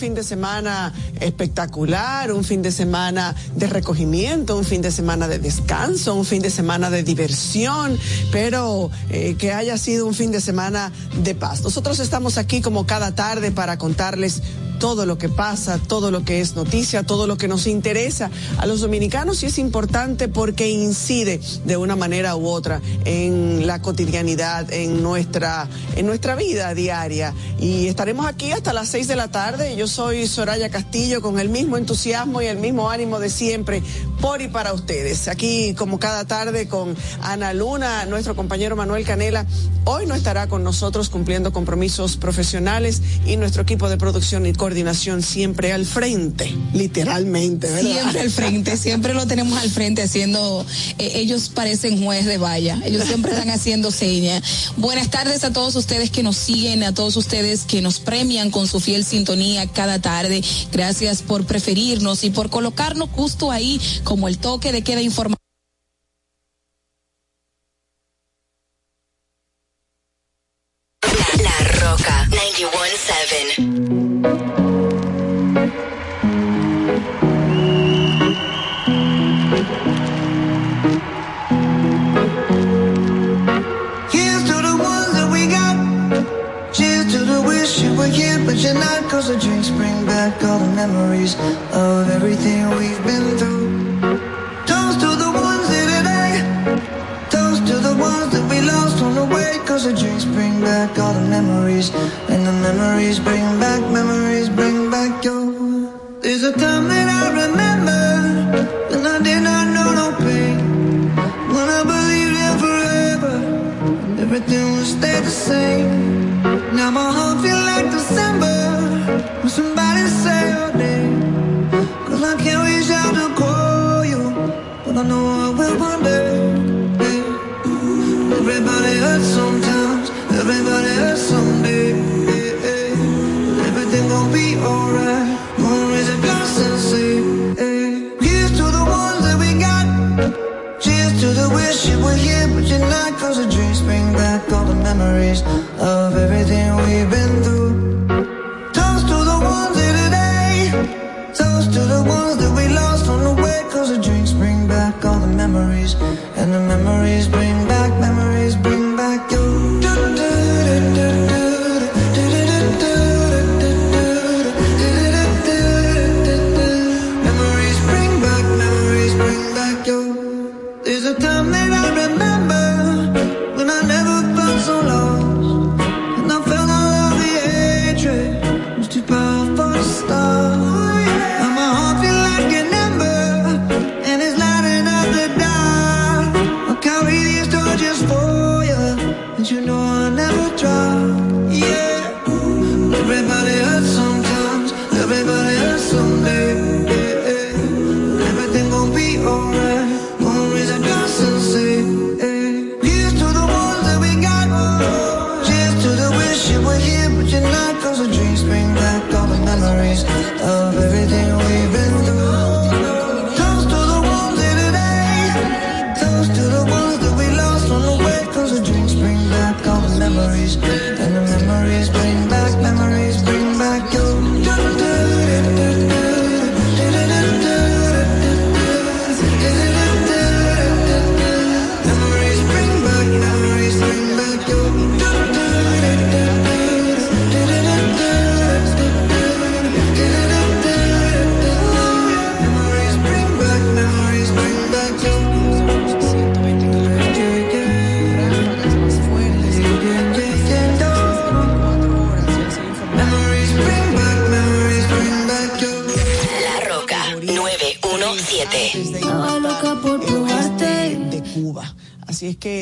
fin de semana espectacular, un fin de semana de recogimiento, un fin de semana de descanso, un fin de semana de diversión, pero eh, que haya sido un fin de semana de paz. Nosotros estamos aquí como cada tarde para contarles todo lo que pasa, todo lo que es noticia, todo lo que nos interesa a los dominicanos y es importante porque incide de una manera u otra en la cotidianidad, en nuestra, en nuestra vida diaria. Y estaremos aquí hasta las seis de la tarde. Yo soy Soraya Castillo con el mismo entusiasmo y el mismo ánimo de siempre por y para ustedes. Aquí, como cada tarde, con Ana Luna, nuestro compañero Manuel Canela, hoy no estará con nosotros cumpliendo compromisos profesionales y nuestro equipo de producción y coordinación siempre al frente, literalmente, ¿verdad? Siempre al frente, siempre lo tenemos al frente haciendo, eh, ellos parecen juez de valla, ellos siempre están haciendo señas. Buenas tardes a todos ustedes que nos siguen, a todos ustedes que nos premian con su fiel sintonía cada tarde. Gracias por preferirnos y por colocarnos justo ahí como el toque de queda informado.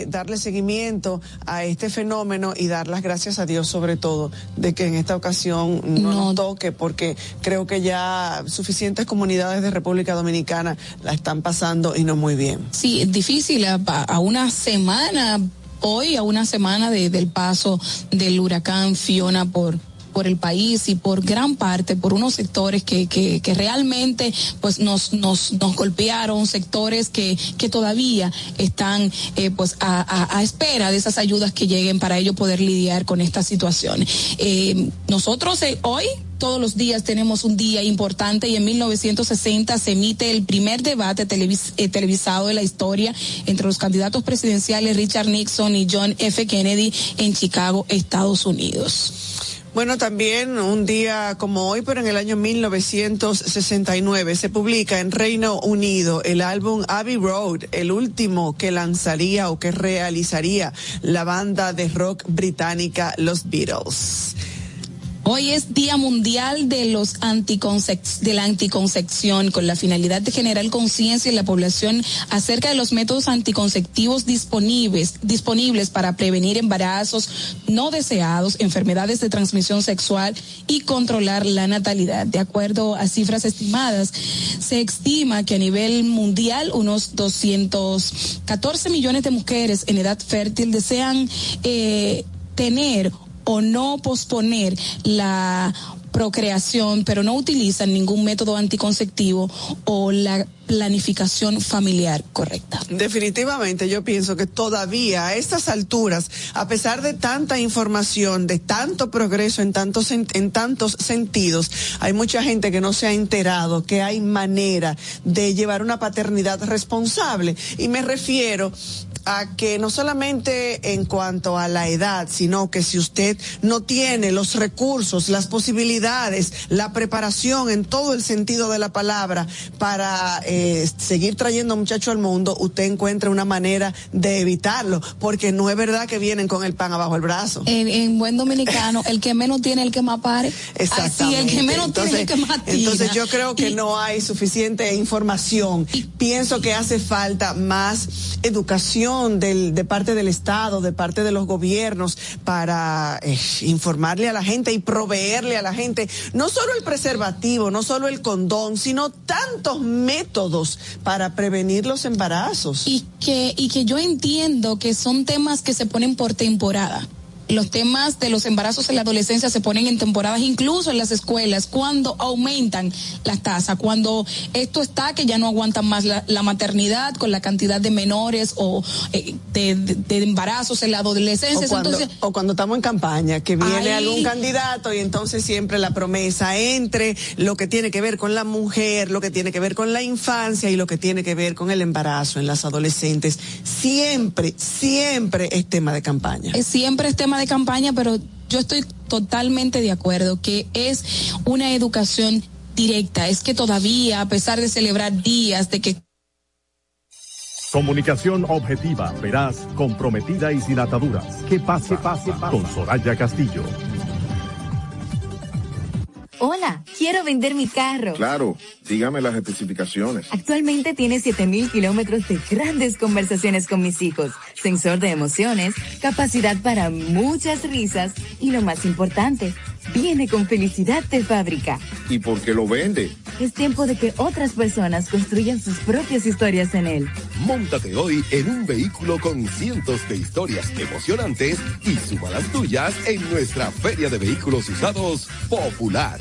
Darle seguimiento a este fenómeno y dar las gracias a Dios sobre todo de que en esta ocasión no, No. nos toque porque creo que ya suficientes comunidades de República Dominicana la están pasando y no muy bien. Sí, es difícil a, a una semana, hoy a una semana de- del paso del huracán Fiona por por el país y por gran parte por unos sectores que, que, realmente pues nos, nos, nos golpearon, sectores que, que todavía están eh, pues a, espera de esas ayudas que lleguen para ellos poder lidiar con esta situación. Eh, nosotros eh, hoy todos los días tenemos un día importante y en 1960 se emite el primer debate televis- televisado de la historia entre los candidatos presidenciales Richard Nixon y John F. Kennedy en Chicago, Estados Unidos. Bueno, también un día como hoy, pero en el año 1969, se publica en Reino Unido el álbum Abbey Road, el último que lanzaría o que realizaría la banda de rock británica Los Beatles. Hoy es Día Mundial de los de la anticoncepción con la finalidad de generar conciencia en la población acerca de los métodos anticonceptivos disponibles, disponibles para prevenir embarazos no deseados, enfermedades de transmisión sexual y controlar la natalidad. De acuerdo a cifras estimadas, se estima que a nivel mundial unos 214 millones de mujeres en edad fértil desean eh, tener o no posponer la procreación, pero no utilizan ningún método anticonceptivo o la planificación familiar correcta. Definitivamente yo pienso que todavía a estas alturas, a pesar de tanta información, de tanto progreso en tantos, en, tantos sentidos, hay mucha gente que no se ha enterado que hay manera de llevar una paternidad responsable. Y me refiero a que no solamente en cuanto a la edad, sino que si usted no tiene los recursos, las posibilidades, la preparación en todo el sentido de la palabra para eh, seguir trayendo muchachos al mundo, usted encuentra una manera de evitarlo, porque no es verdad que vienen con el pan abajo el brazo. En, en buen dominicano, el que menos tiene, el que más pare. Así, Exactamente. el que menos tiene, el que más tira. entonces yo creo que Y- no hay suficiente información. Pienso que hace falta más educación de parte del Estado, de parte de los gobiernos, para eh, informarle a la gente y proveerle a la gente no solo el preservativo, no solo el condón, sino tantos métodos para prevenir los embarazos. y que y que yo entiendo que son temas que se ponen por temporada. Los temas de los embarazos en la adolescencia se ponen en temporadas, incluso en las escuelas, cuando aumentan las tasas, cuando esto está que ya no aguantan más la, la maternidad con la cantidad de menores o eh, de, de- de embarazos en la adolescencia. O cuando, Entonces, o cuando estamos en campaña, que viene Ahí- algún candidato y entonces siempre la promesa entre lo que tiene que ver con la mujer, lo que tiene que ver con la infancia y lo que tiene que ver con el embarazo en las adolescentes, siempre, siempre es tema de campaña. es siempre es tema de campaña, pero yo estoy totalmente de acuerdo que es una educación directa. Es que todavía, a pesar de celebrar días, de que Comunicación objetiva, veraz, comprometida y sin ataduras. Que pase, pase, pase. Con Soraya Castillo. Hola, quiero vender mi carro. Claro, dígame las especificaciones. Actualmente tiene 7000 kilómetros de grandes conversaciones con mis hijos, sensor de emociones, capacidad para muchas risas y lo más importante, viene con felicidad de fábrica. ¿Y por qué lo vende? Es tiempo de que otras personas construyan sus propias historias en él. Móntate hoy en un vehículo con cientos de historias emocionantes y suba las tuyas en nuestra Feria de Vehículos Usados Popular.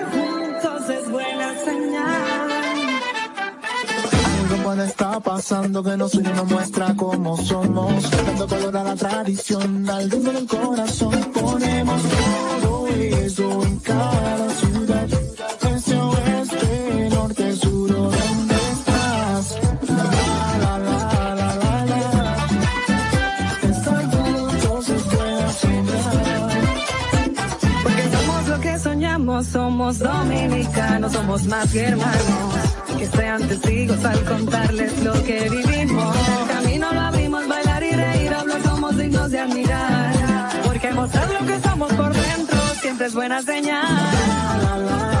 Estar pasando que nos une nos muestra cómo somos. Dando color a la tradición, al ritmo del corazón. Ponemos todo eso en cada ciudad. Este oeste, norte, sur, ¿o ¿dónde estás? La, la, la, la, la, la. Estar juntos es buena. Porque somos lo que soñamos, somos dominicanos, somos más que hermanos. Que sean testigos al contarles lo que vivimos. Camino lo abrimos, bailar y reír, hablo, somos dignos de admirar. Porque mostrar lo que somos por dentro siempre es buena señal.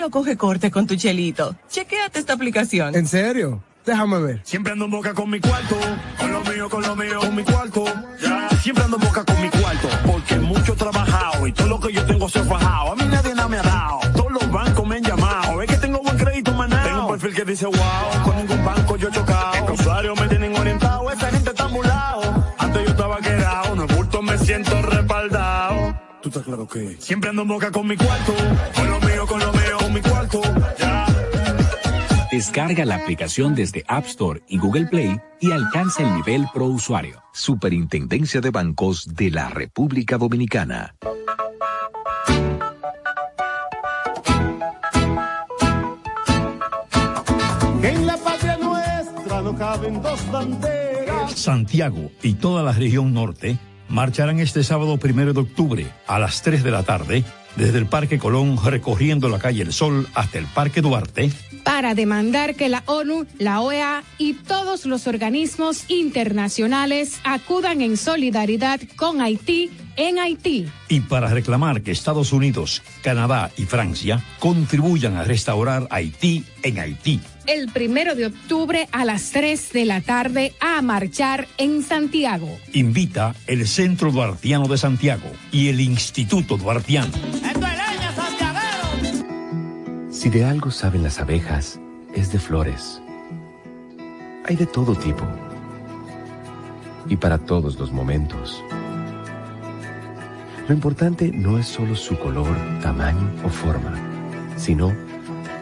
No coge corte con tu chelito, chequéate esta aplicación. ¿En serio? Déjame ver. Siempre ando en boca con mi cuarto, con lo mío, con lo mío, con mi cuarto. Siempre ando en boca con mi cuarto, porque mucho he trabajado y todo lo que yo tengo se ha fajado. A mí nadie nada me ha dado, todos los bancos me han llamado. Es que tengo buen crédito, manao. Tengo un perfil que dice wow, con ningún banco yo he chocado. Los usuarios me tienen orientado, esa gente está mulado. Antes yo estaba quedado, no es bulto, me siento respaldado. Tú estás claro que siempre ando en boca con mi cuarto, con lo mío, con lo mío, con mi cuarto. Ya. Descarga la aplicación desde App Store y Google Play y alcanza el nivel Pro Usuario. Superintendencia de Bancos de la República Dominicana. En la patria nuestra no caben dos banderas. Santiago y toda la región norte marcharán este sábado primero de octubre a las 3 de la tarde desde el Parque Colón recorriendo la calle El Sol hasta el Parque Duarte para demandar que la ONU, la OEA y todos los organismos internacionales acudan en solidaridad con Haití en Haití. y para reclamar que Estados Unidos, Canadá y Francia contribuyan a restaurar Haití en Haití. El primero de octubre a las 3 de la tarde a marchar en Santiago. Invita el Centro Duartiano de Santiago y el Instituto Duartiano. Si de algo saben las abejas, es de flores. Hay de todo tipo. Y para todos los momentos. Lo importante no es solo su color, tamaño o forma, sino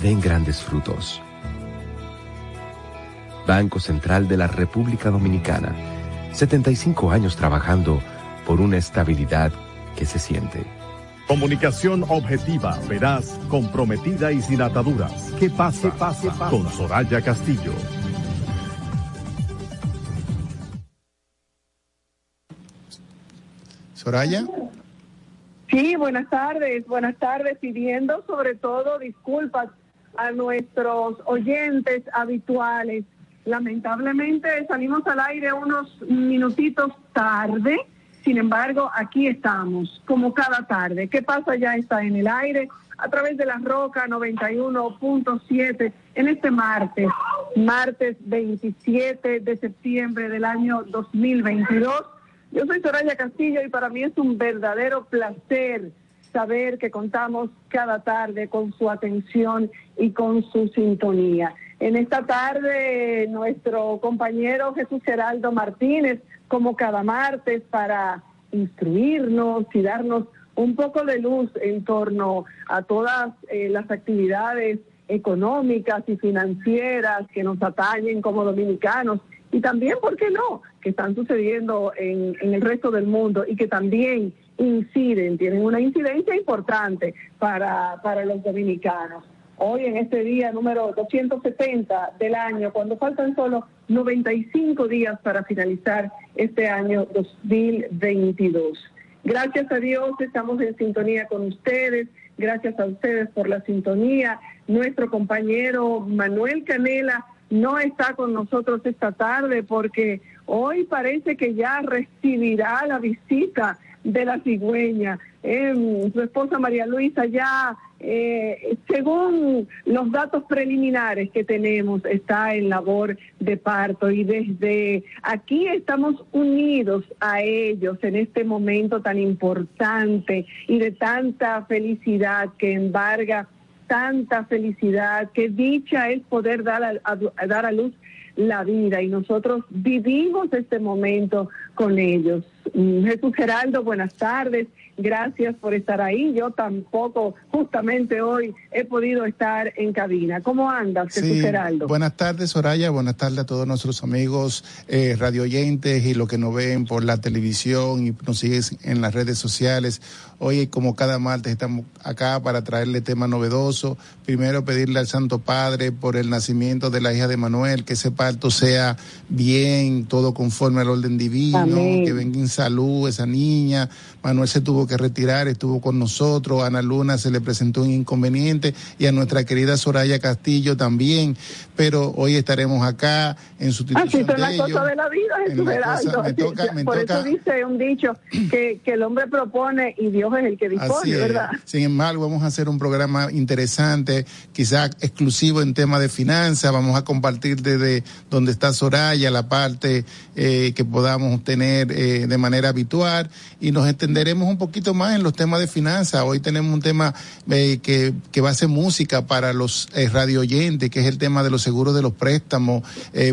den grandes frutos. Banco Central de la República Dominicana. 75 años trabajando por una estabilidad que se siente. Comunicación objetiva, veraz, comprometida y sin ataduras. Que pase, pase, pase. Con Soraya Castillo. Soraya. Sí, buenas tardes, buenas tardes, pidiendo sobre todo disculpas a nuestros oyentes habituales. Lamentablemente salimos al aire unos minutitos tarde, sin embargo, aquí estamos, como cada tarde. ¿Qué pasa? Ya está en el aire a través de la Roca 91.7 en este martes, martes 27 de septiembre del año 2022. Yo soy Soraya Castillo y para mí es un verdadero placer saber que contamos cada tarde con su atención y con su sintonía. En esta tarde, nuestro compañero Jesús Geraldo Martínez, como cada martes, para instruirnos y darnos un poco de luz en torno a todas eh, las actividades económicas y financieras que nos atañen como dominicanos y también, ¿por qué no?, que están sucediendo en, en el resto del mundo y que también inciden, tienen una incidencia importante para, para los dominicanos. Hoy en este día número 270 del año, cuando faltan solo 95 días para finalizar este año 2022. Gracias a Dios estamos en sintonía con ustedes, gracias a ustedes por la sintonía. Nuestro compañero Manuel Canela no está con nosotros esta tarde porque hoy parece que ya recibirá la visita de la cigüeña. Eh, su esposa María Luisa ya, eh, según los datos preliminares que tenemos, está en labor de parto y desde aquí estamos unidos a ellos en este momento tan importante y de tanta felicidad que embarga tanta felicidad, que dicha es poder dar a, dar a luz la vida y nosotros vivimos este momento con ellos. Mm, Jesús Geraldo, buenas tardes, gracias por estar ahí. Yo tampoco, justamente hoy, he podido estar en cabina. ¿Cómo andas, Jesús Sí, Geraldo? buenas tardes, Soraya. Buenas tardes a todos nuestros amigos eh, radioyentes y los que nos ven por la televisión y nos siguen en las redes sociales. Hoy, como cada martes, estamos acá para traerle temas novedosos. Primero, pedirle al Santo Padre por el nacimiento de la hija de Manuel, que ese parto sea bien, todo conforme al orden divino, Amén. que venga en salud esa niña. Manuel se tuvo que retirar, estuvo con nosotros. A Ana Luna se le presentó un inconveniente y a nuestra querida Soraya Castillo también. Pero hoy estaremos acá en sustitución Así son de las ellos. cosas de la vida, Jesús Por toca- eso dice un dicho que, que el hombre propone y Dios es el que dispone. ¿verdad? Sin embargo, vamos a hacer un programa interesante, quizás exclusivo en tema de finanzas. Vamos a compartir desde donde está Soraya la parte eh, que podamos tener eh, de manera habitual y nos entenderemos un poquito más en los temas de finanzas. Hoy tenemos un tema eh, que, que va a ser música para los eh, radio oyentes, que es el tema de los seguros de los préstamos,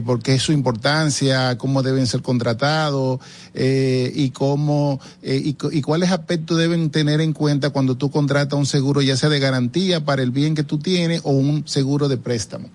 porque es su importancia, cómo deben ser contratados eh, y cómo y, y cuáles aspectos deben tener en cuenta cuando tú contratas un seguro, ya sea de garantía para el bien que tú tienes o un seguro de préstamo.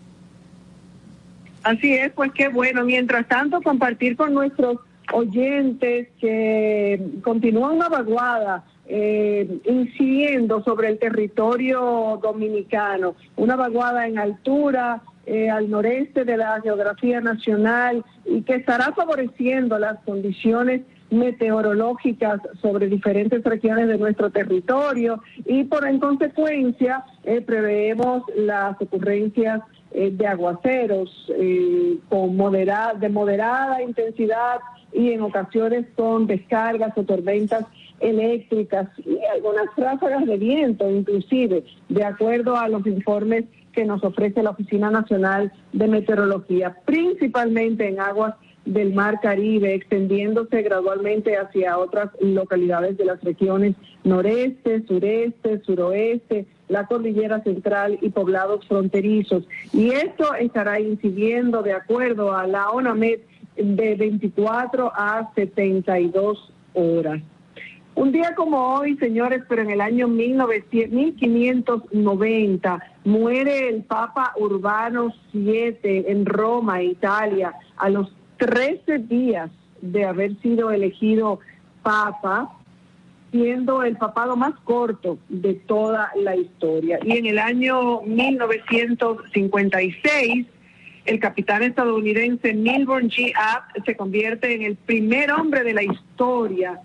Así es, pues qué bueno. Mientras tanto, compartir con nuestros oyentes que continúa una vaguada eh, incidiendo sobre el territorio dominicano, una vaguada en altura eh, al noreste de la geografía nacional y que estará favoreciendo las condiciones meteorológicas sobre diferentes regiones de nuestro territorio y por en consecuencia eh, preveemos las ocurrencias eh, de aguaceros eh, con modera- de moderada intensidad y en ocasiones con descargas o tormentas eléctricas y algunas ráfagas de viento inclusive, de acuerdo a los informes que nos ofrece la Oficina Nacional de Meteorología, principalmente en aguas del Mar Caribe, extendiéndose gradualmente hacia otras localidades de las regiones noreste, sureste, suroeste, la cordillera central y poblados fronterizos. Y esto estará incidiendo de acuerdo a la ONAMED de 24 a 72 horas. Un día como hoy, señores, pero en el año 1900 1590, muere el Papa Urbano VII en Roma, Italia, a los 13 días de haber sido elegido Papa, siendo el papado más corto de toda la historia. Y en el año 1956, el capitán estadounidense Milburn G. Abt se convierte en el primer hombre de la historia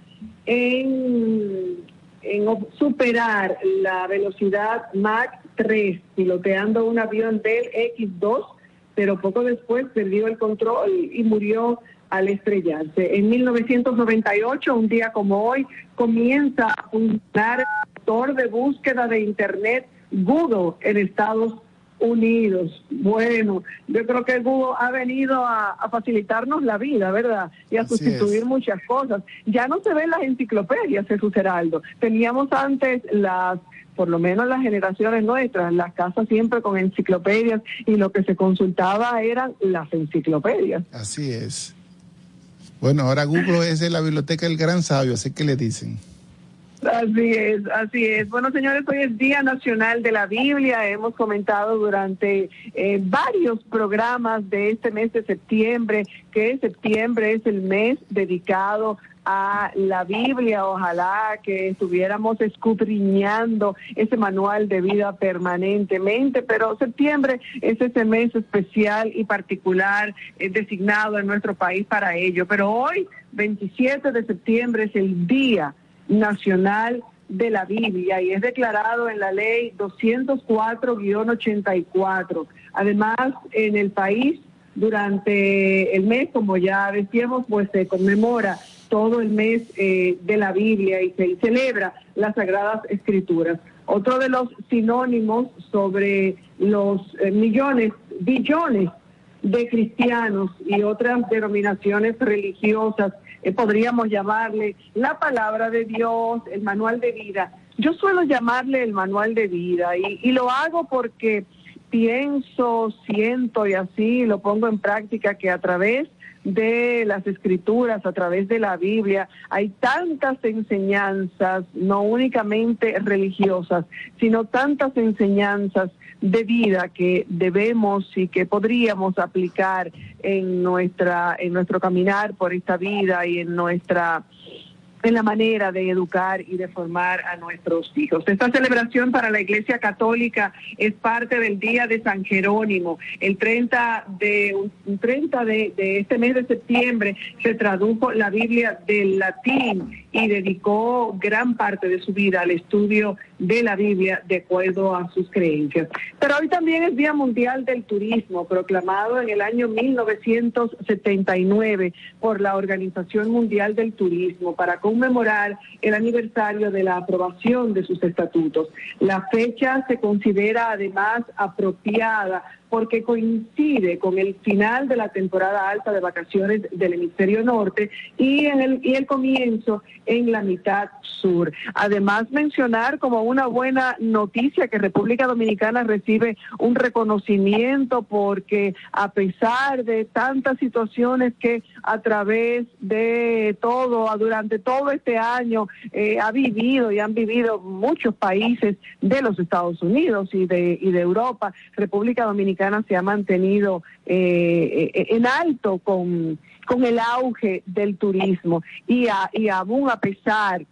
en, en superar la velocidad Mach 3 piloteando un avión del X-2, pero poco después perdió el control y murió al estrellarse. En 1998, un día como hoy, comienza a funcionar el motor de búsqueda de Internet Google en Estados Unidos. Bueno, yo creo que Google ha venido a, a facilitarnos la vida, ¿verdad? Y a Así sustituir es. muchas cosas. Ya no se ven las enciclopedias, Jesús Heraldo. Teníamos antes las, por lo menos las generaciones nuestras, las casas siempre con enciclopedias y lo que se consultaba eran las enciclopedias. Así es. Bueno, ahora Google es de la biblioteca del gran sabio, así que le dicen. Así es, así es. Bueno, señores, hoy es Día Nacional de la Biblia. Hemos comentado durante eh, varios programas de este mes de septiembre que septiembre es el mes dedicado a la Biblia, ojalá que estuviéramos escudriñando ese manual de vida permanentemente, pero septiembre es ese mes especial y particular eh, designado en nuestro país para ello. Pero hoy, 27 de septiembre, es el Día Nacional de la Biblia y es declarado en la ley 204-84. Además, en el país, durante el mes, como ya decíamos, pues se conmemora todo el mes eh, de la Biblia y se celebra las Sagradas Escrituras. Otro de los sinónimos sobre los eh, millones, billones de cristianos y otras denominaciones religiosas, eh, podríamos llamarle la palabra de Dios, el manual de vida. Yo suelo llamarle el manual de vida y, y lo hago porque pienso, siento y así lo pongo en práctica que a través de las escrituras, a través de la Biblia, hay tantas enseñanzas, no únicamente religiosas, sino tantas enseñanzas de vida que debemos y que podríamos aplicar en nuestra en nuestro caminar por esta vida y en nuestra en la manera de educar y de formar a nuestros hijos. Esta celebración para la Iglesia Católica es parte del Día de San Jerónimo. El 30 de, un 30 de, de este mes de septiembre se tradujo la Biblia del latín y dedicó gran parte de su vida al estudio de la Biblia de acuerdo a sus creencias. Pero hoy también es Día Mundial del Turismo, proclamado en el año 1979 por la Organización Mundial del Turismo para conmemorar el aniversario de la aprobación de sus estatutos. La fecha se considera además apropiada porque coincide con el final de la temporada alta de vacaciones del hemisferio norte y, en el, y el comienzo en la mitad sur. Además, mencionar como una buena noticia que República Dominicana recibe un reconocimiento porque a pesar de tantas situaciones que a través de todo, durante todo este año, eh, ha vivido y han vivido muchos países de los Estados Unidos y de, y de Europa, República Dominicana se ha mantenido eh, eh, en alto con, con el auge del turismo. Y, y aún a pesar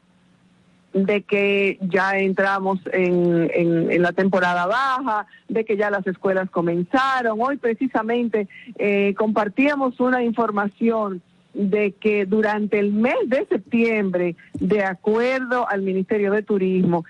de que ya entramos en, en, la temporada baja, de que ya las escuelas comenzaron. Hoy precisamente eh, compartíamos una información de que durante el mes de septiembre, de acuerdo al Ministerio de Turismo,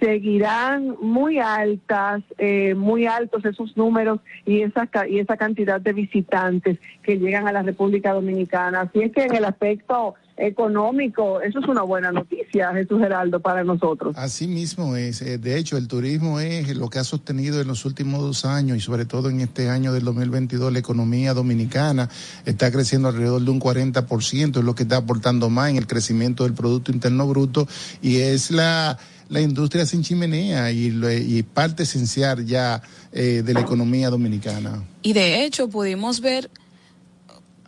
seguirán muy altas, eh, muy altos esos números y esa, y esa cantidad de visitantes que llegan a la República Dominicana. Así es que en el aspecto económico, eso es una buena noticia, Jesús Geraldo, para nosotros. Así mismo es. Eh, de hecho, el turismo es lo que ha sostenido en los últimos dos años y sobre todo en este año del 2022 la economía dominicana está creciendo alrededor de un 40%, es lo que está aportando más en el crecimiento del Producto Interno Bruto y es la la industria sin chimenea y, y parte esencial ya eh, de la economía dominicana. Y de hecho pudimos ver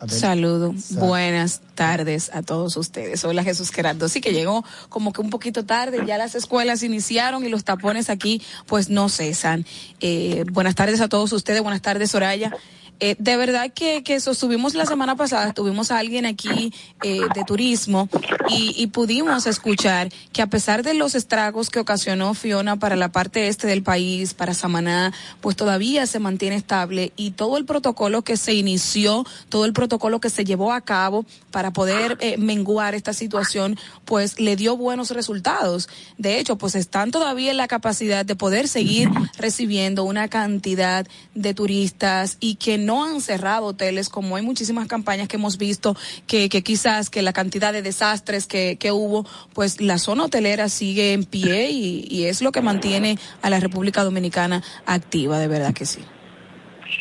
Saludo, buenas tardes a todos ustedes. Hola Jesús Gerardo. Sí que llegó como que un poquito tarde, ya las escuelas iniciaron y los tapones aquí pues no cesan. Eh, buenas tardes a todos ustedes, buenas tardes Soraya. Eh, de verdad que, que sostuvimos la semana pasada, tuvimos a alguien aquí eh, de turismo y, y, pudimos escuchar que a pesar de los estragos que ocasionó Fiona para la parte este del país, para Samaná, pues todavía se mantiene estable y todo el protocolo que se inició, todo el protocolo que se llevó a cabo para poder eh, menguar esta situación, pues le dio buenos resultados. De hecho, pues están todavía en la capacidad de poder seguir recibiendo una cantidad de turistas y que no han cerrado hoteles, como hay muchísimas campañas que hemos visto que, que quizás que la cantidad de desastres que, que hubo, pues la zona hotelera sigue en pie y, y es lo que mantiene a la República Dominicana activa, de verdad que sí.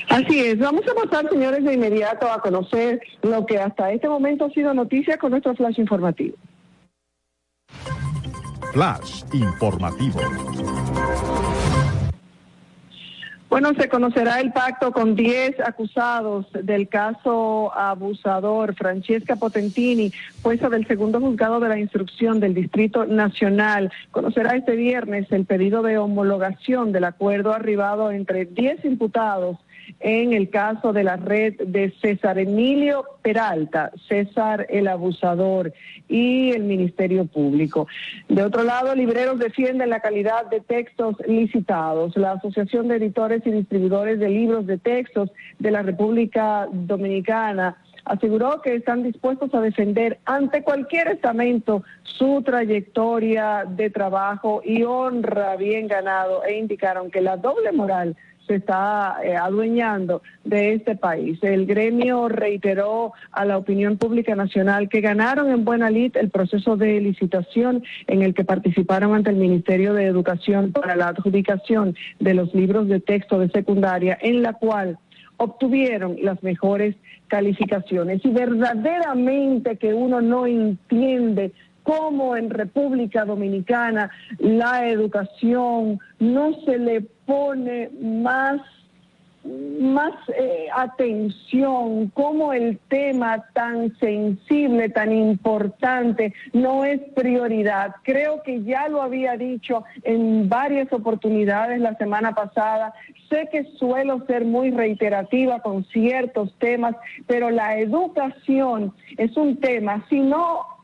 Así es, vamos a pasar, señores, de inmediato a conocer lo que hasta este momento ha sido noticia con nuestro flash informativo. Flash informativo. Bueno, se conocerá el pacto con 10 acusados del caso abusador. Francesca Potentini, jueza del segundo juzgado de la instrucción del Distrito Nacional, conocerá este viernes el pedido de homologación del acuerdo arribado entre 10 imputados en el caso de la red de César Emilio Peralta, César el abusador y el Ministerio Público. De otro lado, libreros defienden la calidad de textos licitados. La Asociación de Editores y Distribuidores de Libros de Textos de la República Dominicana aseguró que están dispuestos a defender ante cualquier estamento su trayectoria de trabajo y honra bien ganado e indicaron que la doble moral se está eh, adueñando de este país. El gremio reiteró a la opinión pública nacional que ganaron en buena lid el proceso de licitación en el que participaron ante el Ministerio de Educación para la adjudicación de los libros de texto de secundaria, en la cual obtuvieron las mejores calificaciones. Y verdaderamente que uno no entiende cómo en República Dominicana la educación no se le pone más más eh, atención, cómo el tema tan sensible, tan importante, no es prioridad. Creo que ya lo había dicho en varias oportunidades la semana pasada. Sé que suelo ser muy reiterativa con ciertos temas, pero la educación es un tema, si no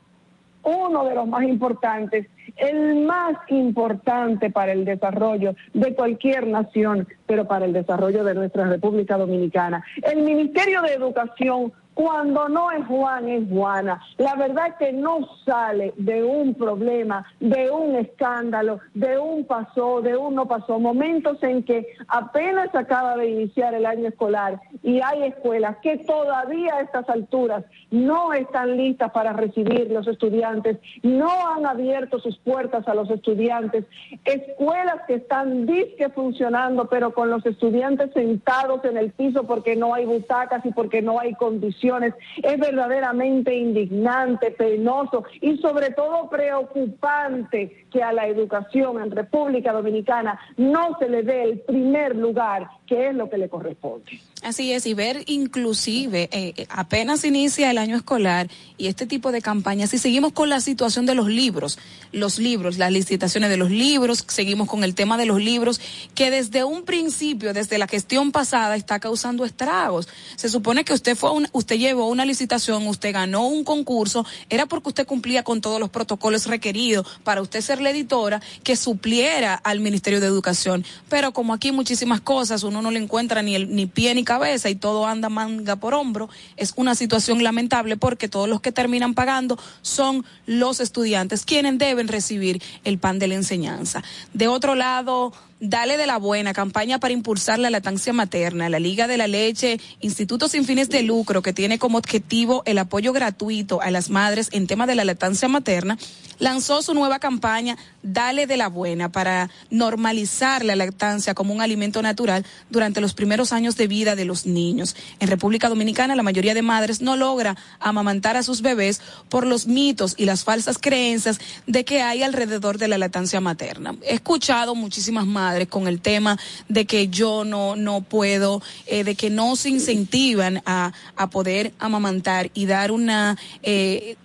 uno de los más importantes, el más importante para el desarrollo de cualquier nación, pero para el desarrollo de nuestra República Dominicana. El Ministerio de Educación cuando no es Juan, es Juana. La verdad que no sale de un problema, de un escándalo, de un pasó, de un no pasó. Momentos en que apenas acaba de iniciar el año escolar y hay escuelas que todavía a estas alturas no están listas para recibir los estudiantes, no han abierto sus puertas a los estudiantes. Escuelas que están disque funcionando, pero con los estudiantes sentados en el piso porque no hay butacas y porque no hay condiciones es verdaderamente indignante, penoso y sobre todo preocupante que a la educación en República Dominicana no se le dé el primer lugar, que es lo que le corresponde. Así es, y ver inclusive, eh, eh, apenas inicia el año escolar y este tipo de campañas, si seguimos con la situación de los libros, los libros, las licitaciones de los libros, seguimos con el tema de los libros, que desde un principio, desde la gestión pasada, está causando estragos. Se supone que usted fue un, usted llevó una licitación, usted ganó un concurso, era porque usted cumplía con todos los protocolos requeridos para usted ser la editora que supliera al Ministerio de Educación. Pero como aquí muchísimas cosas, uno no le encuentra ni el ni pie ni cabeza y todo anda manga por hombro, es una situación lamentable porque todos los que terminan pagando son los estudiantes quienes deben recibir el pan de la enseñanza. De otro lado, Dale de la Buena, campaña para impulsar la lactancia materna, la Liga de la Leche, Instituto sin fines de lucro que tiene como objetivo el apoyo gratuito a las madres en tema de la lactancia materna, lanzó su nueva campaña Dale de la Buena para normalizar la lactancia como un alimento natural durante los primeros años de vida de los niños. En República Dominicana la mayoría de madres no logra amamantar a sus bebés por los mitos y las falsas creencias de que hay alrededor de la lactancia materna. He escuchado muchísimas madres con el tema de que yo no, no puedo, eh, de que no se incentivan a, a poder amamantar y dar una eh,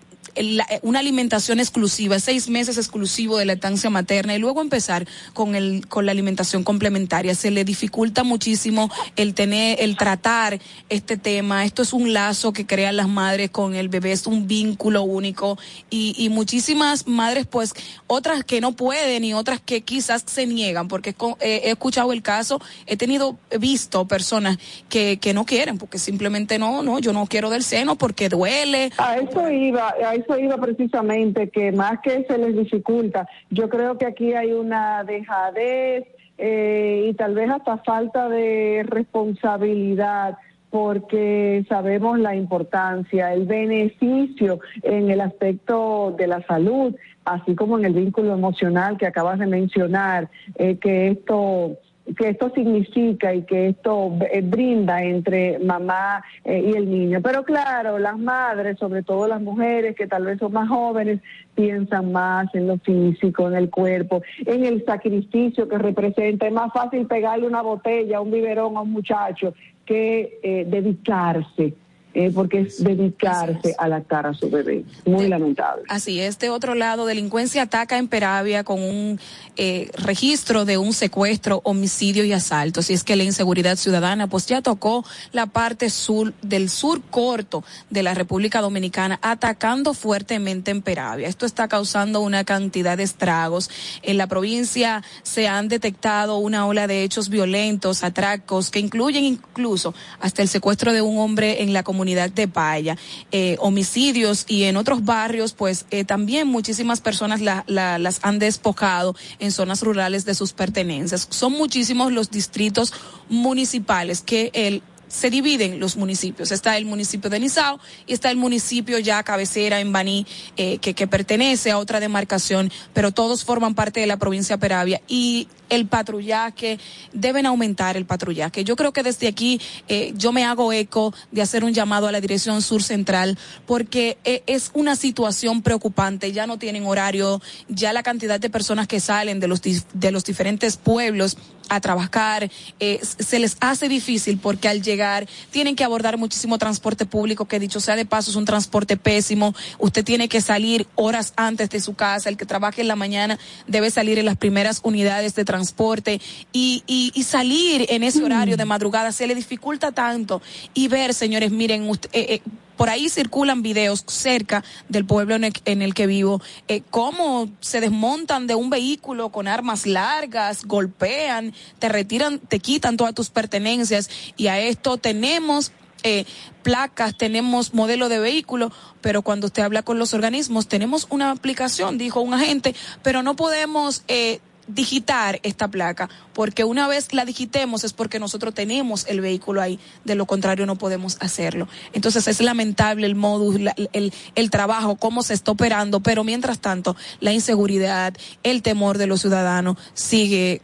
una alimentación exclusiva, seis meses exclusivo de lactancia materna y luego empezar con el con la alimentación complementaria. Se le dificulta muchísimo el tener, el tratar este tema. Esto es un lazo que crean las madres con el bebé, es un vínculo único y, y muchísimas madres, pues, otras que no pueden y otras que quizás se niegan, porque he escuchado el caso, he tenido, visto personas que, que no quieren, porque simplemente no, no, yo no quiero del seno porque duele. A eso iba, a eso iba precisamente, que más que se les dificulta, yo creo que aquí hay una dejadez eh, y tal vez hasta falta de responsabilidad porque sabemos la importancia, el beneficio en el aspecto de la salud, así como en el vínculo emocional que acabas de mencionar, eh, que esto que esto significa y que esto eh, brinda entre mamá eh, y el niño. Pero claro, las madres, sobre todo las mujeres que tal vez son más jóvenes, piensan más en lo físico, en el cuerpo, en el sacrificio que representa. Es más fácil pegarle una botella, un biberón a un muchacho que eh, dedicarse eh, porque es dedicarse a lactar a su bebé. Muy lamentable. Así es, de otro lado, delincuencia ataca en Peravia con un eh, registro de un secuestro, homicidio y asalto. Si es que la inseguridad ciudadana, pues ya tocó la parte sur del sur corto de la República Dominicana, atacando fuertemente en Peravia. Esto está causando una cantidad de estragos. En la provincia se han detectado una ola de hechos violentos, atracos, que incluyen incluso hasta el secuestro de un hombre en la comunidad de Paya, eh, homicidios y en otros barrios, pues eh, también muchísimas personas la, la, las han despojado en zonas rurales de sus pertenencias. Son muchísimos los distritos municipales que el se dividen los municipios. Está el municipio de Nizao y está el municipio ya cabecera en Baní, eh, que, que pertenece a otra demarcación, pero todos forman parte de la provincia de Peravia y el patrullaje, deben aumentar el patrullaje. Yo creo que desde aquí eh, yo me hago eco de hacer un llamado a la Dirección Sur Central porque eh, es una situación preocupante, ya no tienen horario, ya la cantidad de personas que salen de los, de los diferentes pueblos a trabajar, eh, se les hace difícil porque al llegar tienen que abordar muchísimo transporte público, que dicho sea de paso es un transporte pésimo, usted tiene que salir horas antes de su casa, el que trabaje en la mañana debe salir en las primeras unidades de transporte y, y, y salir en ese horario de madrugada. Se le dificulta tanto y ver, señores, miren, usted, eh, eh, por ahí circulan videos cerca del pueblo en el, en el que vivo, eh, cómo se desmontan de un vehículo con armas largas, golpean, te retiran, te quitan todas tus pertenencias. Y a esto tenemos eh, placas, tenemos modelo de vehículo, pero cuando usted habla con los organismos, tenemos una aplicación, dijo un agente, pero no podemos eh, digitar esta placa, porque una vez la digitemos es porque nosotros tenemos el vehículo ahí, de lo contrario no podemos hacerlo. Entonces es lamentable el modus, la, el, el trabajo, cómo se está operando, pero mientras tanto la inseguridad, el temor de los ciudadanos sigue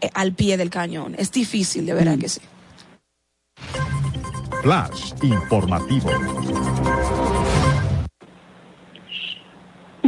eh, al pie del cañón. Es difícil, de verdad que sí. Flash informativo.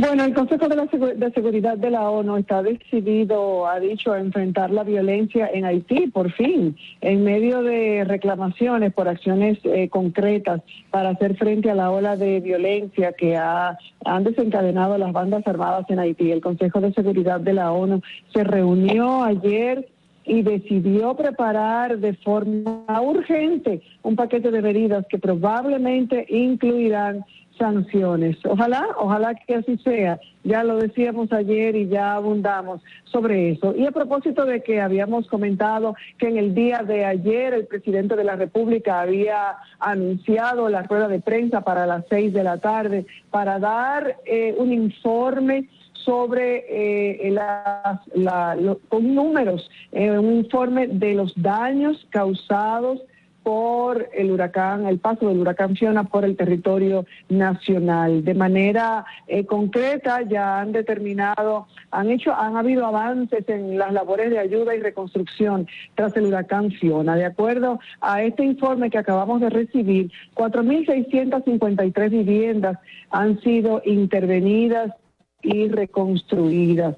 Bueno, el Consejo de, la Seguridad de la ONU está decidido, ha dicho, a enfrentar la violencia en Haití, por fin, en medio de reclamaciones por acciones eh, concretas para hacer frente a la ola de violencia que ha, han desencadenado las bandas armadas en Haití. El Consejo de Seguridad de la ONU se reunió ayer y decidió preparar de forma urgente un paquete de medidas que probablemente incluirán sanciones. Ojalá, ojalá que así sea. Ya lo decíamos ayer y ya abundamos sobre eso. Y a propósito de que habíamos comentado que en el día de ayer el presidente de la República había anunciado la rueda de prensa para las seis de la tarde para dar eh, un informe sobre eh, la, la, lo, con números, eh, un informe de los daños causados por el huracán, el paso del huracán Fiona por el territorio nacional. De manera eh, concreta ya han determinado, han hecho, han habido avances en las labores de ayuda y reconstrucción tras el huracán Fiona. De acuerdo a este informe que acabamos de recibir, 4.653 viviendas han sido intervenidas y reconstruidas.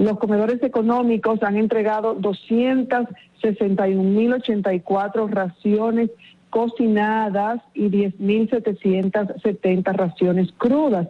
Los comedores económicos han entregado 261.084 raciones cocinadas y 10.770 raciones crudas.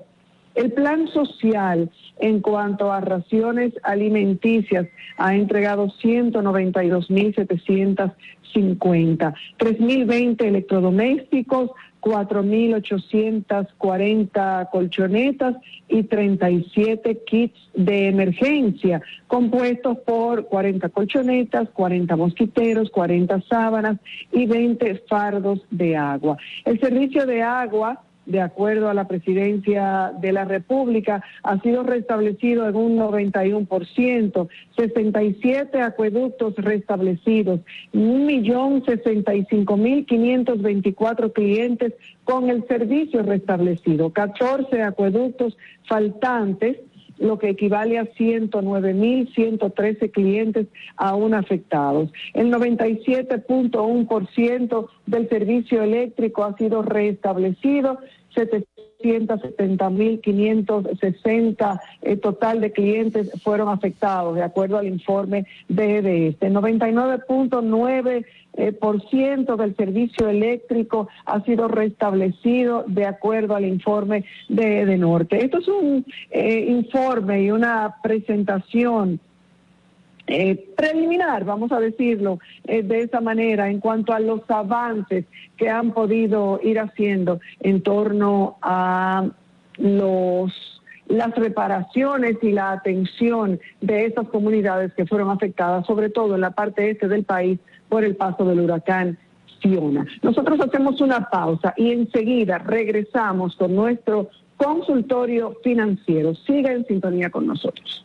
El plan social en cuanto a raciones alimenticias ha entregado 192.750, 3.020 electrodomésticos, 4.840 colchonetas y 37 kits de emergencia, compuestos por 40 colchonetas, 40 mosquiteros, 40 sábanas y 20 fardos de agua. El servicio de agua de acuerdo a la presidencia de la República, ha sido restablecido en un 91%, 67 acueductos restablecidos, 1.065.524 clientes con el servicio restablecido, 14 acueductos faltantes lo que equivale a 109.113 clientes aún afectados. El 97.1% del servicio eléctrico ha sido restablecido, 270.560 eh, total de clientes fueron afectados, de acuerdo al informe de EDS. 99.9 eh, por ciento del servicio eléctrico ha sido restablecido de acuerdo al informe de, de Norte. Esto es un eh, informe y una presentación eh, preliminar, vamos a decirlo eh, de esa manera, en cuanto a los avances que han podido ir haciendo en torno a los las reparaciones y la atención de esas comunidades que fueron afectadas, sobre todo en la parte este del país, por el paso del huracán Fiona. Nosotros hacemos una pausa y enseguida regresamos con nuestro consultorio financiero. Siga en sintonía con nosotros.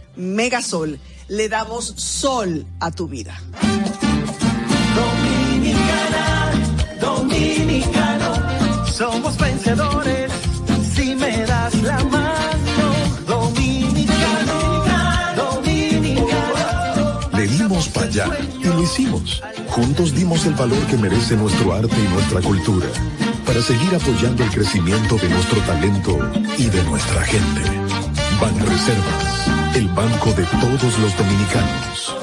Megasol le damos sol a tu vida. Dominicana, dominicano, somos vencedores si me das la mano. Dominicano, dominicano. Le dimos para allá y lo hicimos. Juntos dimos el valor que merece nuestro arte y nuestra cultura para seguir apoyando el crecimiento de nuestro talento y de nuestra gente. Banreservas, el banco de todos los dominicanos.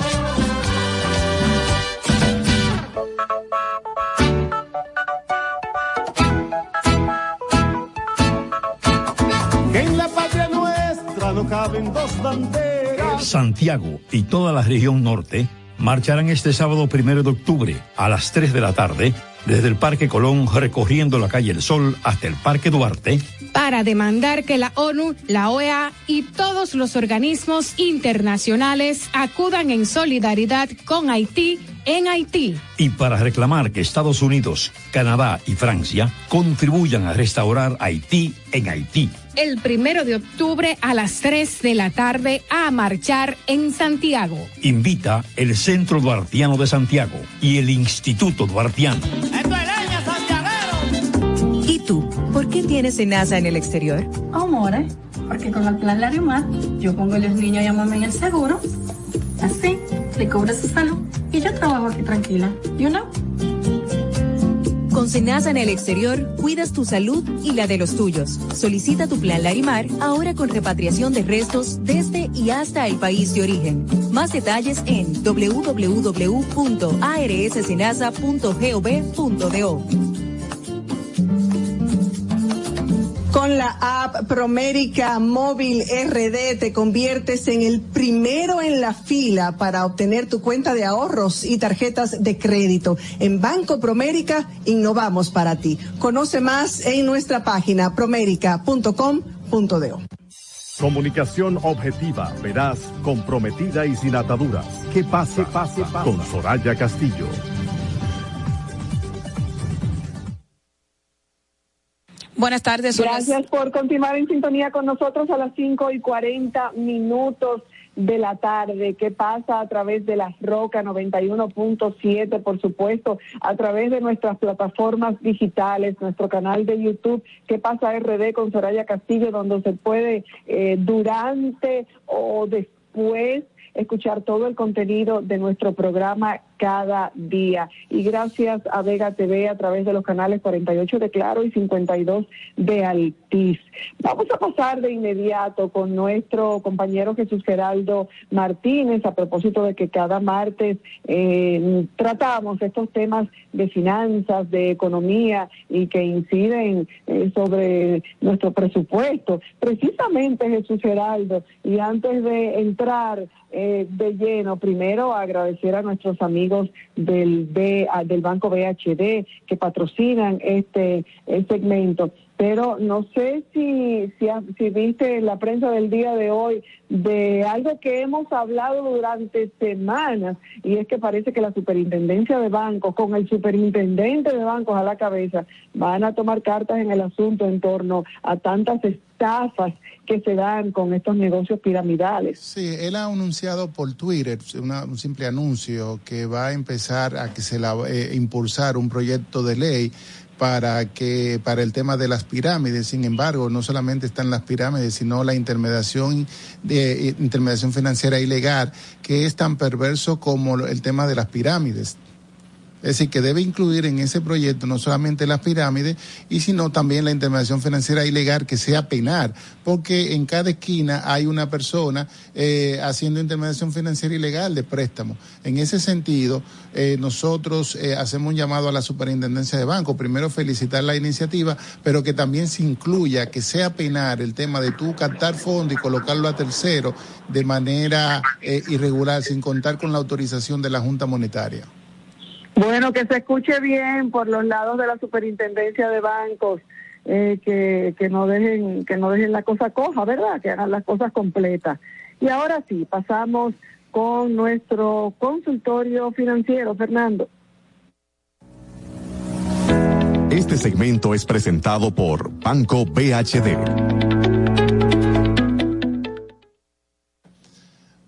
En la patria nuestra no caben dos banderas. Santiago y toda la región norte marcharán este sábado primero de octubre a las 3 de la tarde desde el Parque Colón recorriendo la calle El Sol hasta el Parque Duarte para demandar que la ONU, la OEA y todos los organismos internacionales acudan en solidaridad con Haití en Haití. y para reclamar que Estados Unidos, Canadá y Francia contribuyan a restaurar Haití en Haití. El primero de octubre a las 3 de la tarde a marchar en Santiago. Invita el Centro Duartiano de Santiago y el Instituto Duartiano. ¿Y tú? ¿Por qué tienes SENASA en el exterior? Amores, porque con el plan Larimar yo pongo a los niños y a mamá en el seguro. Así, le cobro su salud y yo trabajo aquí tranquila. You know? Con SENASA en el exterior, cuidas tu salud y la de los tuyos. Solicita tu plan Larimar ahora con repatriación de restos desde y hasta el país de origen. Más detalles en www.arsenasa.gov.do. Con la app Promérica Móvil RD te conviertes en el primero en la fila para obtener tu cuenta de ahorros y tarjetas de crédito. En Banco Promérica innovamos para ti. Conoce más en nuestra página promérica.com.do. Comunicación objetiva, veraz, comprometida y sin ataduras. ¿Qué pasa? pasa, Con Soraya Castillo. Buenas tardes. Gracias por continuar en sintonía con nosotros a las 5 y 40 minutos de la tarde. ¿Qué pasa a través de las Roca 91.7, por supuesto, a través de nuestras plataformas digitales, nuestro canal de YouTube, ¿Qué pasa RD con Soraya Castillo, donde se puede eh, durante o después escuchar todo el contenido de nuestro programa cada día. Y gracias a Vega TV a través de los canales 48 de Claro y 52 de Altiz. Vamos a pasar de inmediato con nuestro compañero Jesús Geraldo Martínez a propósito de que cada martes eh, tratamos estos temas de finanzas, de economía y que inciden eh, sobre nuestro presupuesto. Precisamente Jesús Geraldo, y antes de entrar eh, de lleno, primero agradecer a nuestros amigos del, B, ah, del Banco BHD que patrocinan este eh, segmento Pero no sé si, si, si viste la prensa del día de hoy de algo que hemos hablado durante semanas y es que parece que la superintendencia de bancos con el superintendente de bancos a la cabeza van a tomar cartas en el asunto en torno a tantas estafas que se dan con estos negocios piramidales. Sí, él ha anunciado por Twitter una- un simple anuncio que va a empezar a que se la eh, impulsar un proyecto de ley para que para el tema de las pirámides. Sin embargo, no solamente están las pirámides, sino la intermediación de eh, intermediación financiera ilegal, que es tan perverso como el tema de las pirámides. Es decir, que debe incluir en ese proyecto no solamente las pirámides, y sino también la intermediación financiera ilegal que sea penar, porque en cada esquina hay una persona eh, haciendo intermediación financiera ilegal de préstamo. En ese sentido, eh, nosotros eh, hacemos un llamado a la superintendencia de banco, primero felicitar la iniciativa, pero que también se incluya, que sea penar el tema de tú captar fondos y colocarlo a tercero de manera irregular, sin contar con la autorización de la Junta Monetaria. Bueno, que se escuche bien por los lados de la superintendencia de bancos, eh, que, que no dejen que no dejen la cosa coja, ¿verdad? Que hagan las cosas completas. Y ahora sí, pasamos con nuestro consultorio financiero, Fernando. Este segmento es presentado por Banco BHD.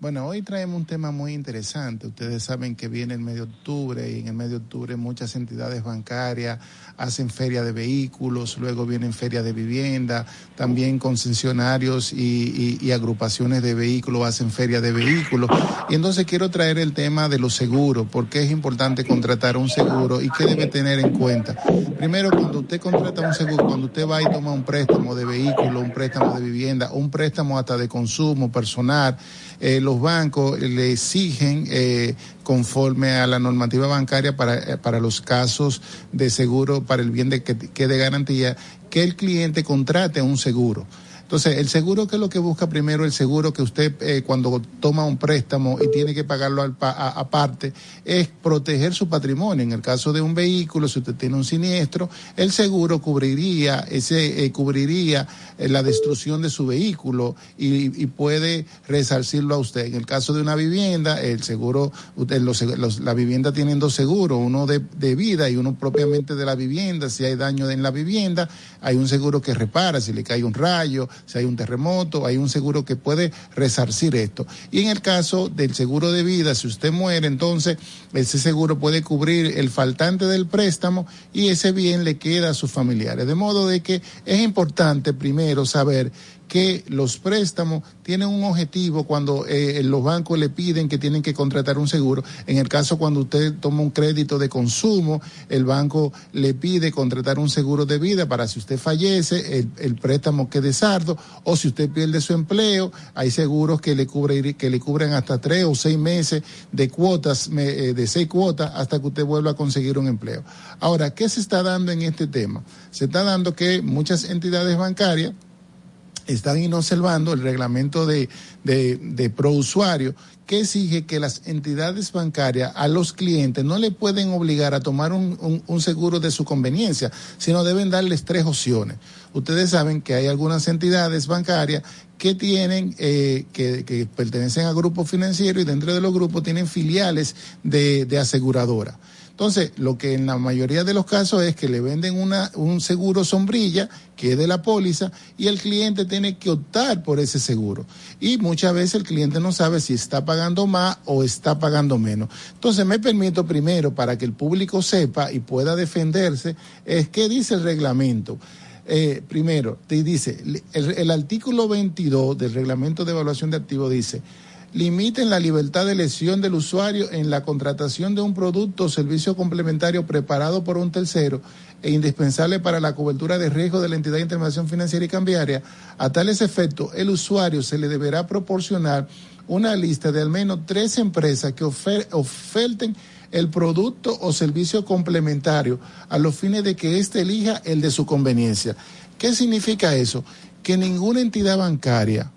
Bueno, hoy traemos un tema muy interesante. Ustedes saben que viene el mes de octubre y en el mes de octubre muchas entidades bancarias hacen feria de vehículos, luego vienen feria de vivienda, también concesionarios y, y- y agrupaciones de vehículos hacen feria de vehículos. Y entonces quiero traer el tema de los seguros, por qué es importante contratar un seguro y qué debe tener en cuenta. Primero, cuando usted contrata un seguro, cuando usted va y toma un préstamo de vehículo, un préstamo de vivienda, un préstamo hasta de consumo personal, eh, los bancos le exigen, eh, conforme a la normativa bancaria para, eh, para los casos de seguro, para el bien de que, que de garantía, que el cliente contrate un seguro. Entonces, el seguro que es lo que busca primero, el seguro que usted eh, cuando toma un préstamo y tiene que pagarlo aparte, es proteger su patrimonio. En el caso de un vehículo, si usted tiene un siniestro, el seguro cubriría, ese eh, cubriría eh, la destrucción de su vehículo y, puede resarcirlo a usted. En el caso de una vivienda, el seguro, los- la vivienda tienen dos seguros, uno de, de vida y uno propiamente de la vivienda. Si hay daño en la vivienda, hay un seguro que repara, si le cae un rayo, si hay un terremoto, hay un seguro que puede resarcir esto. Y en el caso del seguro de vida, si usted muere, entonces ese seguro puede cubrir el faltante del préstamo y ese bien le queda a sus familiares. De modo de que es importante primero saber que los préstamos tienen un objetivo cuando eh, los bancos le piden que tienen que contratar un seguro. En el caso cuando usted toma un crédito de consumo, el banco le pide contratar un seguro de vida para si usted fallece, el, préstamo quede sardo, o si usted pierde su empleo, hay seguros que le, cubre, que le cubren hasta tres o seis meses de cuotas, eh, de seis cuotas, hasta que usted vuelva a conseguir un empleo. Ahora, ¿qué se está dando en este tema? Se está dando que muchas entidades bancarias están inobservando el reglamento de, de, de prousuario que exige que las entidades bancarias a los clientes no le pueden obligar a tomar un, un- seguro de su conveniencia, sino deben darles tres opciones. Ustedes saben que hay algunas entidades bancarias que tienen, eh, que, que pertenecen a grupos financieros y dentro de los grupos tienen filiales de, de aseguradora. Entonces, lo que en la mayoría de los casos es que le venden una, un seguro sombrilla, que es de la póliza, y el cliente tiene que optar por ese seguro. Y muchas veces el cliente no sabe si está pagando más o está pagando menos. Entonces, me permito primero, para que el público sepa y pueda defenderse, es qué dice el reglamento. Eh, primero, te dice, el, el artículo 22 del reglamento de evaluación de activos dice, limiten la libertad de elección del usuario en la contratación de un producto o servicio complementario preparado por un tercero e indispensable para la cobertura de riesgo de la entidad de intermediación financiera y cambiaria. A tales efectos, el usuario se le deberá proporcionar una lista de al menos tres empresas que ofer- oferten el producto o servicio complementario a los fines de que éste elija el de su conveniencia. ¿Qué significa eso? Que ninguna entidad bancaria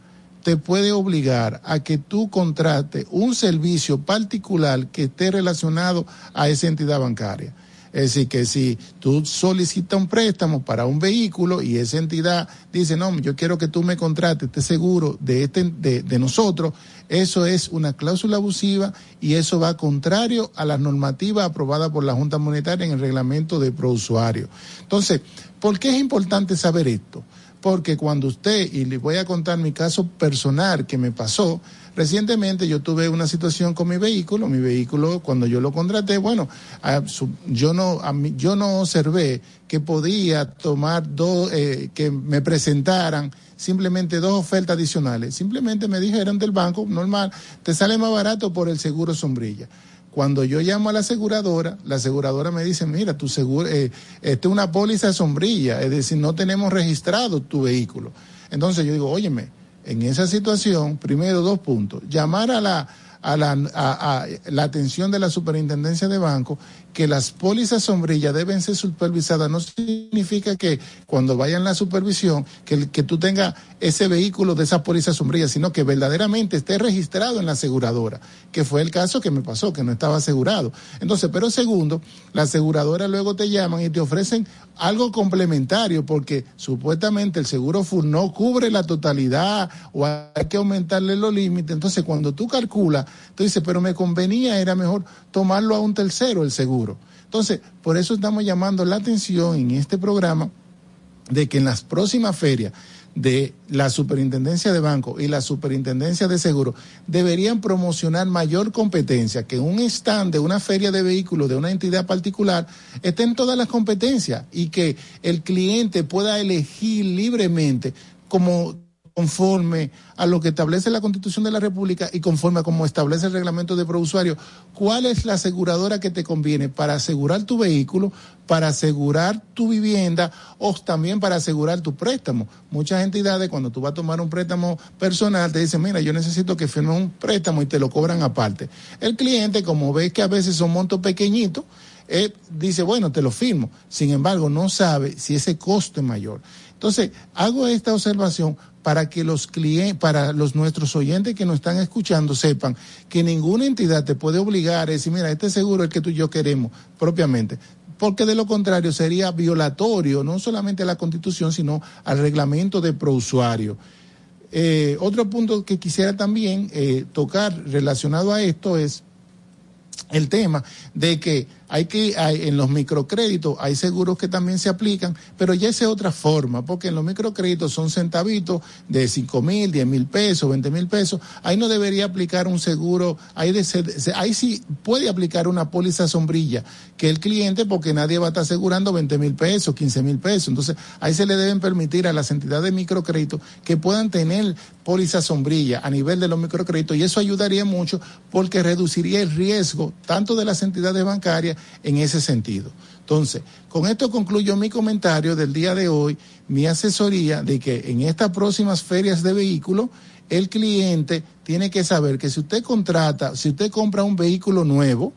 te puede obligar a que tú contrates un servicio particular que esté relacionado a esa entidad bancaria. Es decir, que si tú solicitas un préstamo para un vehículo y esa entidad dice, no, yo quiero que tú me contrates este seguro de, este, de, nosotros, eso es una cláusula abusiva y eso va contrario a las normativas aprobadas por la Junta Monetaria en el reglamento de prousuario. Entonces, ¿por qué es importante saber esto? Porque cuando usted, y le voy a contar mi caso personal que me pasó, Recientemente yo tuve una situación con mi vehículo, mi vehículo cuando yo lo contraté, bueno, a su- yo no a mí- yo no observé que podía tomar dos eh, que me presentaran simplemente dos ofertas adicionales. Simplemente me dijeron del banco normal, te sale más barato por el seguro sombrilla. Cuando yo llamo a la aseguradora, la aseguradora me dice, mira, tu seguro, eh, esta es una póliza sombrilla, es decir, no tenemos registrado tu vehículo. Entonces yo digo, óyeme, en esa situación, primero dos puntos, llamar a la, a la, a- a la atención de la superintendencia de banco que las pólizas sombrillas deben ser supervisadas no significa que cuando vayan la supervisión que, que tú tengas ese vehículo de esa póliza sombrilla, sino que verdaderamente esté registrado en la aseguradora, que fue el caso que me pasó, que no estaba asegurado. Entonces, pero segundo, la aseguradora luego te llaman y te ofrecen algo complementario porque supuestamente el seguro full no cubre la totalidad o hay que aumentarle los límites. Entonces, cuando tú calculas, dices, pero me convenía, era mejor tomarlo a un tercero el seguro. Entonces, por eso estamos llamando la atención en este programa de que en las próximas ferias de la superintendencia de banco y la superintendencia de seguro deberían promocionar mayor competencia, que en un stand de una feria de vehículos de una entidad particular estén todas las competencias y que el cliente pueda elegir libremente como conforme a lo que establece la Constitución de la República y conforme a como establece el reglamento de prousuario, cuál es la aseguradora que te conviene para asegurar tu vehículo, para asegurar tu vivienda o también para asegurar tu préstamo. Muchas entidades cuando tú vas a tomar un préstamo personal te dicen, mira, yo necesito que firmes un préstamo y te lo cobran aparte. El cliente, como ve que a veces son montos pequeñitos, eh, dice, bueno, te lo firmo. Sin embargo, no sabe si ese costo es mayor. Entonces, hago esta observación para que los clientes, para los nuestros oyentes que nos están escuchando sepan que ninguna entidad te puede obligar a decir, mira, este seguro es el que tú y yo queremos propiamente. Porque de lo contrario sería violatorio no solamente a la constitución, sino al reglamento de prousuario. Eh, otro punto que quisiera también eh, tocar relacionado a esto es el tema de que hay que hay, en los microcréditos hay seguros que también se aplican, pero ya esa es otra forma, porque en los microcréditos son centavitos de cinco mil, diez mil pesos, veinte mil pesos. Ahí no debería aplicar un seguro, ahí, ahí sí puede aplicar una póliza sombrilla que el cliente, porque nadie va a estar asegurando 20 mil pesos, 15 mil pesos. Entonces, ahí se le deben permitir a las entidades de microcrédito que puedan tener póliza sombrilla a nivel de los microcréditos y eso ayudaría mucho porque reduciría el riesgo tanto de las entidades bancarias en ese sentido. Entonces, con esto concluyo mi comentario del día de hoy, mi asesoría de que en estas próximas ferias de vehículos, el cliente tiene que saber que si usted contrata, si usted compra un vehículo nuevo,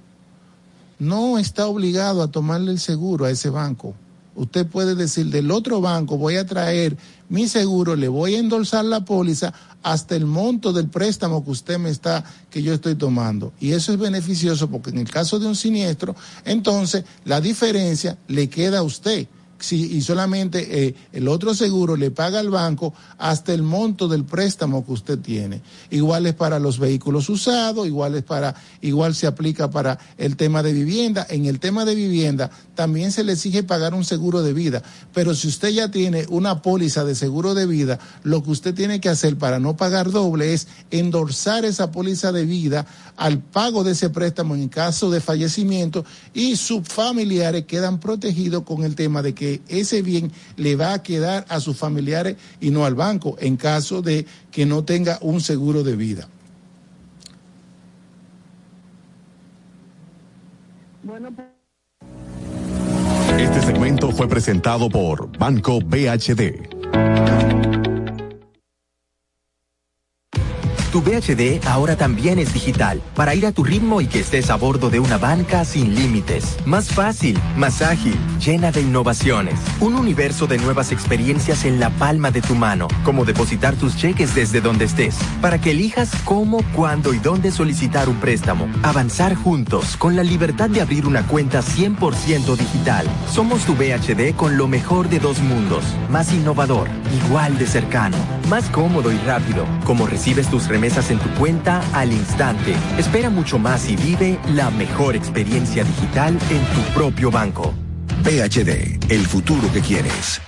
no está obligado a tomarle el seguro a ese banco. Usted puede decir, del otro banco voy a traer mi seguro, le voy a endosar la póliza hasta el monto del préstamo que usted me está, que yo estoy tomando. Y eso es beneficioso porque en el caso de un siniestro, entonces la diferencia le queda a usted. Si, y solamente eh, el otro seguro le paga al banco hasta el monto del préstamo que usted tiene. Igual es para los vehículos usados, igual es para, igual se aplica para el tema de vivienda. En el tema de vivienda también se le exige pagar un seguro de vida. Pero si usted ya tiene una póliza de seguro de vida, lo que usted tiene que hacer para no pagar doble es endorsar esa póliza de vida al pago de ese préstamo en caso de fallecimiento y sus familiares quedan protegidos con el tema de que ese bien le va a quedar a sus familiares y no al banco en caso de que no tenga un seguro de vida. Este segmento fue presentado por Banco BHD. Tu VHD ahora también es digital, para ir a tu ritmo y que estés a bordo de una banca sin límites. Más fácil, más ágil, llena de innovaciones. Un universo de nuevas experiencias en la palma de tu mano, como depositar tus cheques desde donde estés, para que elijas cómo, cuándo y dónde solicitar un préstamo. Avanzar juntos, con la libertad de abrir una cuenta 100% digital. Somos tu VHD con lo mejor de dos mundos, más innovador, igual de cercano, más cómodo y rápido, como recibes tus remesas en tu cuenta al instante. Espera mucho más y vive la mejor experiencia digital en tu propio banco. PHD, el futuro que quieres.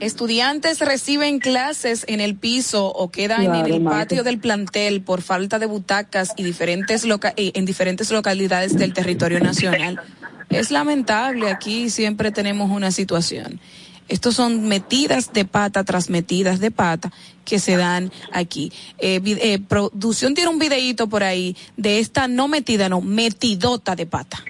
Estudiantes reciben clases en el piso o quedan en Claro, el Marta. patio del plantel por falta de butacas y diferentes loca- eh, en diferentes localidades del territorio nacional. Es lamentable, aquí siempre tenemos una situación. Estos son metidas de pata tras metidas de pata que se dan aquí. Eh, eh, producción tiene un videíto por ahí de esta no metida, no, metidota de pata.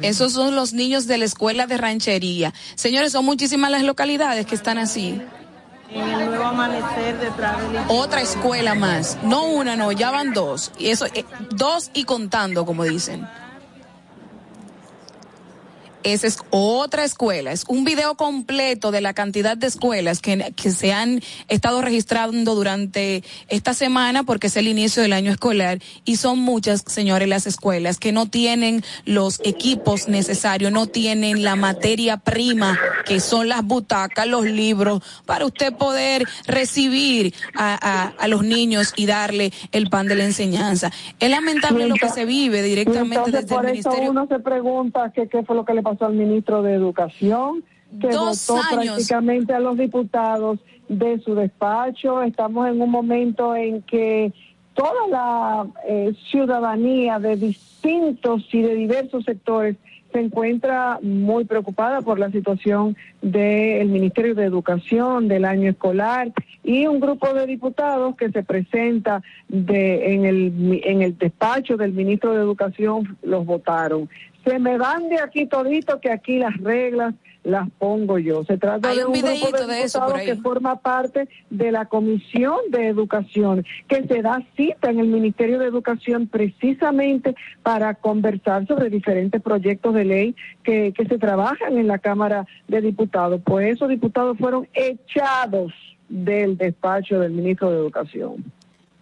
Esos son los niños de la escuela de ranchería. Señores, son muchísimas las localidades que están así. Otra escuela más. No una, no, ya van dos. Y eso, eh, dos y contando, como dicen. Esa es otra escuela. Es un video completo de la cantidad de escuelas que, que se han estado registrando durante esta semana porque es el inicio del año escolar y son muchas, señores, las escuelas que no tienen los equipos necesarios, no tienen la materia prima que son las butacas, los libros, para usted poder recibir a, a- a los niños y darle el pan de la enseñanza. Es lamentable lo que se vive directamente desde el eso ministerio. uno se pregunta que qué fue lo que le pasó al ministro de Educación, que Dos votó años. prácticamente a los diputados de su despacho. Estamos en un momento en que toda la eh, ciudadanía de distintos y de diversos sectores se encuentra muy preocupada por la situación del Ministerio de Educación del año escolar y un grupo de diputados que se presenta de, en, el, en el despacho del ministro de Educación los votaron. Se me van de aquí todito que aquí las reglas las pongo yo. Se trata Hay de un un, grupo de de eso por ahí. que forma parte de la Comisión de Educación, que se da cita en el Ministerio de Educación precisamente para conversar sobre diferentes proyectos de ley que, que se trabajan en la Cámara de Diputados. Pues esos diputados fueron echados del despacho del ministro de Educación.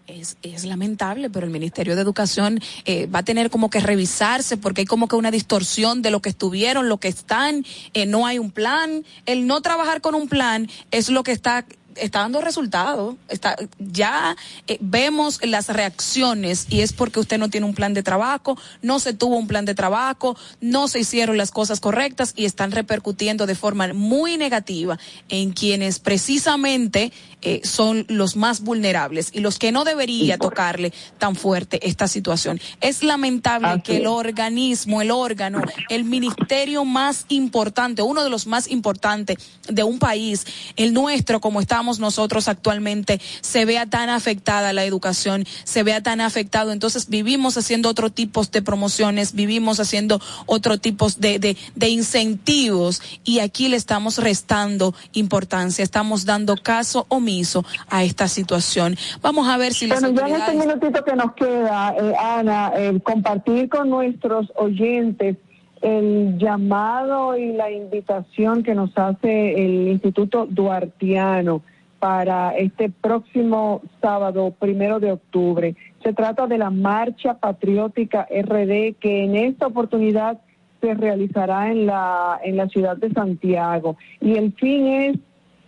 Es, es lamentable, pero el Ministerio de Educación eh, va a tener como que revisarse porque hay como que una distorsión de lo que estuvieron, lo que están, eh, no hay un plan. El no trabajar con un plan es lo que está está dando resultados. Está, ya eh, vemos las reacciones y es porque usted no tiene un plan de trabajo, no se tuvo un plan de trabajo, no se hicieron las cosas correctas y están repercutiendo de forma muy negativa en quienes precisamente eh, son los más vulnerables y los que no debería tocarle tan fuerte esta situación. Es lamentable que el organismo, el órgano, el ministerio más importante, uno de los más importantes de un país, el nuestro como estamos nosotros actualmente, se vea tan afectada la educación, se vea tan afectado. Entonces vivimos haciendo otro tipo de promociones, vivimos haciendo otro tipo de, de, de incentivos y aquí le estamos restando importancia, estamos dando caso omiso a esta situación. Vamos a ver si las Bueno, ya en este minutito que nos queda, eh, Ana, eh, compartir con nuestros oyentes el llamado y la invitación que nos hace el Instituto Duartiano para este próximo sábado, primero de octubre. Se trata de la Marcha Patriótica RD que en esta oportunidad se realizará en la, en la ciudad de Santiago. Y el fin es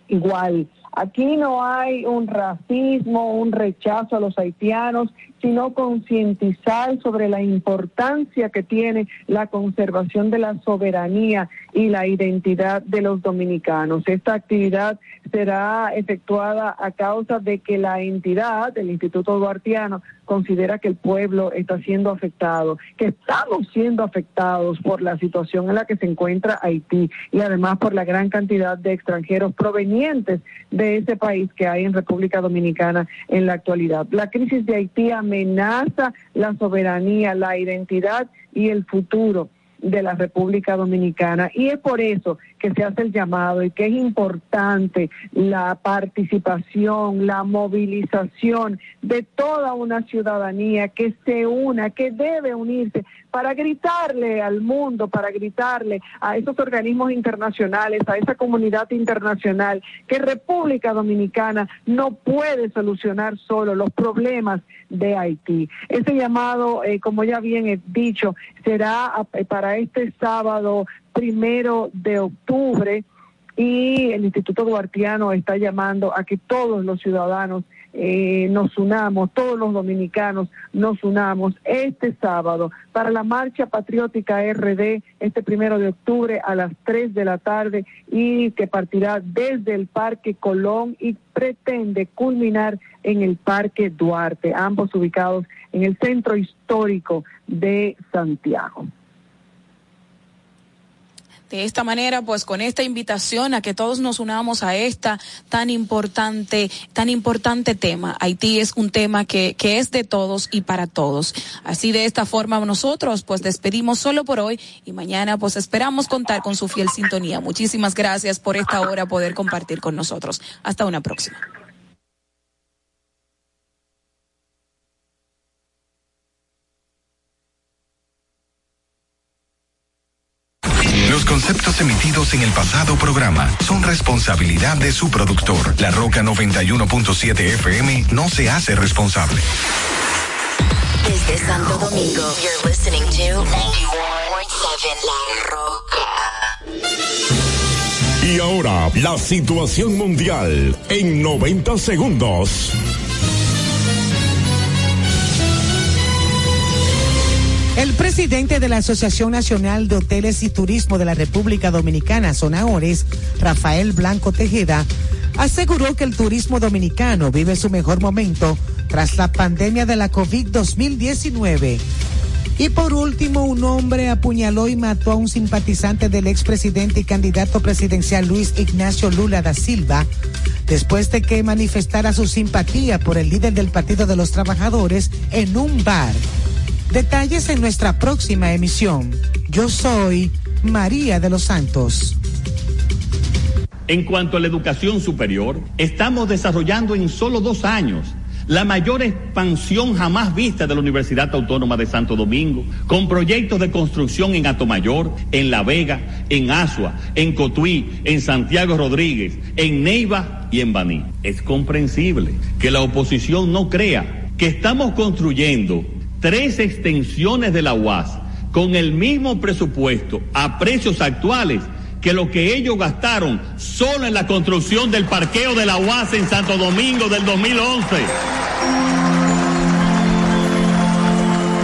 igual. Aquí no hay un racismo, un rechazo a los haitianos, sino concientizar sobre la importancia que tiene la conservación de la soberanía y la identidad de los dominicanos. Esta actividad será efectuada a causa de que la entidad, el Instituto Duartiano, considera que el pueblo está siendo afectado, que estamos siendo afectados por la situación en la que se encuentra Haití y además por la gran cantidad de extranjeros provenientes de ese país que hay en República Dominicana en la actualidad. La crisis de Haití amenaza la soberanía, la identidad y el futuro de la República Dominicana. Y es por eso que se hace el llamado y que es importante la participación, la movilización de toda una ciudadanía que se una, que debe unirse para gritarle al mundo, para gritarle a esos organismos internacionales, a esa comunidad internacional, que República Dominicana no puede solucionar solo los problemas de Haití. Ese llamado, eh, como ya bien he dicho, será para este sábado primero de octubre y el Instituto Duartiano está llamando a que todos los ciudadanos eh, nos unamos, todos los dominicanos nos unamos este sábado para la marcha patriótica RD este primero de octubre a las 3 de la tarde y que partirá desde el Parque Colón y pretende culminar en el Parque Duarte, ambos ubicados en el centro histórico de Santiago. De esta manera, pues con esta invitación a que todos nos unamos a esta tan importante, tan importante tema. Haití es un tema que, que es de todos y para todos. Así de esta forma nosotros pues despedimos solo por hoy y mañana pues esperamos contar con su fiel sintonía. Muchísimas gracias por esta hora poder compartir con nosotros. Hasta una próxima. Los conceptos emitidos en el pasado programa son responsabilidad de su productor. La Roca 91.7 FM no se hace responsable. Desde Santo Domingo, you're listening to 91.7 La Roca. Y ahora, la situación mundial en 90 segundos. El presidente de la Asociación Nacional de Hoteles y Turismo de la República Dominicana, Zonaores, Rafael Blanco Tejeda, aseguró que el turismo dominicano vive su mejor momento tras la pandemia de la COVID-2019. Y por último, un hombre apuñaló y mató a un simpatizante del expresidente y candidato presidencial Luis Ignacio Lula da Silva, después de que manifestara su simpatía por el líder del Partido de los Trabajadores en un bar. Detalles en nuestra próxima emisión. Yo soy María de los Santos. En cuanto a la educación superior, estamos desarrollando en solo dos años la mayor expansión jamás vista de la Universidad Autónoma de Santo Domingo, con proyectos de construcción en Atomayor, en La Vega, en Asua, en Cotuí, en Santiago Rodríguez, en Neiva y en Baní. Es comprensible que la oposición no crea que estamos construyendo tres extensiones de la UAS con el mismo presupuesto a precios actuales que lo que ellos gastaron solo en la construcción del parqueo de la UAS en Santo Domingo del 2011.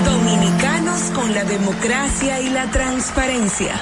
Dominicanos con la democracia y la transparencia.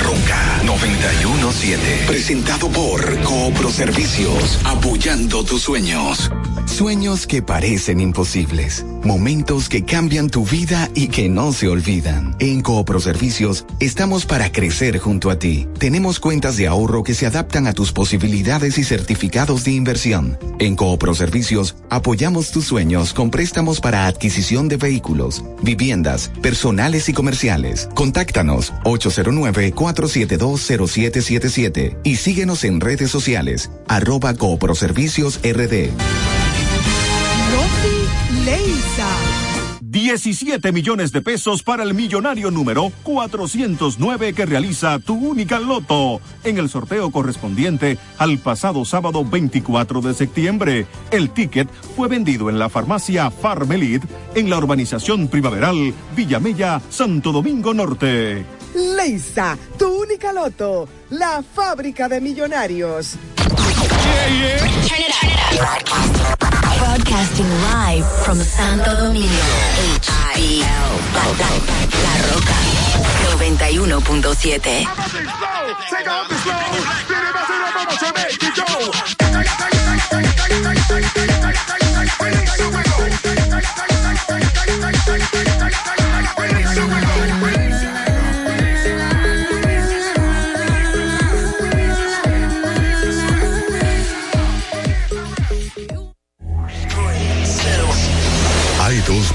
Roca 917. Presentado por Coopro Servicios. Apoyando tus sueños. Sueños que parecen imposibles. Momentos que cambian tu vida y que no se olvidan. En Coopro Servicios estamos para crecer junto a ti. Tenemos cuentas de ahorro que se adaptan a tus posibilidades y certificados de inversión. En Coopro Servicios apoyamos tus sueños con préstamos para adquisición de vehículos, viviendas, personales y comerciales. Contáctanos 809-4720777 y síguenos en redes sociales arroba Servicios RD. Leisa. 17 millones de pesos para el millonario número 409 que realiza tu única loto en el sorteo correspondiente al pasado sábado 24 de septiembre. El ticket fue vendido en la farmacia Farmelid en la urbanización primaveral Villamella, Santo Domingo Norte. Leisa, tu única loto, la fábrica de millonarios. Broadcasting live from Santo Domingo. HIL. La, la, la Roca. 91.7. Hay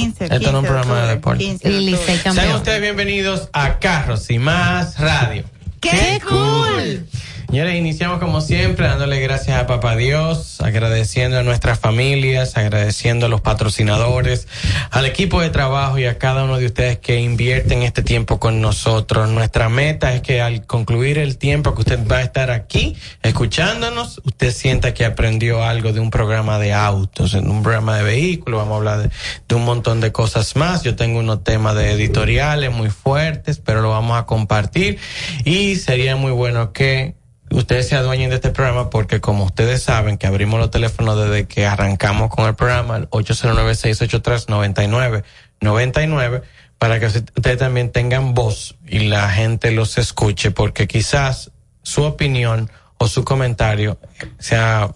15, Esto no es un programa de deporte. 15. Sean ustedes bienvenidos a Carros y Más Radio. ¡Qué cool! Señores, iniciamos como siempre dándole gracias a Papá Dios, agradeciendo a nuestras familias, agradeciendo a los patrocinadores, al equipo de trabajo y a cada uno de ustedes que invierten este tiempo con nosotros. Nuestra meta es que al concluir el tiempo que usted va a estar aquí escuchándonos, usted sienta que aprendió algo de un programa de autos, en un programa de vehículos, vamos a hablar de, de un montón de cosas más. Yo tengo unos temas de editoriales muy fuertes, pero lo vamos a compartir y sería muy bueno que ustedes se adueñen de este programa porque como ustedes saben que abrimos los teléfonos desde que arrancamos con el programa, el 809-683-9999, para que ustedes también tengan voz y la gente los escuche porque quizás su opinión o su comentario sea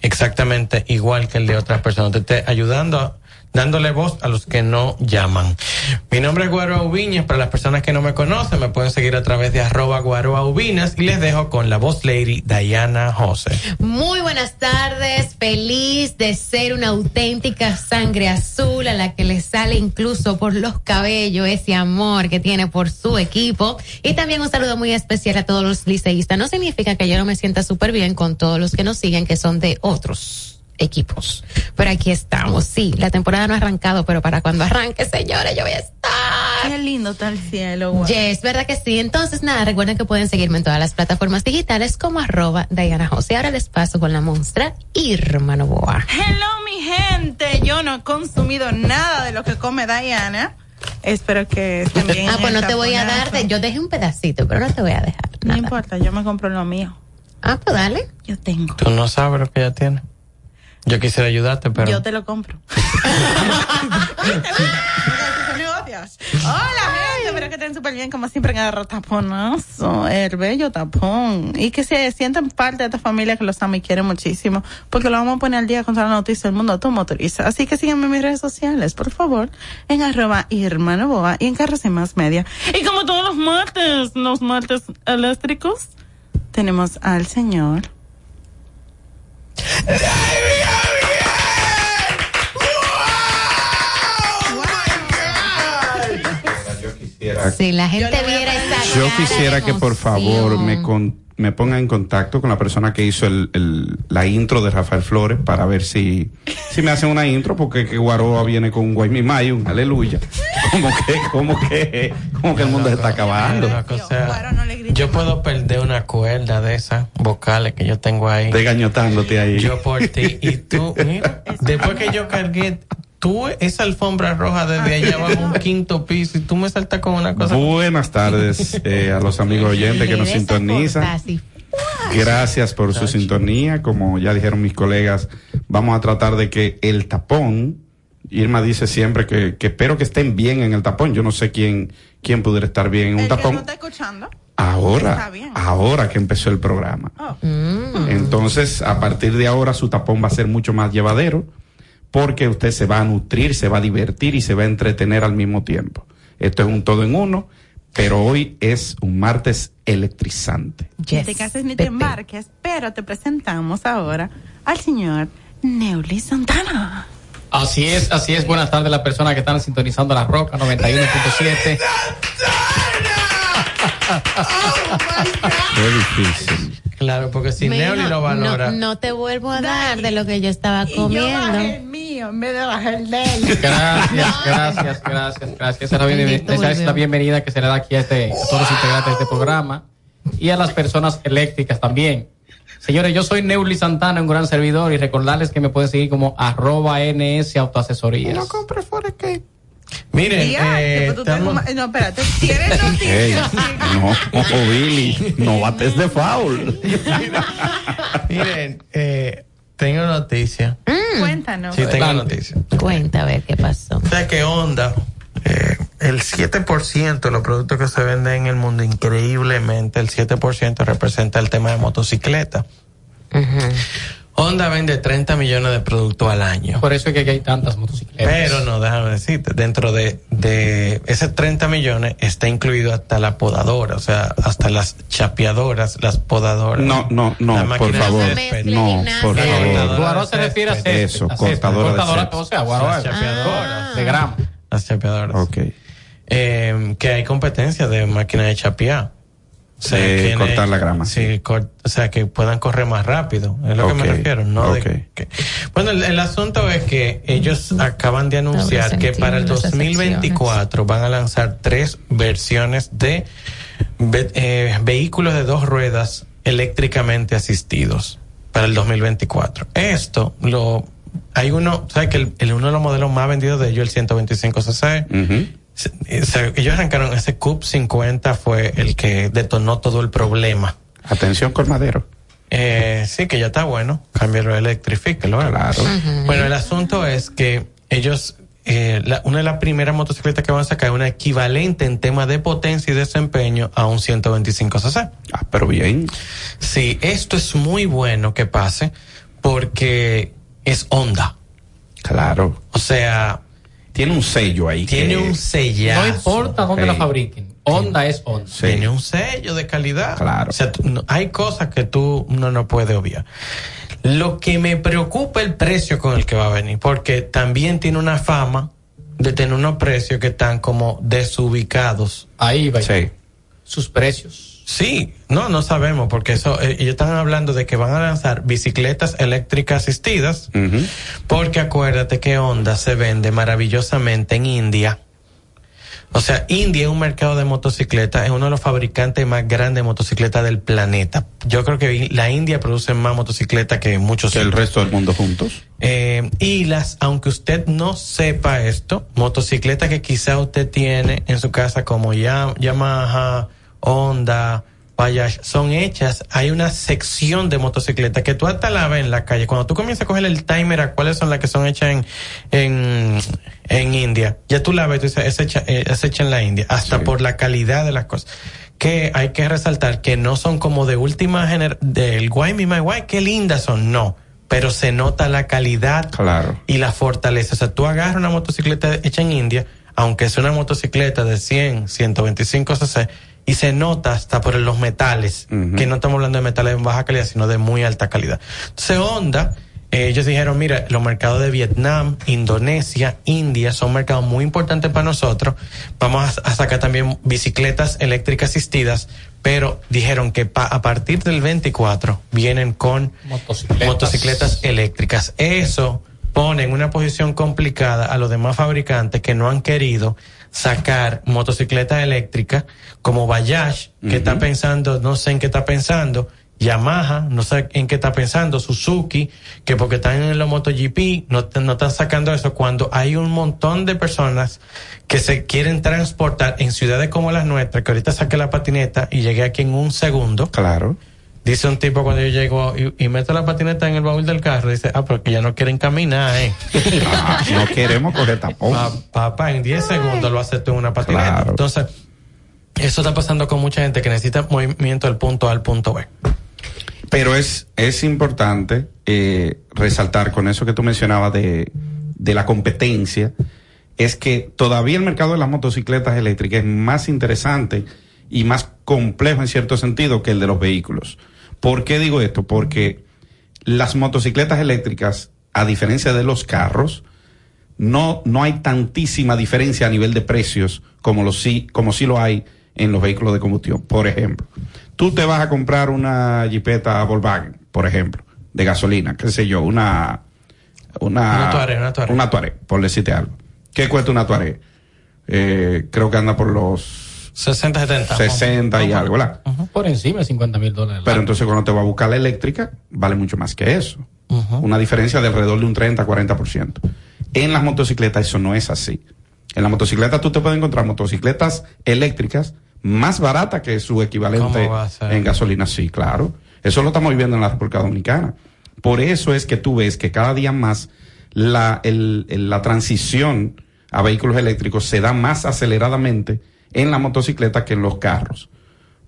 exactamente igual que el de otras personas. Te esté ayudando dándole voz a los que no llaman. Mi nombre es Guaroa Ubiñas, para las personas que no me conocen me pueden seguir a través de arroba Guaroa Ubinas y les dejo con la voz lady Diana José. Muy buenas tardes, feliz de ser una auténtica sangre azul a la que le sale incluso por los cabellos ese amor que tiene por su equipo. Y también un saludo muy especial a todos los liceístas. No significa que yo no me sienta súper bien con todos los que nos siguen, que son de otros equipos. Pero aquí estamos, sí, la temporada no ha arrancado, pero para cuando arranque, señores, yo voy a estar. Qué lindo está el cielo, guau. Yes, verdad que sí. Entonces, nada, recuerden que pueden seguirme en todas las plataformas digitales como arroba Diana José. Ahora les paso con la monstrua Irma Novoa. Hello, mi gente. Yo no he consumido nada de lo que come Diana. Espero que estén bien. Ah, pues no te voy a dar, de- yo dejé un pedacito, pero no te voy a dejar. No importa, yo me compro lo mío. Ah, pues dale. Yo tengo. Tú no sabes lo que ella tiene. Yo quisiera ayudarte, pero... Yo te lo compro. Hola, gente. Espero que estén súper bien, como siempre, en agarro taponazo. El bello tapón. Y que se sientan parte de esta familia que los ama y quiere muchísimo. Porque lo vamos a poner al día con toda la noticia del mundo automotoriza. Así que síganme en mis redes sociales, por favor. En arroba Irma Novoa y en Carros y Más Media. Y como todos los martes, los martes eléctricos, tenemos al señor. Yo quisiera quisiera, Si la gente viera esa yo quisiera que por favor me con- me ponga en contacto con la persona que hizo el, el- la intro de Rafael Flores para ver si, si me hacen una intro porque que Guaroa viene con un Guaymimay, un aleluya. Como que, como que, como que el mundo se está acabando. O sea, yo puedo perder una cuerda de esas vocales que yo tengo ahí. Degañotándote ahí. Yo por ti. Y tú, mira, después que yo cargué, tú esa alfombra roja desde allá abajo, un quinto piso, y tú me saltas con una cosa. Buenas tardes eh, a los amigos oyentes que nos sintonizan. Gracias por su sintonía. Como ya dijeron mis colegas, vamos a tratar de que el tapón, Irma dice siempre que, que espero que estén bien en el tapón. Yo no sé quién, quién pudiera estar bien en un El que tapón. no está escuchando. Ahora, ahora que empezó el programa. Oh. Entonces, a partir de ahora su tapón va a ser mucho más llevadero porque usted se va a nutrir, se va a divertir y se va a entretener al mismo tiempo. Esto es un todo en uno, pero hoy es un martes electrizante. Ni te cases ni te embarques, pero te presentamos ahora al señor Neuli Santana. Así es, así es. Buenas tardes las personas que están sintonizando la Roca 91.7. Qué difícil. Claro, porque si Neoli lo valora. No, no te vuelvo a dar de lo que yo estaba comiendo. mío en vez de bajar el de él. Gracias, gracias, gracias, gracias. Esa es la bienvenida, esa es la bienvenida que se le da aquí a este, a todos los integrantes de este programa y a las personas eléctricas también. Señores, yo soy Neuli Santana, un gran servidor, y recordarles que me pueden seguir como arroba NS Autoasesorías. No compres Forex Miren, Ya, eh, estamos- No, espérate. ¿Tienes noticias? no, Billy, no bates de foul. Miren, eh, tengo noticia. Cuéntanos. Sí, tengo noticia. Cuenta a ver qué pasó. O sea que Honda, eh, el 7% de los productos que se venden en el mundo, increíblemente, el 7% representa el tema de motocicleta. Honda vende 30 millones de productos al año. Por eso es que hay tantas motocicletas. Pero no, déjame decirte, dentro de, de ese 30 millones está incluido hasta la podadora, o sea, hasta las chapeadoras, las podadoras. No, no, no, La por favor. No, por Eh, favor. Guaró se refiere a Eso, a césped, cortadora cortadora, o sea, guaró Las chapeadoras. de grama. Las chapeadoras. Ok. Eh, que hay competencia de máquinas de chapear. O sea, De tiene- cortar la grama. Sí, cor- o sea, que puedan correr más rápido. Es lo que me refiero, ¿no? de que- bueno, el, el asunto es que ellos acaban de anunciar que para el sentimos las 2024 van a lanzar tres versiones de ve- eh, vehículos de dos ruedas eléctricamente asistidos para el 2024. Esto lo hay uno, ¿sabes que el, el- uno de los modelos más vendidos de ellos el 125cc se- o sea, ellos arrancaron ese Cup 50 fue el que detonó todo el problema. Atención, Colmadero. Eh, sí, que ya está bueno. Cámbialo, electrifíquelo. Claro. Bueno, el asunto es que ellos, eh, la- una de las primeras motocicletas que van a sacar es una equivalente en tema de potencia y desempeño a un 125cc. Ah, pero bien. Sí, esto es muy bueno que pase porque es Honda. Claro. O sea, tiene un sello ahí. Tiene que- un sellazo. No importa dónde la Ey. fabriquen. Honda es Honda. Tiene un sello de calidad. Claro. O sea, hay cosas que tú no, no puedes obviar. Lo que me preocupa el precio con el que va a venir, porque también tiene una fama de tener unos precios que están como desubicados. Ahí va. Sí. Sus precios. Sí, no, no sabemos, porque eso, eh, ellos están hablando de que van a lanzar bicicletas eléctricas asistidas, porque acuérdate que Honda se vende maravillosamente en India. O sea, India es un mercado de motocicletas, es uno de los fabricantes más grandes de motocicletas del planeta. Yo creo que la India produce más motocicletas que muchos. Que el resto del mundo juntos. Eh, y las, aunque usted no sepa esto, motocicletas que quizá usted tiene en su casa como Ya- Yamaha, Honda, Bayash, son hechas, hay una sección de motocicletas que tú hasta la ves en la calle. Cuando tú comienzas a coger el timer a cuáles son las que son hechas en, en, en India, ya tú la ves, tú dices, es hecha, eh, es hecha en la India, hasta por la calidad de las cosas. Que hay que resaltar que no son como de última generación, del guay, mi my guay, qué lindas son, no pero se nota la calidad y la fortaleza. O sea, tú agarras una motocicleta hecha en India, aunque es una motocicleta de 100, 125 cc, y se nota hasta por los metales, que no estamos hablando de metales de baja calidad, sino de muy alta calidad. Entonces, Honda eh, ellos dijeron, mira, los mercados de Vietnam, Indonesia, India son mercados muy importantes para nosotros. Vamos a, a sacar también bicicletas eléctricas asistidas, pero dijeron que pa- a partir del 24 vienen con Motocicletas. motocicletas eléctricas. Eso pone en una posición complicada a los demás fabricantes que no han querido sacar motocicletas eléctricas como Bayash, que está pensando, no sé en qué está pensando, Yamaha, no sé en qué está pensando, Suzuki, que porque están en la MotoGP, no, no están sacando eso cuando hay un montón de personas que se quieren transportar en ciudades como las nuestras, que ahorita saqué la patineta y llegué aquí en un segundo. Claro. Dice un tipo cuando yo llego y, y meto la patineta en el baúl del carro, dice, ah, porque ya no quieren caminar, eh. Ah, no queremos coger tapón. Pa- papá, en 10 segundos lo haces tú en una patineta. Entonces, eso está pasando con mucha gente que necesita movimiento del punto A al punto B. Pero es, es importante eh, resaltar con eso que tú mencionabas de, de la competencia, es que todavía el mercado de las motocicletas eléctricas es más interesante y más complejo en cierto sentido que el de los vehículos. ¿Por qué digo esto? Porque las motocicletas eléctricas, a diferencia de los carros, no, no hay tantísima diferencia a nivel de precios como, lo sí, como sí lo hay en los vehículos de combustión. Por ejemplo, tú te vas a comprar una Jeepeta Volkswagen, por ejemplo, de gasolina, qué sé yo, una... Una, Una Touareg, una una por decirte algo. ¿Qué cuesta una Touareg? Eh, creo que anda por los 60, 70. 60 y algo, ¿verdad? Por encima de 50 mil dólares. Pero entonces cuando te va a buscar la eléctrica, vale mucho más que eso. Una diferencia de alrededor de un 30 40%. En las motocicletas eso no es así. En la motocicleta tú te puedes encontrar motocicletas eléctricas más baratas que su equivalente en gasolina. Sí, claro. Eso lo estamos viviendo en la República Dominicana. Por eso es que tú ves que cada día más la, el- el- la transición a vehículos eléctricos se da más aceleradamente en la motocicleta que en los carros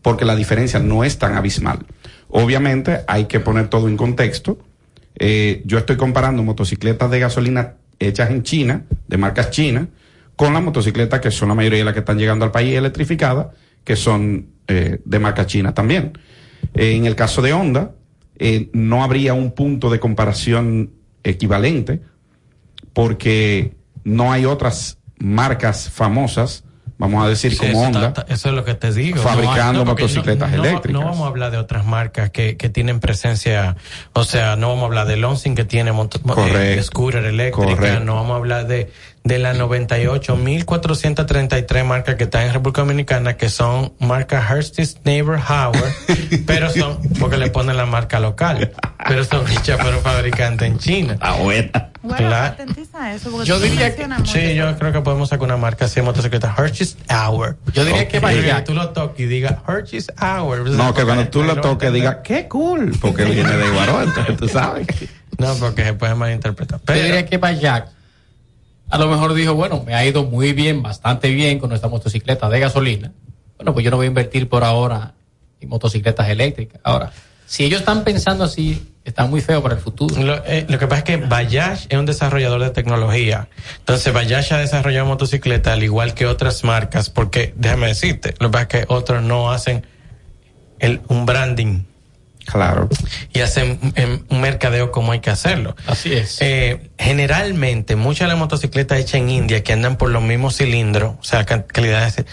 porque la diferencia no es tan abismal. Obviamente hay que poner todo en contexto. Eh, yo estoy comparando motocicletas de gasolina hechas en China, de marcas chinas, con las motocicletas que son la mayoría de las que están llegando al país electrificadas, que son eh, de marca china también. Eh, en el caso de Honda, no habría un punto de comparación equivalente, porque no hay otras marcas famosas, vamos a decir, Sí, como eso, Honda, está- eso es lo que te digo. fabricando No, motocicletas no- eléctricas. No vamos a hablar de otras marcas que, que tienen presencia, o sea, no vamos a hablar de Lonsing que tiene moto, eh, Correcto. scooter eléctrica, Correcto. no vamos a hablar de, de las 98.433 marcas que están en República Dominicana que son marcas Herstis Neighbor Howard, pero son, porque le ponen la marca local, pero son hechas por un fabricante en China. Ah. Bueno, eso. porque Yo diría que sí, yo creo que podemos sacar una marca así de motocicleta Hershey's Hour. Yo diría que Ok. vaya- Que tú lo toques y digas Hershey's Hour. No, que cuando tú lo toques diga, qué cool, porque él viene de Guaró, entonces tú sabes. No, porque se puede malinterpretar. Yo diría Pero, que Bayak a lo mejor dijo, bueno, me ha ido muy bien, bastante bien con nuestra motocicleta de gasolina. Bueno, pues yo no voy a invertir por ahora en motocicletas eléctricas. Ahora, si ellos están pensando así, están muy feos para el futuro. lo, eh, que pasa es que Bayash es un desarrollador de tecnología. Entonces, Bayash ha desarrollado motocicletas al igual que otras marcas, porque déjame decirte, lo que pasa es que otros no hacen el, un branding. Claro. y hacen em, un mercadeo como hay que hacerlo. Así es. Eh, generalmente, muchas de las motocicletas hechas en India que andan por los mismos cilindros, o sea, calidades,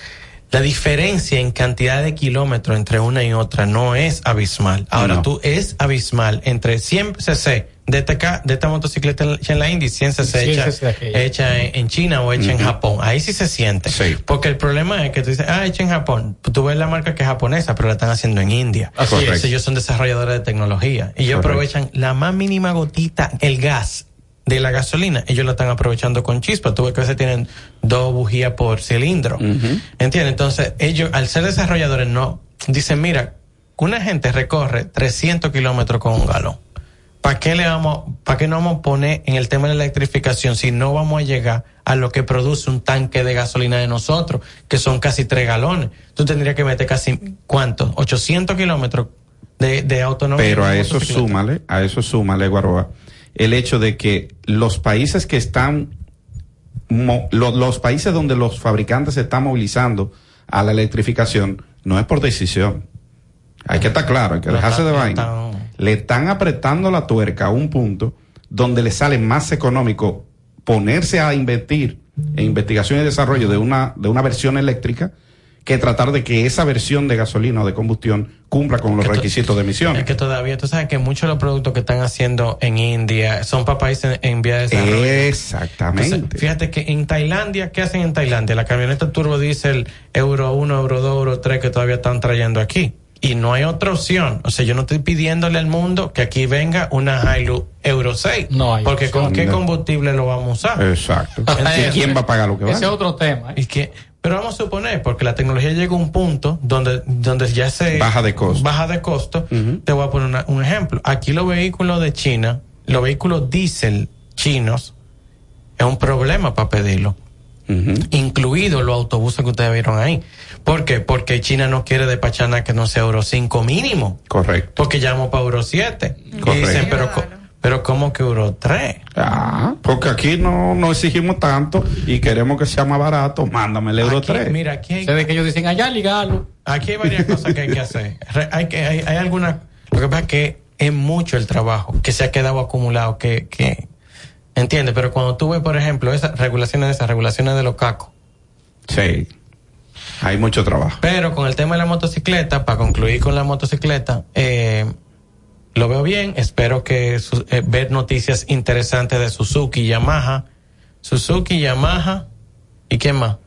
la diferencia en cantidad de kilómetros entre una y otra no es abismal. Ahora, No. tú es abismal entre 100 cc de esta, de esta motocicleta hecha en la India y 100 cc 100 hecha, en, en China o hecha en. Japón. Ahí sí se siente. Porque el problema es que tú dices, ah, hecha en Japón. Tú ves la marca que es japonesa, pero la están haciendo en India. Así es. Ellos son desarrolladores de tecnología. Y ellos aprovechan la más mínima gotita, el gas de la gasolina. Ellos lo están aprovechando con chispa. Tú ves que a veces tienen dos bujías por cilindro. ¿Entiendes? Entonces, ellos, al ser desarrolladores, no dicen, mira, una gente recorre 300 kilómetros con un galón. ¿Para qué le vamos, para qué no vamos a poner en el tema de la electrificación si no vamos a llegar a lo que produce un tanque de gasolina de nosotros, que son casi tres galones? Tú tendrías que meter casi, ¿cuánto? 800 kilómetros de, de autonomía. Pero a eso súmale, a eso súmale, Guaroa, el hecho de que los países que están, mo- lo- los países donde los fabricantes se están movilizando a la electrificación, no es por decisión. Hay que estar claro, hay que dejarse de vaina. Le están apretando la tuerca a un punto donde le sale más económico ponerse a invertir en investigación y desarrollo de una, de una versión eléctrica que tratar de que esa versión de gasolina o de combustión cumpla con los requisitos de emisiones. Es que todavía, tú sabes que muchos de los productos que están haciendo en India son para países en, en vía de desarrollo. Exactamente. Entonces, fíjate que en Tailandia, ¿qué hacen en Tailandia? La camioneta turbo diésel Euro 1, Euro 2, Euro 3 que todavía están trayendo aquí. Y no hay otra opción. O sea, yo no estoy pidiéndole al mundo que aquí venga una Hilux Euro 6. No hay Porque opción. ¿con qué combustible lo vamos a usar? Exacto. ¿Quién va a pagar lo que Ese vale? es otro tema. ¿eh? Y que, pero vamos a suponer, porque la tecnología llega a un punto donde, donde ya se Baja de costo. baja de costo. Te voy a poner una- un ejemplo. Aquí los vehículos de China, los vehículos diésel chinos, es un problema para pedirlo. Incluidos los autobuses que ustedes vieron ahí. ¿Por qué? Porque China no quiere despachar nada que no sea Euro 5 mínimo. Correcto. Porque ya vamos para Euro 7. Y Correcto. dicen, pero, pero ¿cómo que Euro 3? Ah, porque aquí no, no exigimos tanto y queremos que sea más barato. Mándame el Euro Aquí, 3. Mira, aquí hay, Se ve que ellos dicen allá ligarlo. Aquí hay varias cosas que hay que hacer. Re- Hay, que, hay, hay algunas. Lo que pasa es que es mucho el trabajo que se ha quedado acumulado. Que, que ¿Entiendes? Pero cuando tú ves, por ejemplo, esas regulaciones de esas regulaciones de los cacos. Sí. Hay mucho trabajo. Pero con el tema de la motocicleta, para concluir con la motocicleta, eh, lo veo bien. Espero que su- eh, ver noticias interesantes de Suzuki, Yamaha. Suzuki, Yamaha. ¿Y qué más?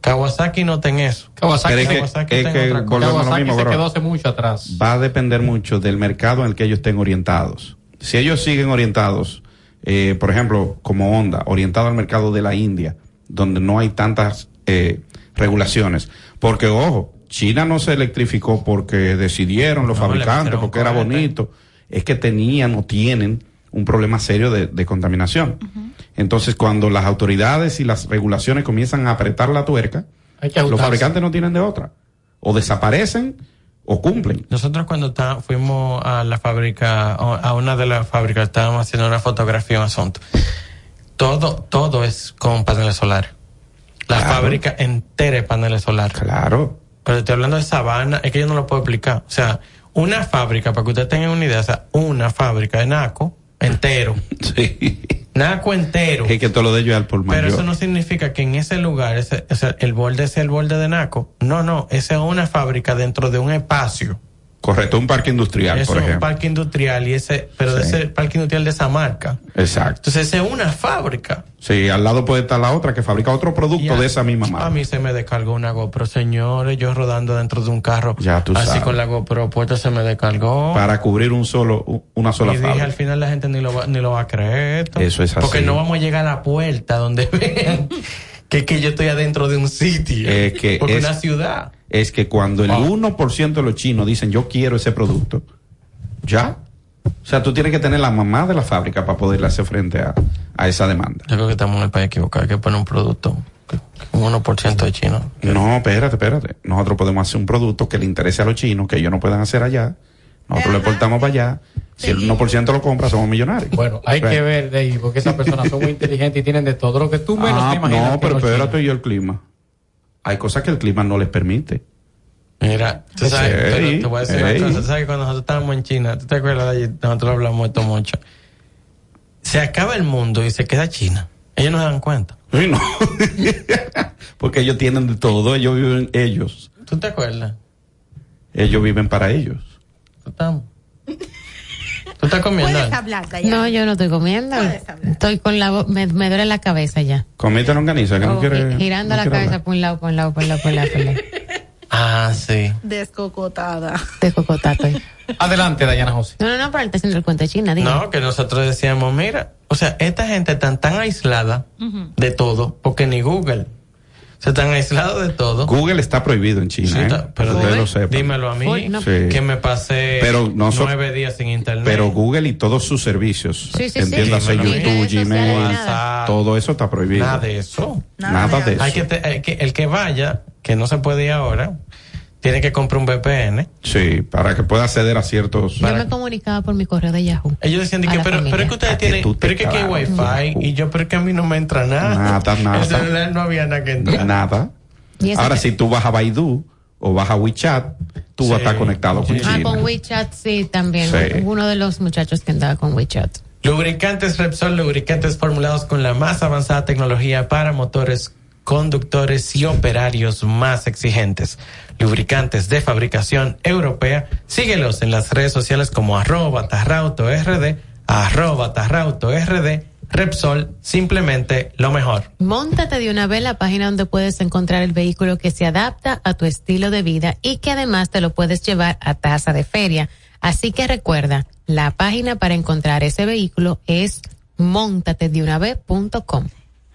Kawasaki no ten eso. Kawasaki, que- Kawasaki ten que otra cosa. Kawasaki mismo, se bro. quedó hace mucho atrás. Va a depender mucho del mercado en el que ellos estén orientados. Si ellos siguen orientados, eh, por ejemplo, como Honda, orientado al mercado de la India, donde no hay tantas eh, regulaciones. Porque, ojo, China no se electrificó porque decidieron los No, fabricantes, porque era bonito. Es que tenían o tienen un problema serio de, de contaminación. Entonces, cuando las autoridades y las regulaciones comienzan a apretar la tuerca, los fabricantes no tienen de otra. O desaparecen o cumplen. Nosotros cuando fuimos a la fábrica, o a una de las fábricas, estábamos haciendo una fotografía, un asunto. Todo, todo es con paneles solares. La Claro. fábrica entera es paneles solares. Claro. Pero estoy hablando de sabana, es que yo no lo puedo explicar. O sea, una fábrica, para que ustedes tengan una idea, o sea, una fábrica de Naco entero. Sí. Naco entero. Es que todo lo de ellos al mayor. Pero eso no significa que en ese lugar, ese, o sea, el borde es el borde de Naco. No, no, esa es una fábrica dentro de un espacio. Correcto, un parque industrial, es por un ejemplo. parque industrial y ese, pero de Sí. ese parque industrial de esa marca. Exacto. Entonces esa es una fábrica. Sí, al lado puede estar la otra que fabrica otro producto Y a- de esa misma A marca. mí se me descargó una GoPro, señores, yo rodando dentro de un carro. Ya tú así sabes. con la GoPro puesta se me descargó. Para cubrir un solo, una sola y dije, fábrica. al final la gente ni lo va, ni lo va a creer esto. Eso es así. Porque no vamos a llegar a la puerta donde vean que, que yo estoy adentro de un sitio. Es que porque es- una ciudad. Es que cuando el Ah. 1% de los chinos dicen yo quiero ese producto, ya. O sea, tú tienes que tener la mamá de la fábrica para poderle hacer frente a, a esa demanda. Yo creo que estamos en el país equivocado. Hay que poner un producto un 1% de chino. No, espérate, espérate. Nosotros podemos hacer un producto que le interese a los chinos, que ellos no puedan hacer allá. Nosotros le exportamos para allá. Si el 1% lo compra, somos millonarios. Bueno, hay que ver de ahí, porque esas personas son muy inteligentes y tienen de todo lo que tú menos Ah, te imaginas. no, pero espérate, chinos. y el clima. Hay cosas que el clima no les permite. Mira, tú sabes, Ey, pero te voy a decir ey. una cosa. Tú sabes que cuando nosotros estábamos en China, tú te acuerdas de allí? nosotros hablamos esto mucho. Se acaba el mundo y se queda China. Ellos no se dan cuenta. Uy, no. Porque ellos tienen de todo, ellos viven ellos. ¿Tú te acuerdas? Ellos viven para ellos. Estamos. ¿Tú estás comiendo? Puedes hablar, Dayana. No, yo no estoy comiendo. Estoy con la, me, me duele la cabeza ya. Comita longaniza, que no Oh, quiere. girando no la quiere cabeza hablar. por un lado, por un lado, por un lado, por un lado, por un lado. Ah, sí. Descocotada. De cocotato. Adelante, Dayana José. No, no, no, pero él está haciendo el cuento de China, diga. No, que nosotros decíamos, mira, o sea, esta gente tan tan aislada de todo, porque ni Google. Se están aislados de todo. Google está prohibido en China, Sí, ¿eh? pero Google, lo dímelo a mí, Uy, no. Sí. que me pasé Pero no so- nueve días sin internet. Pero Google y todos sus servicios, Sí, sí, sí. entiéndase. YouTube, Gmail, nada. todo eso está prohibido. Nada de eso. Nada de eso. Hay que, te- hay que- el que vaya, que no se puede ir ahora, tiene que comprar un VPN. Sí, para que pueda acceder a ciertos. Yo me comunicaba por mi correo de Yahoo. Ellos decían, que, pero, familia. pero es que ustedes A que tienen, te pero es que aquí hay wifi, y yo, pero es que a mí no me entra nada. Nada, nada. El celular no había nada que entrar. Nada. Ahora, que- si tú vas a Baidu o vas a WeChat, tú vas a estar conectado con Ah, China. con WeChat sí, también. Sí. Uno de los muchachos que andaba con WeChat. Lubricantes Repsol, lubricantes formulados con la más avanzada tecnología para motores, conductores y operarios más exigentes. Lubricantes de fabricación europea. Síguelos en las redes sociales como arroba tarrauto rd, arroba tarrauto rd Repsol, simplemente lo mejor. Móntate de una vez la página donde puedes encontrar el vehículo que se adapta a tu estilo de vida y que además te lo puedes llevar a tasa de feria. Así que recuerda, la página para encontrar ese vehículo es montatedeunav.com.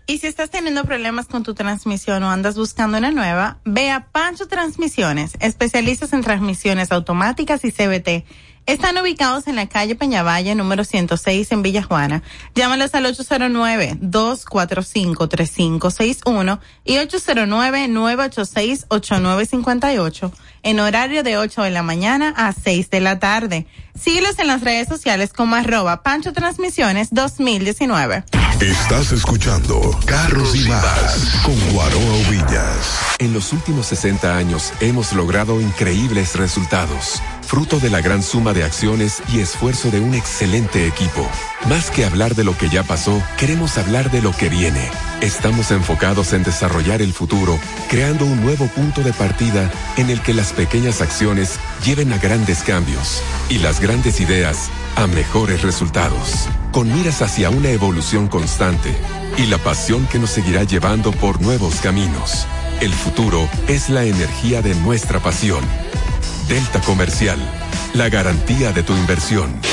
Y si estás teniendo problemas con tu transmisión o andas buscando una nueva, ve a Pancho Transmisiones, especialistas en transmisiones automáticas y CBT están ubicados en la calle Peñavalle, número 106 en Villa Juana. Llámalos al 809-245-3561 y 809-986-8958 en horario de 8 de la mañana a 6 de la tarde. Síguelos en las redes sociales como arroba Pancho Transmisiones 2019. Estás escuchando Carros y Más con Guaroa Villas. En los últimos 60 años hemos logrado increíbles resultados fruto de la gran suma de acciones y esfuerzo de un excelente equipo. Más que hablar de lo que ya pasó, queremos hablar de lo que viene. Estamos enfocados en desarrollar el futuro, creando un nuevo punto de partida en el que las pequeñas acciones lleven a grandes cambios y las grandes ideas a mejores resultados, con miras hacia una evolución constante y la pasión que nos seguirá llevando por nuevos caminos. El futuro es la energía de nuestra pasión Delta Comercial, la garantía de tu inversión.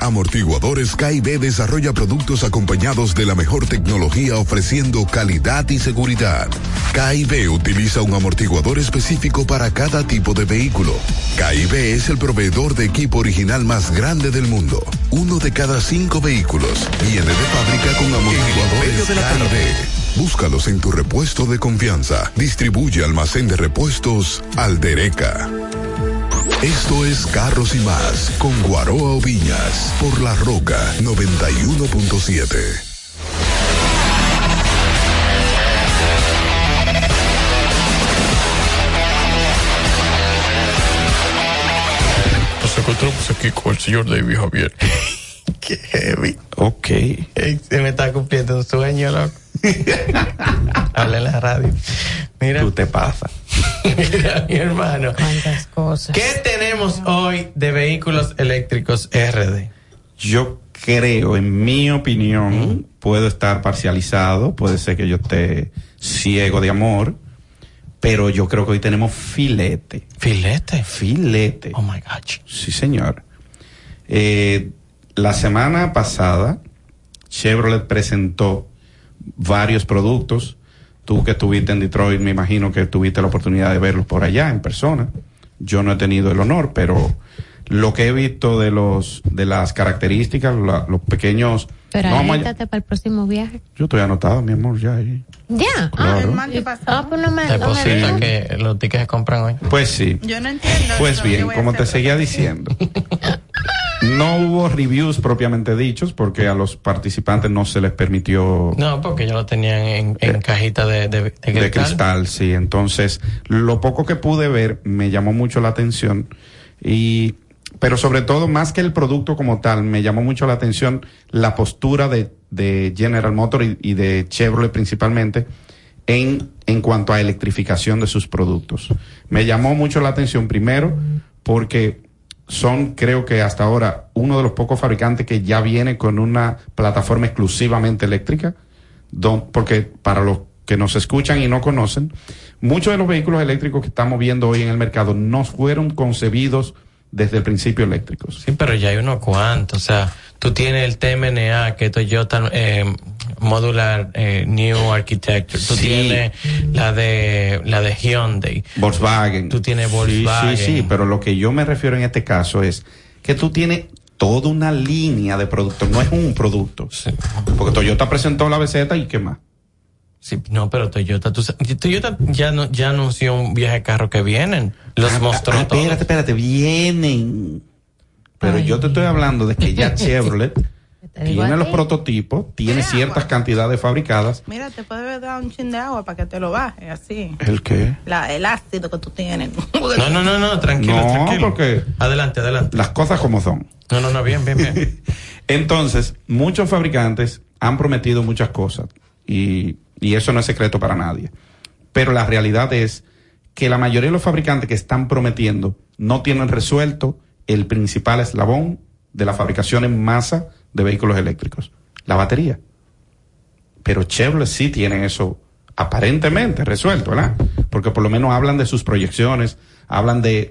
Amortiguadores KIB desarrolla productos acompañados de la mejor tecnología ofreciendo calidad y seguridad. KIB utiliza un amortiguador específico para cada tipo de vehículo. KIB es el proveedor de equipo original más grande del mundo. Uno de cada cinco vehículos viene de fábrica con amortiguadores KIB. Búscalos en tu repuesto de confianza. Distribuye almacén de repuestos Aldereca. Esto es Carros y más con Guaroa Oviñas por La Roca 91.7. Nos encontramos aquí con el señor David Javier. Qué heavy. Ok. Se me está cumpliendo un sueño, loco. Habla en la radio. Mira. Tú te pasas. Mira, mi hermano. Cuántas cosas. ¿Qué tenemos hoy de vehículos eléctricos RD? Yo creo, en mi opinión, puedo estar parcializado, puede ser que yo esté ciego de amor, pero yo creo que hoy tenemos filete. ¿Filete? Filete. Oh my gosh. Sí, señor. Eh, la semana pasada, Chevrolet presentó varios productos. Tú que estuviste en Detroit, me imagino que tuviste la oportunidad de verlos por allá en persona. Yo no he tenido el honor, pero lo que he visto de los de las características, la- los pequeños. Pero no, para el próximo viaje. yo estoy anotado, mi amor, ya ahí. Ya. Claro. Ah, ah, pues no me, no me que los tickets se compran hoy. Pues sí. Yo no entiendo. Pues eso, bien, como te seguía diciendo, no hubo reviews propiamente dichos porque a los participantes no se les permitió No, porque ellos lo tenían en, en cajita de, de, de cristal. de cristal, sí. Entonces, lo poco que pude ver me llamó mucho la atención y pero sobre todo más que el producto como tal, me llamó mucho la atención la postura de, General Motors y, y de Chevrolet principalmente en, en cuanto a electrificación de sus productos. Me llamó mucho la atención primero porque son, creo que hasta ahora, uno de los pocos fabricantes que ya viene con una plataforma exclusivamente eléctrica, don- porque para los que nos escuchan y no conocen, muchos de los vehículos eléctricos que estamos viendo hoy en el mercado no fueron concebidos desde el principio eléctricos. Sí, pero ya hay unos cuantos. O sea, tú tienes el TMNA, que Toyota, eh, Modular eh, New Architecture. Tú Sí. tienes la de la de Hyundai. Volkswagen. Tú tienes Sí, Volkswagen. Sí, sí, pero lo que yo me refiero en este caso es que tú tienes toda una línea de productos, no es un producto. Porque Toyota presentó la BZ y qué más. Sí, no, pero Toyota, tú, Toyota ya no, ya anunció un viaje de carro que vienen. Los mostró Ah, todos. espérate, espérate, vienen. Pero yo te estoy hablando de que ya Chevrolet tiene los ti. prototipos, tiene ciertas cantidades fabricadas. Mira, te puede dar un chin de agua para que te lo baje, así. ¿El qué? La, el ácido que tú tienes. No, no, no, no, tranquilo, No, tranquilo. porque Adelante, adelante. las cosas como son. No, no, no, bien, bien, bien. Entonces, muchos fabricantes han prometido muchas cosas y, y eso no es secreto para nadie. Pero la realidad es que la mayoría de los fabricantes que están prometiendo no tienen resuelto el principal eslabón de la fabricación en masa de vehículos eléctricos, la batería. Pero Chevrolet sí tiene eso aparentemente resuelto, ¿verdad? Porque por lo menos hablan de sus proyecciones, hablan de,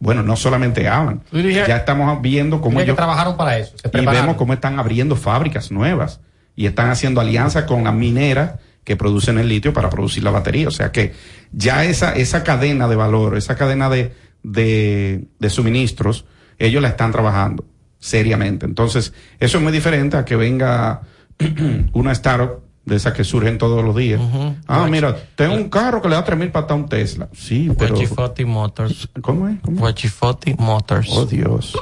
bueno, no solamente hablan, ya estamos viendo cómo Diría que ellos trabajaron para eso. Se y vemos cómo están abriendo fábricas nuevas y están haciendo alianzas con las mineras que producen el litio para producir la batería. O sea que ya esa, esa cadena de valor, esa cadena de, de, de suministros, ellos la están trabajando seriamente. Entonces, eso es muy diferente a que venga una startup de esas que surgen todos los días. Ah, mira, tengo un carro que le da 3 mil para un Tesla. Sí, pero... Wachifoti Motors. ¿Cómo es? Wachifoti Motors. Oh, Dios.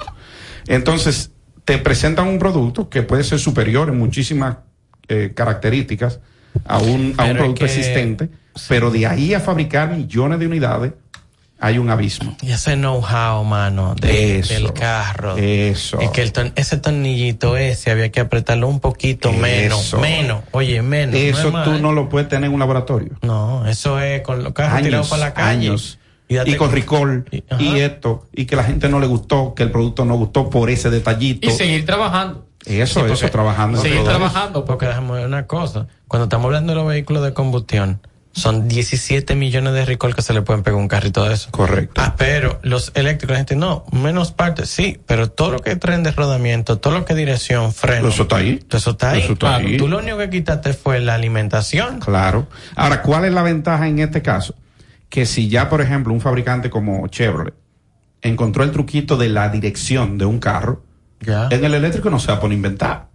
Entonces, te presentan un producto que puede ser superior en muchísimas eh, características a un, a un es producto que- existente, pero de ahí a fabricar millones de unidades hay un abismo. Y ese know-how, mano, de- Eso, del carro. Eso. Es que el ton- ese tornillito ese había que apretarlo un poquito menos. Eso. Menos. Oye, menos. Eso no es tú no lo puedes tener en un laboratorio. No, eso es con los carros tirados Años, para la calle. años. Y date Y con recall, y, ajá. esto, y que la gente no le gustó, que el producto no gustó por ese detallito. Y seguir trabajando. Eso, Sí, eso, trabajando. Seguir trabajando, porque déjame ver una cosa. Cuando estamos hablando de los vehículos de combustión, son 17 millones de recall que se le pueden pegar un carrito de eso. Correcto. Ah, pero los eléctricos, la gente, no, menos partes, sí, pero todo lo que traen de rodamiento, todo lo que es dirección, freno. Eso está ahí. todo Eso está ahí. Eso está Claro, ahí. Tú lo único que quitaste fue la alimentación. Claro. Ahora, ¿cuál es la ventaja en este caso? Que si ya, por ejemplo, un fabricante como Chevrolet encontró el truquito de la dirección de un carro, En el eléctrico no se va a poner a inventar.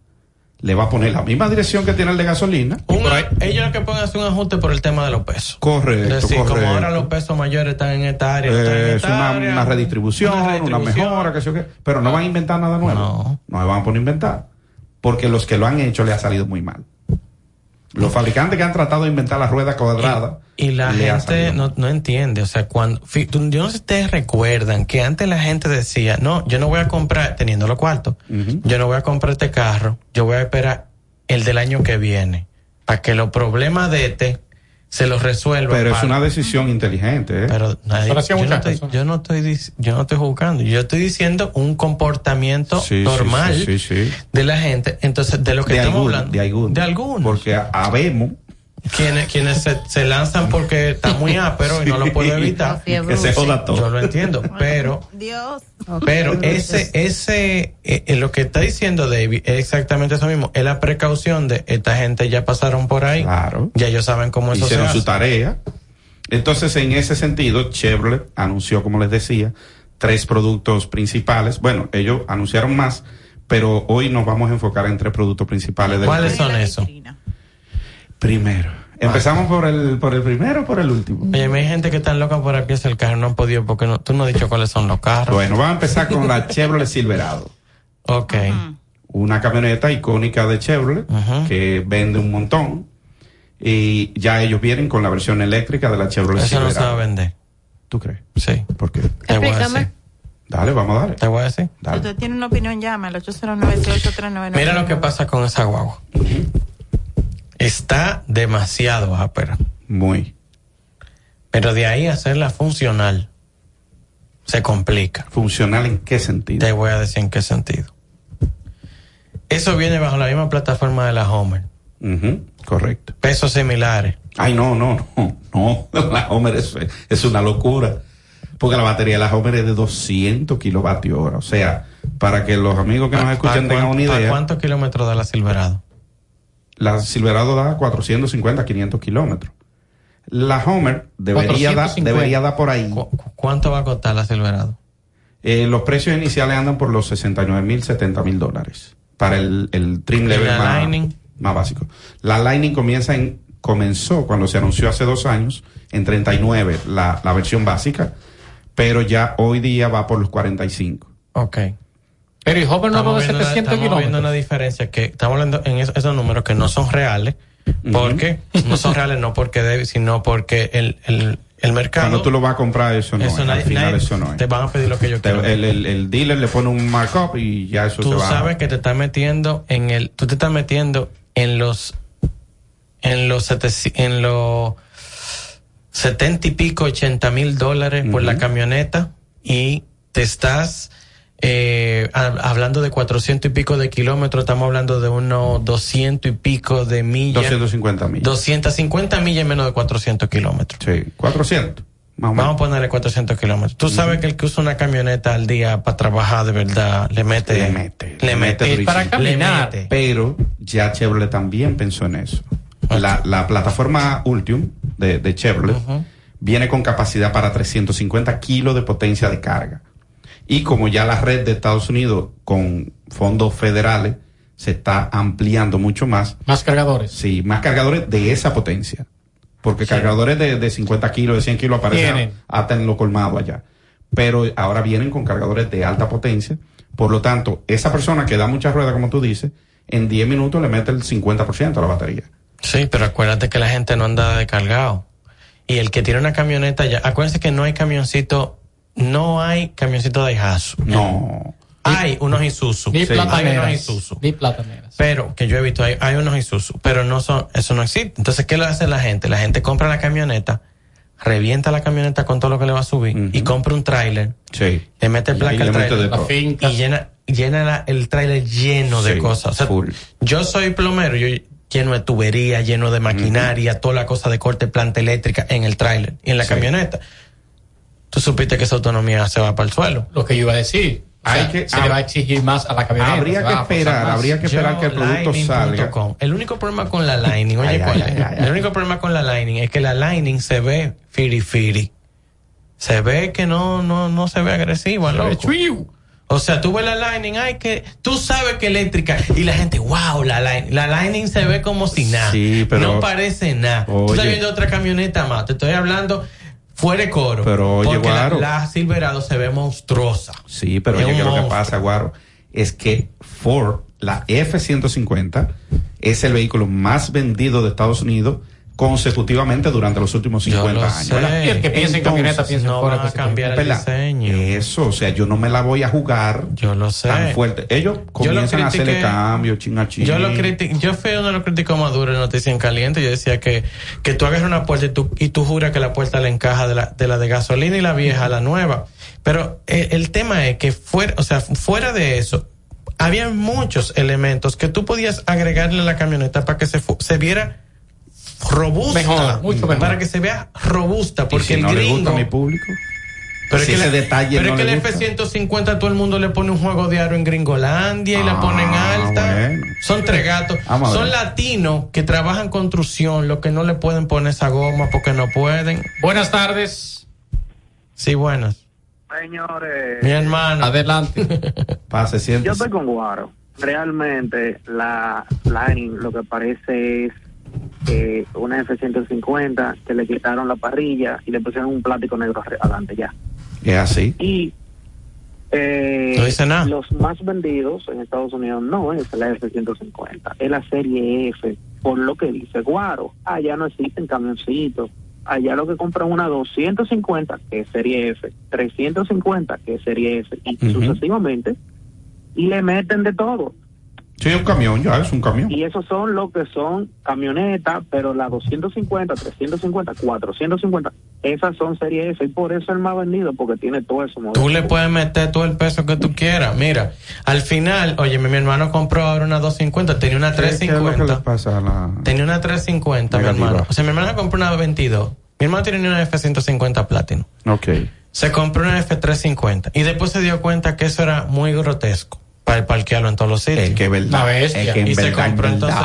Le va a poner la misma dirección que tiene el de gasolina. Un- ellos lo que pueden hacer un ajuste por el tema de los pesos. Correcto, Es decir, correcto. como ahora los pesos mayores están en esta área, están en es una, área, una redistribución, una mejora, que sé yo qué. Pero no van a inventar nada nuevo. No. No se van a poner a inventar. Porque los que lo han hecho le ha salido muy mal. Los fabricantes que han tratado de inventar la rueda cuadrada. Y la gente no, no entiende, o sea, cuando, yo no sé si ustedes recuerdan que antes la gente decía, no, yo no voy a comprar, teniendo los cuartos, yo no voy a comprar este carro, yo voy a esperar el del año que viene, para que los problemas de este se los resuelva. Pero es una decisión inteligente. ¿eh? Pero nadie- yo, no estoy, yo no estoy yo no estoy juzgando, yo estoy diciendo un comportamiento Sí, normal sí, sí, sí. de la gente. Entonces, de lo que de estamos hablando, de algunos. de algunos. Porque habemos quienes, quienes se, se lanzan porque está muy ápero y no lo puedo evitar. Sí, que se joda todo. Yo lo entiendo, pero, Dios. pero ese, ese, eh, eh, lo que está diciendo David es exactamente eso mismo. Es la precaución de esta gente ya pasaron por ahí. Claro. Ya ellos saben cómo eso se hicieron hace. su tarea. Entonces, en ese sentido, Chevrolet anunció, como les decía, tres productos principales. Bueno, ellos anunciaron más, pero hoy nos vamos a enfocar en tres productos principales. ¿Cuáles son esos? Primero. Empezamos por el, por el primero o por el último. Oye, hay gente que está loca por aquí el carro, no han podido porque no, tú no has dicho cuáles son los carros. Bueno, vamos a empezar con la Chevrolet Silverado. Ok. Una camioneta icónica de Chevrolet que vende un montón. Y ya ellos vienen con la versión eléctrica de la Chevrolet Eso no Silverado. se va a vender. ¿Tú crees? Sí. ¿Por qué? Te voy a decir. Dale, vamos a darle. Te voy a decir. Si Dale. usted tiene una opinión, llame al 809 Mira lo que pasa con esa guagua. Está demasiado ápera. Muy. Pero de ahí hacerla funcional se complica. ¿Funcional en qué sentido? Te voy a decir en qué sentido. Eso viene bajo la misma plataforma de la Homer. Ujú, correcto. Pesos similares. Ay, no, no, no, no. La Homer es, es una locura. Porque la batería de la Homer es de 200 kilovatios hora. O sea, para que los amigos que nos escuchan ¿Para tengan una idea. ¿Cuántos kilómetros da la Silverado? La Silverado da 450, 500 kilómetros. La Homer debería dar, 450. debería dar por ahí. ¿Cuánto va a costar la Silverado? Eh, los precios iniciales andan por los 69 mil, 70 mil dólares para el, el trim ¿Y level la más, Lightning? más básico. La Lightning comienza en, comenzó cuando se anunció hace dos años en 39 la, la versión básica, pero ya hoy día va por los 45. Ok. Pero el Hopper no viendo, 700 estamos viendo una diferencia que estamos hablando en esos, esos números que no son reales, porque no son reales no porque debe, sino porque el, el, el mercado. Cuando tú lo vas a comprar, eso no Eso es. nadie- Al final, nadie- eso no es. te van a pedir lo que yo quiero. el, el- el dealer le pone un markup y ya eso se tú va. sabes que te estás metiendo en el, tú te estás metiendo en los, en los, en los setenta y pico, ochenta mil dólares por la camioneta y te estás eh, ha- hablando de cuatrocientos y pico de kilómetros, estamos hablando de unos doscientos y pico de millas. 250 millas. 250 millas en menos de 400 kilómetros. Sí, 400. Más. Vamos a ponerle 400 kilómetros. Tú sabes que el que usa una camioneta al día para trabajar de verdad le mete. Le mete. Le mete. durísimo. Le mete. Pero ya Chevrolet también pensó en eso. La, la plataforma Ultium de, de Chevrolet viene con capacidad para 350 kilos de potencia de carga. Y como ya la red de Estados Unidos con fondos federales se está ampliando mucho más. Más cargadores. Sí, más cargadores de esa potencia. Porque cargadores de, de 50 kilos, de 100 kilos aparecen Vienen. hasta en lo colmado allá. Pero ahora vienen con cargadores de alta potencia. Por lo tanto, esa persona que da mucha rueda, como tú dices, en 10 minutos le mete el 50% a la batería. Sí, pero acuérdate que la gente no anda de cargado. Y el que tiene una camioneta ya, acuérdense que no hay camioncito, no hay camioncito de Ijazo. No. Hay unos Isuzu. Ni Sí. Hay unos plataneras. Isuzu. Ni plataneras. Pero que yo he visto, hay, hay unos Isuzu, pero no son, eso no existe. Entonces, ¿qué le hace la gente? La gente compra la camioneta, revienta la camioneta con todo lo que le va a subir y compra un tráiler, Sí. le mete placa al todo. y llena, llena la- el tráiler lleno de cosas. O sea, yo soy plomero, yo lleno de tubería, lleno de maquinaria, toda la cosa de corte planta eléctrica en el tráiler y en la Sí. camioneta. Tú supiste que esa autonomía se va para el suelo. Lo que yo iba a decir. O sea, Hay que- se le va a exigir más a la camioneta. Habría que esperar, habría que esperar que el producto salga. El único problema con la Lightning, oye, Ay, ¿cuál ay, es? ay, ay, El único problema con la Lightning es que la Lightning se ve firi firi. Se ve que no, no, no se ve agresiva, Se ve loco. O sea, tú ves la Lightning, ay, que tú sabes que eléctrica. Y la gente, wow, la Lightning. La Lightning se ve como si nada. Sí, pero- No parece nada. Tú estás viendo otra camioneta más. Te estoy hablando fuera de coro. Pero, oye, porque la, Guaro. la Silverado se ve monstruosa. Sí, pero oye, que lo que pasa, Guaro, es que Ford, la F-150, es el vehículo más vendido de Estados Unidos consecutivamente durante los últimos 50 lo años. el que piensa en camioneta piensa en No van a F-150. cambiar el ¿verdad? diseño. Eso, o sea, yo no me la voy a jugar Yo lo sé. tan fuerte. Ellos comienzan a hacerle cambios, chin a chin. Yo lo criti- yo fui uno de los críticos más duros de Noticia en Caliente. Yo decía que, que tú agarras una puerta y tú, y tú juras que la puerta le encaja de la, de la de gasolina y la vieja a la nueva. Pero eh, el tema es que fuera, o sea, fuera de eso, había muchos elementos que tú podías agregarle a la camioneta para que se, se viera robusta. Mejor, mucho mejor. Para que se vea robusta. Porque si el no le gringo. gusta a mi público. Pero si es que, ese la- detalle pero no es que le el gusta. F-150 todo el mundo le pone un juego de aro en Gringolandia y la Ah, ponen alta. bueno. Son tres gatos. Son latinos que trabajan construcción, los que no le pueden poner esa goma porque no pueden. Buenas tardes. Sí, buenas. Señores, Mi hermano. Adelante. Pase, yo estoy con Guaro. Realmente la Lightning lo que parece es eh, una F-150 que le quitaron la parrilla y le pusieron un plástico negro adelante ya. Es así. Y eh, No dice nada. los más vendidos en Estados Unidos no es la F-150, es la serie F, por lo que dice Guaro. Allá no existen camioncitos. Allá lo que compran una 250, que es serie F, 350, que es serie F, y sucesivamente, y le meten de todo. Sí, un camión, ya es un camión. Y esos son lo que son camionetas, pero la 250, 350, 450, esas son serie F, y por eso es el más vendido, porque tiene todo eso. Tú le puedes meter todo el peso que tú quieras. Mira, al final, oye, mi, mi hermano compró ahora una 250, tenía una ¿Qué- qué es lo que le 350. pasa a la... Tenía una 350, mi Negativa. hermano. O sea, mi hermano compró una 22. Mi hermano tiene una F-150 Platinum. Ok. Se compró una F350 y después se dio cuenta que eso era muy grotesco para parquearlo en todos los sitios. Es que es verdad. Es que y se verdad, compró entonces.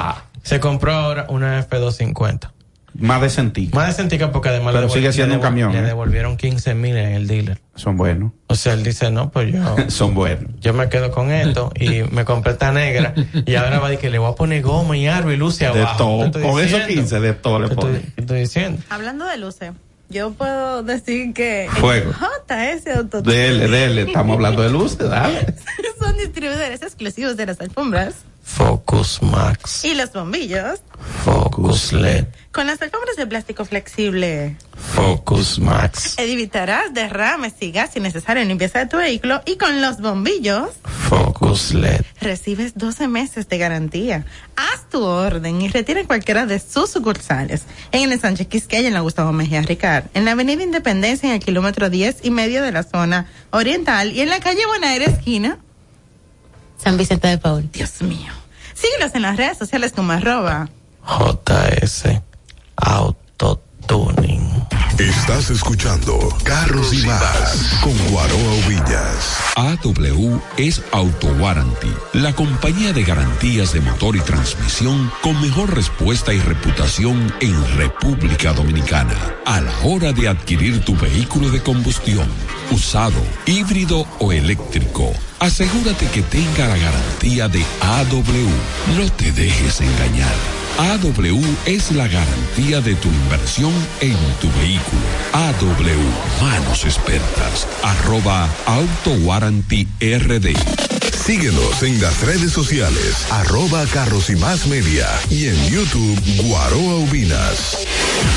Se compró ahora una F250. Más decentica. Más decentica porque además Pero le sigue siendo le un camión, Le ¿eh? devolvieron 15 mil en el dealer. Son buenos. O sea, él dice, no, pues yo... Son buenos. Yo me quedo con esto y me compré esta negra y ahora va a decir que le voy a poner goma y aro y luce De abajo. todo. Te estoy Con esos diciendo. 15 de todo le Te pone. estoy, te estoy diciendo. Hablando de luces, yo puedo decir que Fuego. JS Auto Dele, dele. Estamos hablando de luces, dale. son distribuidores exclusivos de las alfombras Focus Max. y los bombillos Focus LED. con las alfombras de plástico flexible. Focus Max. Evitarás derrames y gas innecesario en limpieza de tu vehículo y con los bombillos Focus LED. recibes 12 meses de garantía. Haz tu orden y retira en cualquiera de sus sucursales. En el Sánchez Quisqueya, en la Gustavo Mejía Ricard, en la Avenida Independencia, en el kilómetro 10 y medio de la zona oriental y en la calle Buenaire, esquina. San Vicente de Paul. Dios mío. Síguelos en las redes sociales como arroba. JS Auto Tuning. Estás escuchando Carros y Más con Guaroa Villas. AW es Auto Warranty, la compañía de garantías de motor y transmisión con mejor respuesta y reputación en República Dominicana. A la hora de adquirir tu vehículo de combustión, usado, híbrido o eléctrico, asegúrate que tenga la garantía de AW. No te dejes engañar. AW es la garantía de tu inversión en tu vehículo. AW, manos expertas, arroba Auto Warranty RD. Síguenos en las redes sociales, arroba Carros y Más Media y en YouTube Guaroa Ubinas.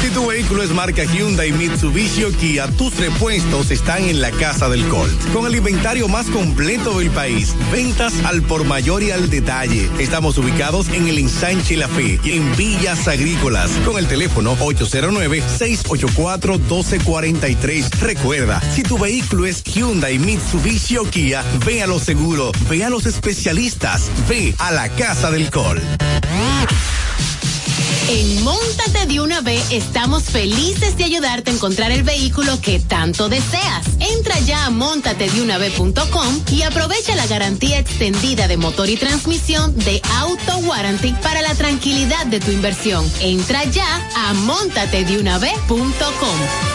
Si tu vehículo es marca Hyundai, Mitsubishi o Kia, tus repuestos están en la Casa del Colt. Con el inventario más completo del país, ventas al por mayor y al detalle. Estamos ubicados en el ensanche La Fe, en Villas Agrícolas, con el teléfono 809-684-1243. Recuerda, si tu vehículo es Hyundai, Mitsubishi o Kia, ve a lo seguro, a los especialistas, ve a la Casa del Colt. En Móntate de una vez estamos felices de ayudarte a encontrar el vehículo que tanto deseas. Entra ya a montatedeunavez.com y aprovecha la garantía extendida de motor y transmisión de Auto Warranty para la tranquilidad de tu inversión. Entra ya a montatedeunavez.com.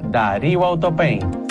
Darío Autopaint.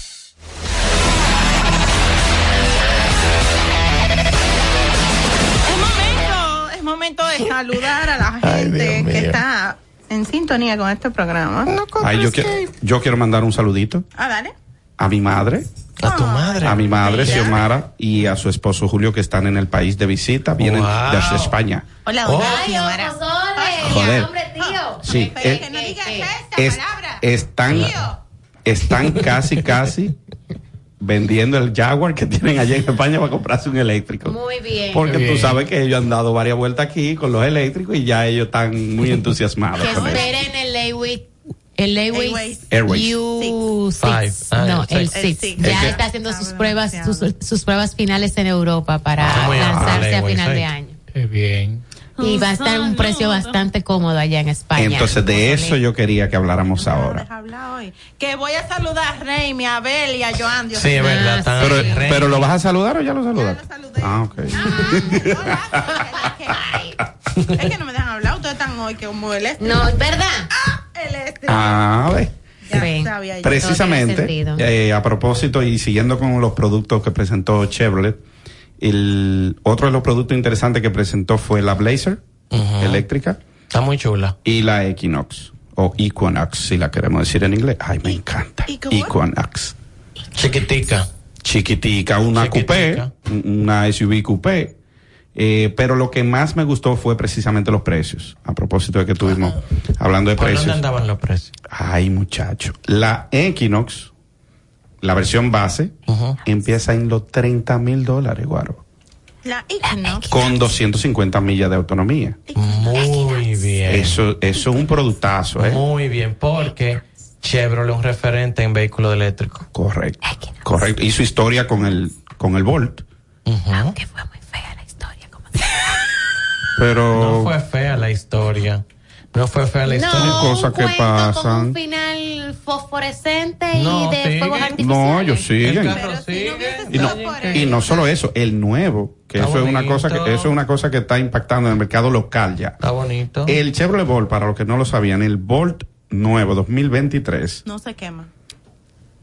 saludar a la gente que está en sintonía con este programa. Ay, yo, quiero, yo quiero mandar un saludito Ah, dale. a mi madre. A tu madre. A mi madre, Mira. Xiomara, y a su esposo Julio, que están en el país de visita. Vienen Wow. desde España. Hola, Oh. hola, Ay, Xiomara. Joder. hombre, tío. Sí, eh, que no digas esa es- palabra. están, Tío. están casi, casi vendiendo el Jaguar que tienen allá en España para comprarse un eléctrico. Muy bien. Porque tú bien. sabes que ellos han dado varias vueltas aquí con los eléctricos y ya ellos están muy entusiasmados Que esperen el Airways. El Airways Airways. U6. Five. Ah, No, el el six. 6. six. Ya está haciendo sus pruebas, sus, sus pruebas finales en Europa para Ah, lanzarse a Airways, final de sí. año. Qué bien. Y va a estar un precio bastante cómodo allá en España. Entonces de eso yo quería que habláramos ahora. Que voy a saludar a Reymi, a Abel y a Joan. Dios Sí, es verdad. Ah, Pero, pero lo vas a saludar o ya lo saludaste? Ya lo saludé. Ah, ok. Es que no me dejan hablar. Ustedes están hoy que como el este. No, es verdad. El este. Ah, a ver. Ya Ven. sabía yo. Todo tiene Precisamente, eh, a propósito y siguiendo con los productos que presentó Chevrolet, el otro de los productos interesantes que presentó fue la Blazer eléctrica Está muy chula. Y la Equinox, o Equinox, si la queremos decir en inglés. Ay, me encanta. Equinox. Chiquitica. Chiquitica, una Chiquitica. coupé, una SUV coupé. Eh, pero lo que más me gustó fue precisamente los precios. A propósito de que estuvimos hablando de ¿Por dónde precios. andaban los precios? Ay, muchacho. La Equinox, la versión base, empieza en los 30 mil dólares, guaro. La Equinox. Con 250 millas de autonomía. Muy bien. Eso, eso es un productazo, ¿eh? Muy bien, porque Chevrolet es un referente en vehículos eléctricos. Correcto. Correcto. Y su historia con el, con el Volt. Aunque fue muy fea la historia. Pero. No fue fea la historia. No fue fea la historia. No, cosas un que cuento con pasan. un final fosforescente No, y de sigue. fuegos artificiales. No, ellos siguen. El carro sigue. Y no, y no solo eso, el nuevo, que Está eso es una bonito. cosa que eso es una cosa que está impactando en el mercado local ya. Está bonito. El Chevrolet Volt, para los que no lo sabían, el Volt nuevo 2023. No se quema.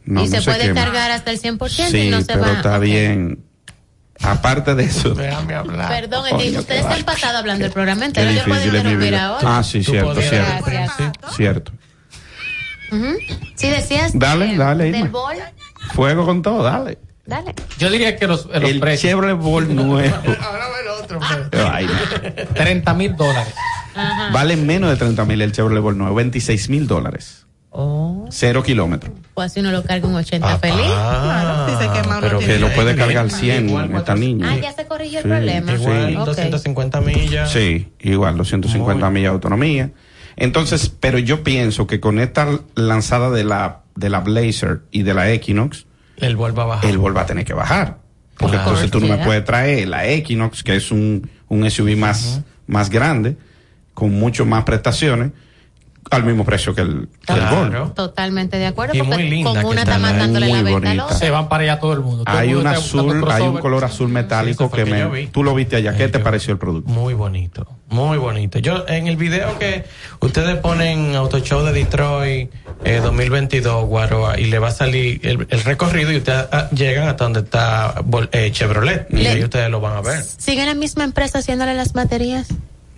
No, y no se puede quema. cargar hasta el 100% Sí, y no se pero va. está Ok. bien. Aparte de eso. Déjame hablar. Perdón, Coño, ustedes han pasado hablando del programa entero. Yo puedo interrumpir ahora. Ah, sí, cierto, cierto. Cierto. Sí, decías. Dale, eh, dale, Del Irma. bol. Fuego con todo, dale. Dale. Yo diría que los, los el precios. Chevrolet Volt nuevo. Qué vaina. 30 mil dólares. Ajá. Vale menos de 30 mil el Chevrolet Volt nuevo, 26 mil dólares. Oh. Cero kilómetros. Pues si uno lo carga un 80 feliz. Ah, si se quema, uno Pero que lo puede cargar bien. 100 Igual esta niña. Ah, ya se corrigió el Sí, problema. Igual, Ok. 250 millas. Sí, igual, 250 Muy. millas de autonomía. Entonces, pero yo pienso que con esta lanzada de la, de la Blazer y de la Equinox, El Volvo a bajar. el Vol va a tener que bajar. Porque Claro. entonces tú no me puedes traer la Equinox, que es un, un SUV más, más grande, con mucho más prestaciones, al mismo precio que el, el. Claro. Totalmente de acuerdo, Y porque muy linda con que una está, matándole Muy la venta. Se van para allá todo el mundo. Todo el Hay mundo un azul, hay un color azul metálico que me, tú lo viste allá. ¿Qué te pareció el producto? Muy bonito, muy bonito. Yo en el video que ustedes ponen Auto Show de Detroit eh, 2022, Guaroa, y le va a salir el, el recorrido y ustedes ah, llegan hasta donde está eh, Chevrolet y ahí ustedes lo van a ver. ¿Sigue la misma empresa haciéndole las baterías?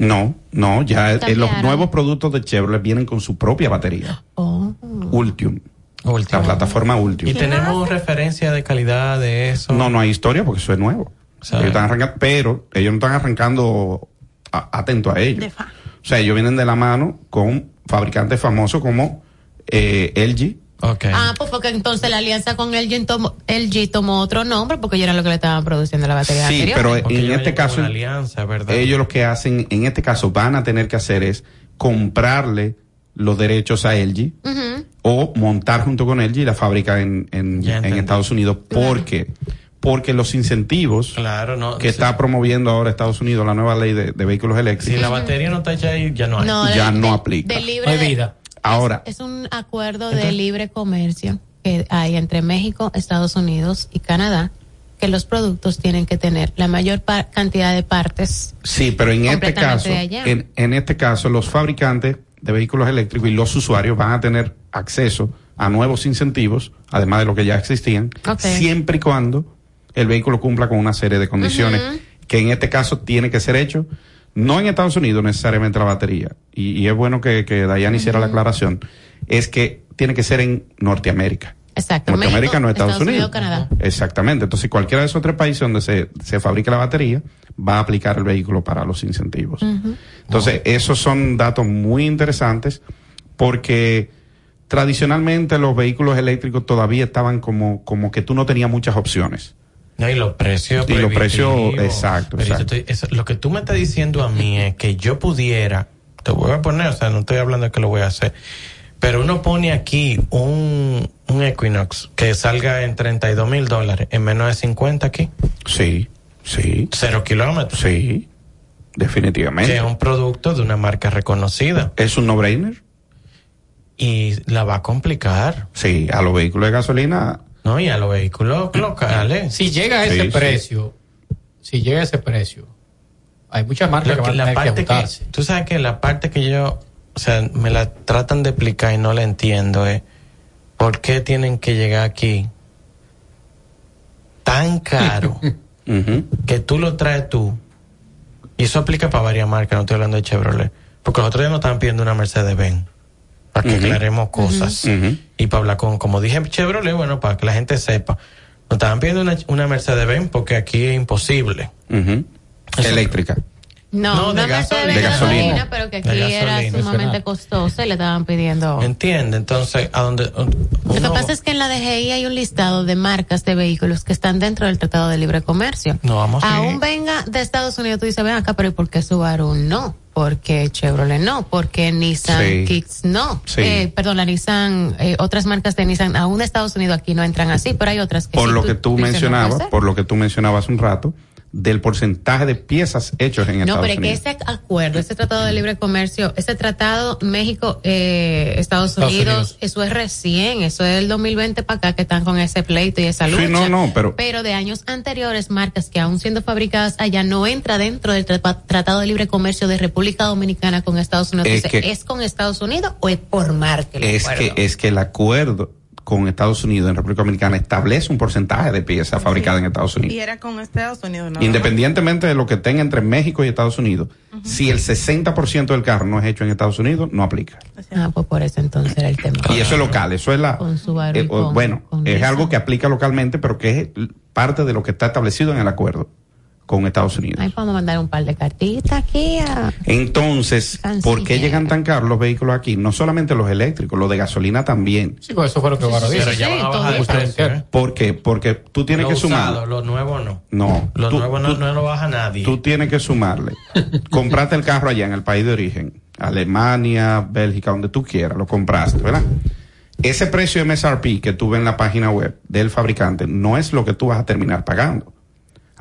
No, no, ya eh, los nuevos productos de Chevrolet vienen con su propia batería. Oh. Ultium. La plataforma Ultium. Y tenemos referencia de calidad de eso. No, no hay historia porque eso es nuevo. ¿Sabe? Ellos están arrancando, pero ellos no están arrancando a- atento a ellos. O sea, ellos vienen de la mano con fabricantes famosos como eh, LG. Ah, pues porque entonces la alianza con LG tomó, LG tomó otro nombre porque ellos eran los que le estaban produciendo la batería Sí, anterior. pero Porque en ellos este caso, una alianza, ¿verdad? ellos lo que hacen, en este caso, van a tener que hacer es comprarle los derechos a LG Ujú. o montar junto con LG la fábrica en, en, Ya en. Estados Unidos. ¿Por qué? Porque los incentivos Claro, no. que está promoviendo ahora Estados Unidos, la nueva ley de, de vehículos Si eléctricos, la batería no está hecha ahí, ya no hay. No, ya de- no aplica. de libre de- Ahora, Es un acuerdo de libre comercio que hay entre México, Estados Unidos y Canadá, que los productos tienen que tener la mayor cantidad de partes. Sí, pero en este caso, en, en este caso, los fabricantes de vehículos eléctricos y los usuarios van a tener acceso a nuevos incentivos, además de lo que ya existían, siempre y cuando el vehículo cumpla con una serie de condiciones que en este caso tiene que ser hecho, no en Estados Unidos necesariamente la batería, y, y es bueno que, que Dayan hiciera la aclaración, es que tiene que ser en Norteamérica. Exacto. Norteamérica México, no Estados, Unidos. Canadá. Exactamente. Entonces, cualquiera de esos tres países donde se, se fabrica la batería va a aplicar el vehículo para los incentivos. Entonces, esos son datos muy interesantes porque tradicionalmente los vehículos eléctricos todavía estaban como, como que tú no tenías muchas opciones. No, y los precios. Y los precios, exacto, Pero exacto. estoy- eso- lo que tú me estás diciendo a mí es que yo pudiera, te voy a poner, o sea, no estoy hablando de que lo voy a hacer, pero uno pone aquí un, un Equinox que salga en 32 mil dólares en menos de 50 aquí. Sí, sí. Cero kilómetros. Sí, definitivamente. Que es un producto de una marca reconocida. Es un no-brainer. Y la va a complicar. Sí, a los vehículos de gasolina. No, y a los vehículos locales. Si llega a ese Sí, sí. precio, si llega a ese precio, hay muchas marcas Lo que que- van a tener que que, tú sabes que la parte que yo, o sea, me la tratan de explicar y no la entiendo es por qué tienen que llegar aquí tan caro que tú lo traes tú y eso aplica para varias marcas, no estoy hablando de Chevrolet, Porque los otros días nos estaban pidiendo una Mercedes-Benz. Para que aclaremos cosas. Y para hablar con, como dije, Chevrolet, bueno, para que la gente sepa. Nos estaban pidiendo una, una Mercedes-Benz porque aquí es imposible. Eléctrica. No, No, de gasolina. de De gasolina. gasolina, pero que aquí era sumamente costosa y le estaban pidiendo. ¿Entiende? Entonces, a donde. Lo que pasa es que en la DGI hay un listado de marcas de vehículos que están dentro del Tratado de Libre Comercio. No vamos a Aún venga de Estados Unidos, tú dices, ven acá, pero ¿y por qué Subaru no? Porque Chevrolet no, porque Nissan Sí. Kicks no. Sí. Eh, perdón, la Nissan, eh, otras marcas de Nissan, aún de Estados Unidos aquí no entran así, pero hay otras que Por sí. lo que tú no mencionabas, por lo que tú mencionabas un rato, del porcentaje de piezas hechas en No, Estados pero es que Unidos. ese acuerdo, ese tratado de libre comercio, ese tratado México, eh, Estados, Estados Unidos, Unidos. eso es recién, eso es el 2020 para acá que están con ese pleito y esa lucha. Sí, no, no, pero- de años anteriores, marcas que aún siendo fabricadas allá no entra dentro del tra- tratado de libre comercio de República Dominicana con Estados Unidos. Es Entonces, que- ¿es con Estados Unidos o es por marca el es acuerdo? que es que el acuerdo con Estados Unidos en República Dominicana establece un porcentaje de piezas fabricadas en Estados Unidos. Y era con Estados Unidos, ¿no? Independientemente de lo que tenga entre México y Estados Unidos, si el 60% del carro no es hecho en Estados Unidos, no aplica. Ah, pues por eso entonces era el tema. Y eso es local, eso es la... Con y eh, con- bueno, con es algo que aplica localmente, pero que es parte de lo que está establecido en el acuerdo con Estados Unidos. Ahí vamos a mandar un par de cartitas aquí a... Entonces, ¿por qué llegan tan caros los vehículos aquí? No solamente los eléctricos, los de gasolina también. Sí, pues eso fue lo que Guaro dijo. Pero ya van a bajar de precio, ¿eh? ¿Por qué? Porque tú tienes que sumar. usados, Los nuevos no. No, Los tú- nuevos no, tú- no lo baja nadie. Tú tienes que sumarle. Compraste el carro allá en el país de origen, Alemania, Bélgica, donde tú quieras, lo compraste, ¿verdad? Ese precio MSRP que tú ves en la página web del fabricante no es lo que tú vas a terminar pagando.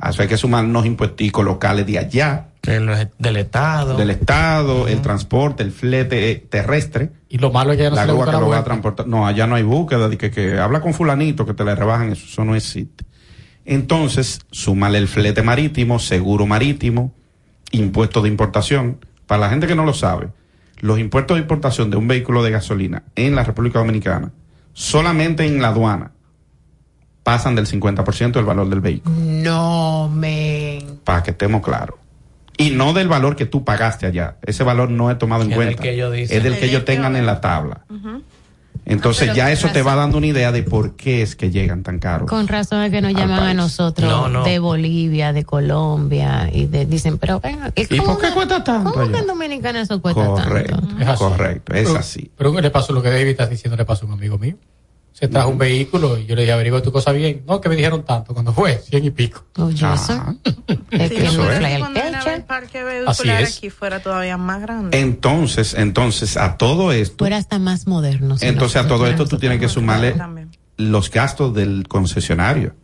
A eso hay que sumar unos impuestos locales de allá, del Estado, del Estado, el transporte, el flete eh, terrestre. Y lo malo es que ya no la se grúa que la lo va a transportar. No, allá no hay búsqueda de que, que habla con fulanito que te le rebajan eso, eso no existe. Entonces, súmale el flete marítimo, seguro marítimo, impuestos de importación. Para la gente que no lo sabe, los impuestos de importación de un vehículo de gasolina en la República Dominicana, solamente en la aduana, pasan del 50% del valor del vehículo, No, men. para que estemos claros. Y no del valor que tú pagaste allá. Ese valor no es tomado en Es del cuenta. que ellos dicen. Es del que El ellos tengan en la tabla. Entonces Ah, ya eso te va dando una idea de por qué es que llegan tan caros. Con razón es que nos llaman a nosotros No, no. de Bolivia, de Colombia y de, dicen, pero venga, ¿y, cómo por qué que- cuesta tanto ¿Cómo allá? que en Dominicana eso cuesta Correcto, tanto? correcto, es Pero- así. Pero ¿qué le pasó lo que David está diciendo? Le pasó a un amigo mío. Se trajo un vehículo y yo le dije, averigua tu cosa bien. No, que me dijeron tanto. Cuando fue, cien y pico. Oye, eso. Es que Eso no es. el parque Así vehicular es. aquí fuera todavía más grande. Entonces, entonces a todo esto, Fuera hasta más moderno. si entonces a todo esto tú tienes que sumarle carro. los gastos del concesionario.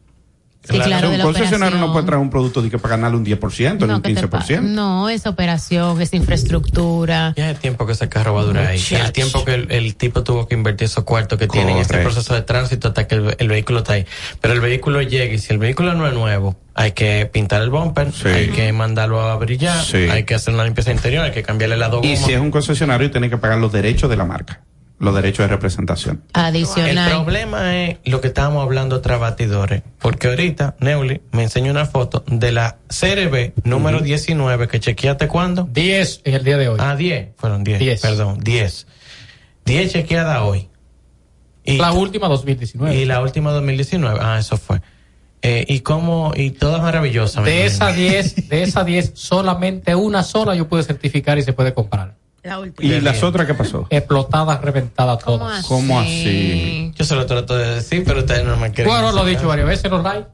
Sí, claro, un concesionario no puede traer un producto de que para ganarle un 10%, ni un ¿qué te 15%. pa- No, es operación, es infraestructura. Ya el tiempo que ese carro va a durar ahí. El tiempo que el, el tipo tuvo que invertir esos cuartos que tiene en este proceso de tránsito hasta que el, el vehículo está ahí. Pero el vehículo llega y si el vehículo no es nuevo, hay que pintar el bumper, hay que mandarlo a brillar, Sí. hay que hacer una limpieza interior, hay que cambiarle la dos Y si es un concesionario, tiene que pagar los derechos de la marca, los derechos de representación. Adicional. El problema es lo que estábamos hablando tras batidores, porque ahorita Neuli me enseñó una foto de la CRB número 19 que chequeaste cuándo? 10 en el día de hoy. Ah, 10, fueron 10, 10. perdón, 10. 10 chequeada hoy. Y la última 2019. Y la última 2019, ah, eso fue. Eh, y cómo, y todas maravillosas. De imagino. esa 10, de esa 10, solamente una sola yo pude certificar y se puede comprar. La última. ¿Y las otras qué pasó? Explotadas, reventadas todas. ¿Cómo así? Yo se lo trato de decir, pero ustedes no me quieren. Bueno, lo he dicho varias veces, RAI.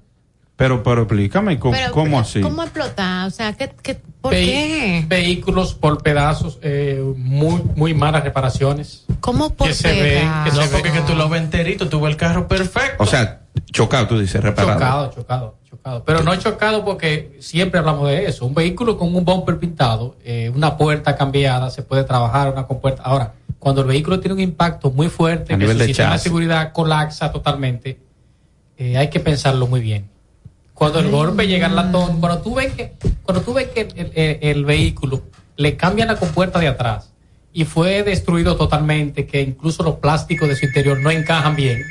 Pero, pero explícame, ¿cómo, Pero, cómo así? ¿Cómo explotar? O sea, ¿qué, qué, ¿por qué? Vehículos por pedazos, eh, muy, muy malas reparaciones. ¿Cómo por Que se ven, que No, se porque ven. que tú lo ves enterito, tuvo el carro perfecto. O sea, chocado, tú dices, reparado. Chocado, chocado, chocado. Pero no chocado porque siempre hablamos de eso. Un vehículo con un bumper pintado, eh, una puerta cambiada, se puede trabajar una compuerta. Ahora, cuando el vehículo tiene un impacto muy fuerte, A que nivel su de sistema de chasis. seguridad colapsa totalmente, eh, hay que pensarlo muy bien. Cuando el golpe llega al latón, cuando tú ves que, cuando tú ves que el, el- el vehículo le cambian la compuerta de atrás y fue destruido totalmente, que incluso los plásticos de su interior no encajan bien.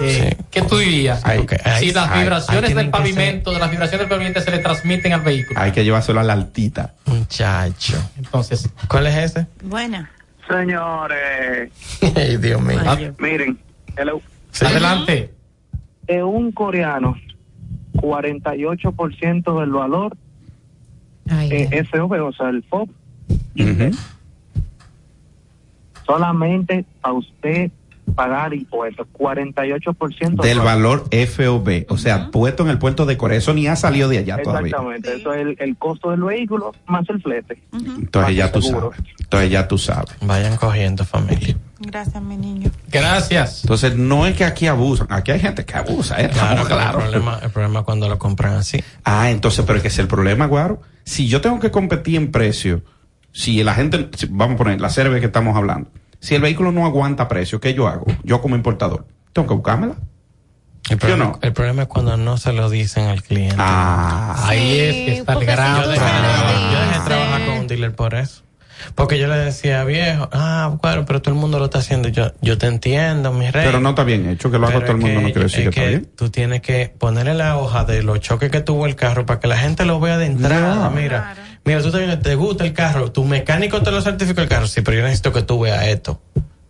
Eh, ¿Qué tú dirías? Hay- si las vibraciones hay- del pavimento, de las vibraciones del pavimento se le transmiten al vehículo. Hay que llevárselo a la altita. Muchacho. Entonces, ¿Cuál es ese? Buena. Señores, Ay, Dios mío. miren, hello. Adelante. Es un coreano, 48% del valor eh, FOB, o sea, el FOB, solamente a usted pagar impuestos, 48% Del valor FOB, o sea, puesto en el puerto de Corea. Eso ni ha salido de allá todavía. Exactamente, eso es el, el costo del vehículo más el flete. Entonces ya tú Seguro. sabes. Entonces ya tú sabes. Vayan cogiendo familia. Gracias, mi niño. Gracias. Entonces no es que aquí abusan, aquí hay gente que abusa, ¿eh? Claro, claros. El, problema, el problema es cuando lo compran así. Ah, entonces, pero es que es el problema, Guaro. Si yo tengo que competir en precio, si la gente, si- vamos a poner la CRB que estamos hablando, si el vehículo no aguanta precio, ¿qué yo hago? Yo como importador, tengo que buscármela. El problema, el problema es cuando no se lo dicen al cliente. Ah, ahí es que está el gran Yo dejé, yo dejé de trabajar con un dealer por eso. Porque yo le decía, viejo, ah, claro, pero todo el mundo lo está haciendo. Yo, yo te entiendo, mi rey. Pero no está bien hecho, que lo haga todo el mundo no quiere decir que, es está bien. Tú tienes que ponerle la hoja de los choques que tuvo el carro para que la gente lo vea de entrada. Mira, mira, tú te, te gusta el carro, tu mecánico te lo certificó el carro. Sí, pero yo necesito que tú veas esto.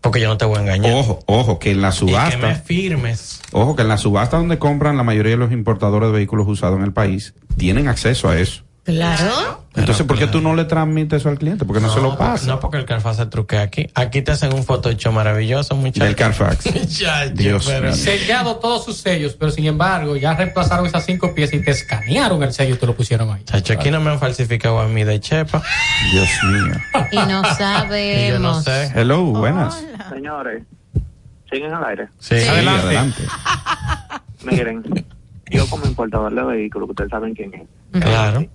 Porque yo no te voy a engañar. Ojo, ojo, que en la Y que me subasta, firmes. ojo, que en la subasta donde compran la mayoría de los importadores de vehículos usados en el país, tienen acceso a eso. Claro. Entonces, ¿por qué tú no le transmites eso al cliente? Porque no, se lo pasa. No, porque el Carfax se truquea aquí. Aquí te hacen un Photoshop maravilloso, muchachos. Del Carfax. Muchacho, Dios pero- mío. Sellado todos sus sellos, pero sin embargo, ya reemplazaron esas cinco piezas y te escanearon el sello y te lo pusieron ahí. Chacho, aquí no me han falsificado a mí de chepa. Dios mío. Y no sabemos. Yo no sé. Hello, buenas. Señores, siguen al aire. Sí, adelante. Miren, yo como importador de vehículos, que ustedes saben quién es, Claro.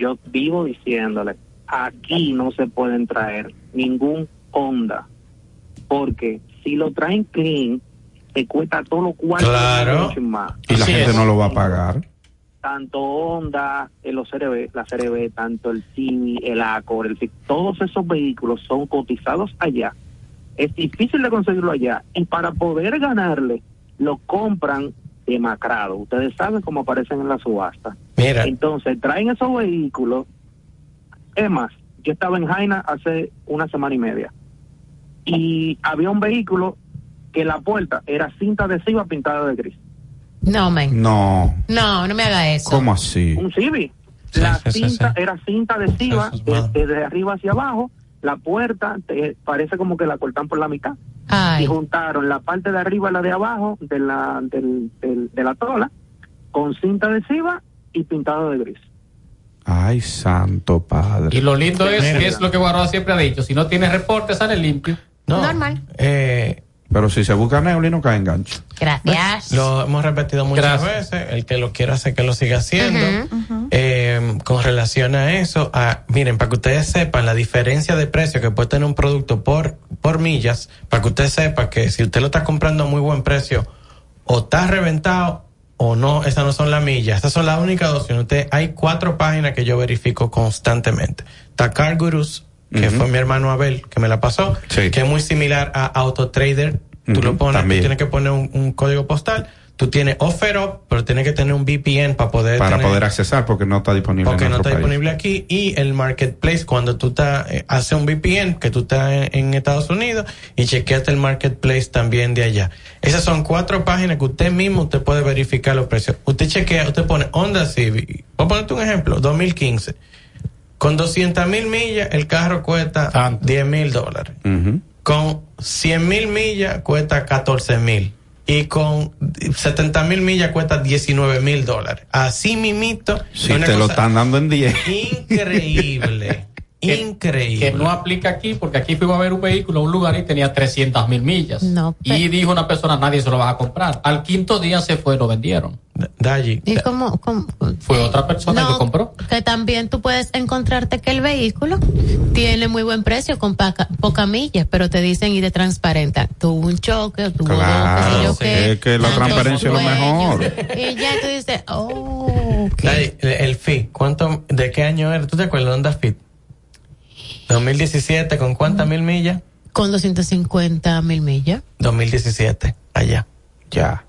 Yo vivo diciéndole, aquí no se pueden traer ningún Honda, porque si lo traen clean, te cuesta todo lo cual Claro. más. Y la gente no lo va a pagar. Tanto Honda, los CRB, la CRB, tanto el Civi, el Accord, el todos esos vehículos son cotizados allá. Es difícil de conseguirlo allá y para poder ganarle lo compran demacrado. Ustedes saben cómo aparecen en la subasta. Mira. Entonces traen esos vehículos. Es más, yo estaba en Jaina hace una semana y media y había un vehículo que la puerta era cinta adhesiva pintada de gris. No, men. No. No, no me haga eso. ¿Cómo así? Un Civi. La sí, sí, cinta sí. era cinta adhesiva Eso es malo. de- desde arriba hacia abajo. La puerta te- parece como que la cortan por la mitad. Ay. Y juntaron la parte de arriba y la de abajo de la, del, del- de la tola con cinta adhesiva y pintado de gris. Ay, santo padre. Y lo lindo es que es lo que Guaroa siempre ha dicho. Si no tiene reporte, sale limpio. Normal. Eh, Pero si se busca Neuli, no cae en gancho. Gracias. Lo hemos repetido muchas Gracias. veces. El que lo quiera hacer, que lo siga haciendo. Eh, con relación a eso, a- miren, para que ustedes sepan la diferencia de precio que puede tener un producto por, por millas, para que usted sepa que si usted lo está comprando a muy buen precio, o está reventado o no, esas no son las millas. Esas son las únicas opciones. Usted, hay cuatro páginas que yo verifico constantemente. Está Car Gurus, que fue mi hermano Abel, que me la pasó, Sí. que es muy similar a AutoTrader. Tú Ujú, lo pones, tú tienes que poner un, un código postal. Tú tienes OfferUp, pero tienes que tener un VPN para poder Para tener- poder accesar porque no está disponible porque en no está país. disponible aquí y el marketplace cuando tú estás eh, hace un VPN que tú estás en, en Estados Unidos y chequeate el marketplace también de allá esas son cuatro páginas que usted mismo usted puede verificar los precios usted chequea usted pone Honda Civic voy a ponerte un ejemplo 2015 con 200 mil millas el carro cuesta 10 mil dólares Ujú. con 100 mil millas cuesta 14 mil. Y con 70 mil millas cuesta 19 mil dólares. Así mimito. Si una te lo están dando en 10. Increíble. increíble. Que no aplica aquí, porque aquí fuimos a ver un vehículo a un lugar y tenía 300 mil millas. No, Y dijo una persona, nadie se lo va a comprar. Al quinto día se fue, lo vendieron. Daji. ¿Y cómo, cómo- Fue otra persona No, que compró. que también tú puedes encontrarte que el vehículo tiene muy buen precio con paca- poca millas, pero te dicen y te transparentan. Tuvo un choque, tuvo Claro, yo sí, qué, es que la transparencia es lo mejor. Y ya tú dices, oh, ok. Daji, el, el Fit, ¿cuánto, ¿de qué año era? ¿Tú te acuerdas? Honda Fit. 2017, ¿con cuántas mil millas? con 250 mil millas. 2017, allá. Ya.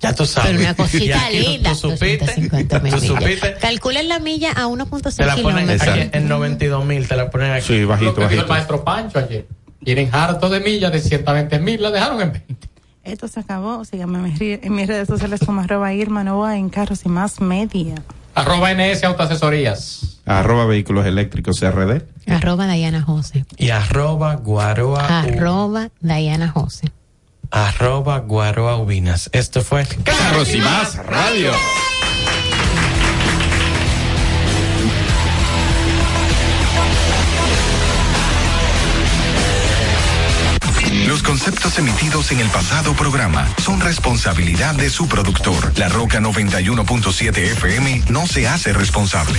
Ya tú sabes. Pero una cosita Ya, linda. ¿Tú, supiste? 250 mil ¿Tú supiste? Calculen la milla a Te 1.6 la ponen aquí en 92 mil, te la ponen aquí. Sí, bajito, Lo que dijo el bajito. maestro Pancho ayer. Tienen harto de millas de 120 mil, la dejaron en 20. Esto se acabó. Síganme en mis re- en mis redes sociales como arroba Irma Nova en Carros y Más Media. Arroba NS Autoasesorías. Arroba vehículos eléctricos CRD. Arroba Dayana José. Y arroba guaroa. Arroba Dayana José. Arroba guaroa ubinas. Esto fue Carros y más radio. Los conceptos emitidos en el pasado programa son responsabilidad de su productor. La Roca 91.7 FM no se hace responsable.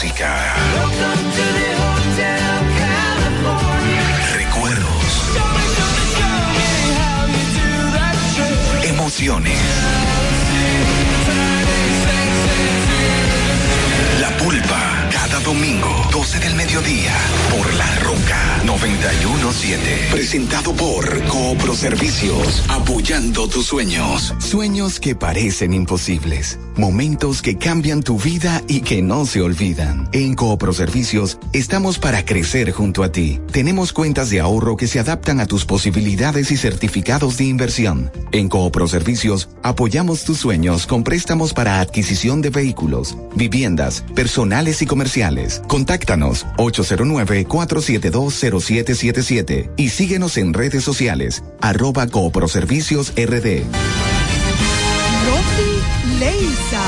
Recuerdos. 917. Presentado por Coopro Servicios, apoyando tus sueños. Sueños que parecen imposibles. Momentos que cambian tu vida y que no se olvidan. En Coopro Servicios estamos para crecer junto a ti. Tenemos cuentas de ahorro que se adaptan a tus posibilidades y certificados de inversión. En Coopro Servicios apoyamos tus sueños con préstamos para adquisición de vehículos, viviendas, personales y comerciales. Contáctanos 809-472-0777 y síguenos en redes sociales arroba Coopro Servicios RD. Rosy Leisa.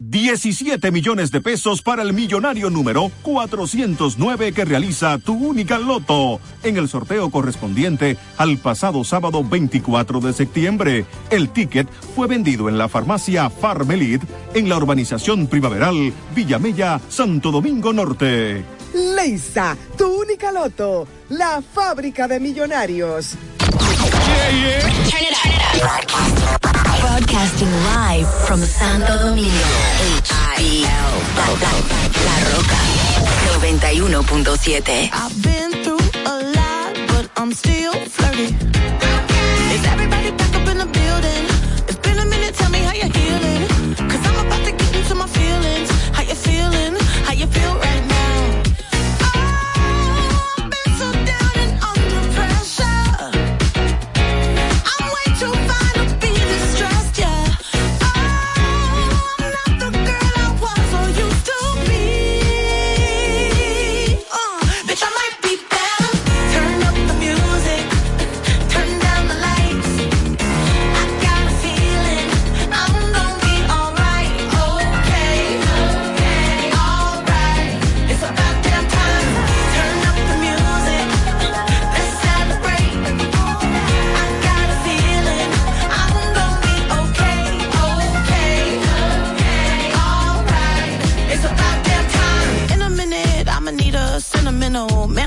17 millones de pesos para el millonario número 409 que realiza tu única loto en el sorteo correspondiente al pasado sábado 24 de septiembre. El ticket fue vendido en la farmacia Farmelit en la urbanización primaveral Villamella, Santo Domingo Norte. Leisa, tu única loto. La fábrica de millonarios. Broadcasting live from Santo Domingo, HIL, La, La, La Roca 91.7. I've been through a lot, but I'm still flirty. Is everybody back up in the building? It's been a minute, tell me how you're healing. Cause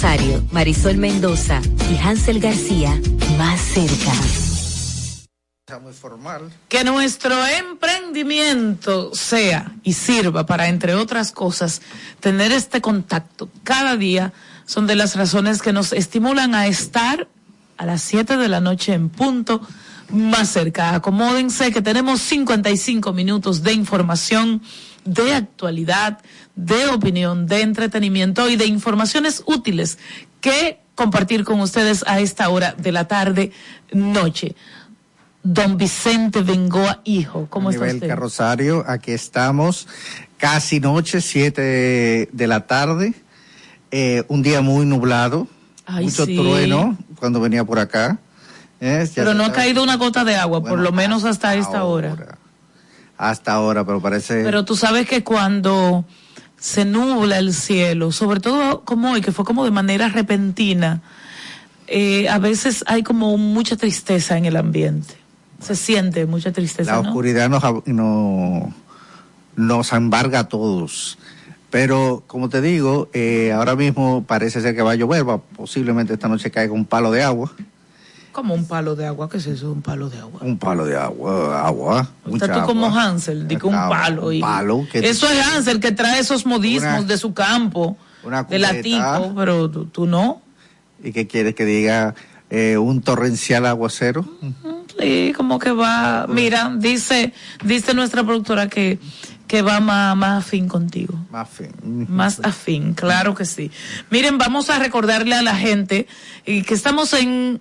Rosario, Marisol Mendoza y Hansel García más cerca. Que nuestro emprendimiento sea y sirva para, entre otras cosas, tener este contacto cada día son de las razones que nos estimulan a estar a las 7 de la noche en punto más cerca. Acomódense que tenemos 55 minutos de información, de actualidad, de opinión, de entretenimiento y de informaciones útiles que compartir con ustedes a esta hora de la tarde, noche. Don Vicente Bengoa, hijo, ¿cómo está usted? Carrosario, aquí estamos, casi noche, 7 de, de la tarde, eh, un día muy nublado, Ay, mucho sí. trueno cuando venía por acá. Eh, Pero no ha caído una gota de agua, por lo menos hasta esta hora. Hasta ahora, pero parece... Pero tú sabes que cuando se nubla el cielo, sobre todo como hoy, que fue como de manera repentina, eh, a veces hay como mucha tristeza en el ambiente. Se siente mucha tristeza, la ¿no? oscuridad nos, no- nos embarga a todos. Pero, como te digo, eh, ahora mismo parece ser que va a llover, va- posiblemente esta noche caiga un palo de agua. Como un palo de agua, ¿qué es eso? Un palo de agua. Un palo de agua, agua. mucha Estás tú como agua. Hansel, di que un palo. un y- palo que- Eso es Hansel que trae esos modismos Una- de su campo, una de pero tú, tú no. ¿Y qué quieres que diga? Eh, un torrencial aguacero. Sí, como que va, mira, dice, dice nuestra productora que, que va más, más afín contigo. Más fin. Más afín, claro que sí. Miren, vamos a recordarle a la gente eh, que estamos en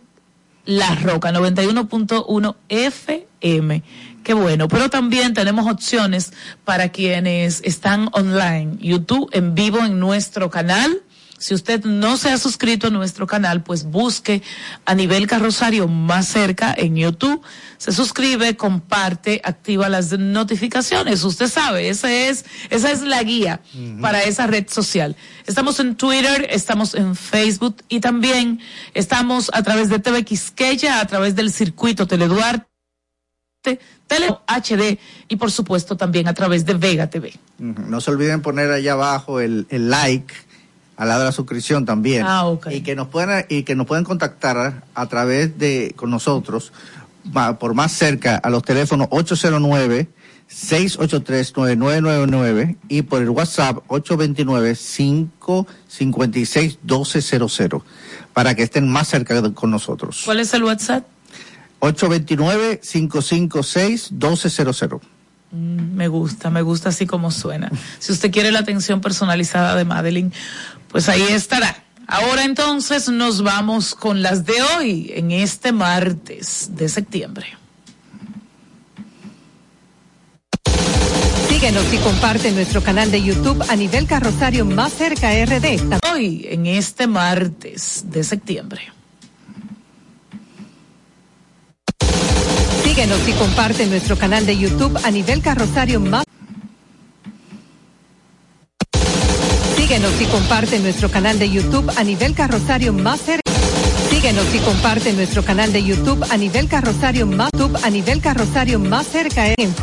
La Roca 91.1 FM. Qué bueno, pero también tenemos opciones para quienes están online, YouTube en vivo en nuestro canal. Si usted no se ha suscrito a nuestro canal, pues busque a nivel carrosario más cerca en YouTube. Se suscribe, comparte, activa las notificaciones. Usted sabe, ese es, esa es la guía para esa red social. Estamos en Twitter, estamos en Facebook y también estamos a través de TV Quisqueya, a través del circuito Teleduarte, Tele HD y por supuesto también a través de Vega TV. No se olviden poner allá abajo el, el like al lado de la suscripción también. Ah, ok. Y que nos puedan y que nos puedan contactar a través de con nosotros por más cerca a los teléfonos 809 683 9999 y por el WhatsApp 829 556 1200 para que estén más cerca con nosotros. ¿Cuál es el WhatsApp? 829 556 1200. Mm, Me gusta, me gusta así como suena. Si usted quiere la atención personalizada de Madeline, pues ahí estará. Ahora entonces nos vamos con las de hoy, en este martes de septiembre. Síguenos y comparte nuestro canal de YouTube a nivel carrosario más cerca RD. Hoy, en este martes de septiembre. Síguenos y comparte nuestro canal de YouTube a nivel carrosario más. Síguenos y comparte nuestro canal de YouTube a nivel carrosario más. Síguenos y comparte nuestro canal de YouTube a nivel carrosario más a nivel carrosario más cerca en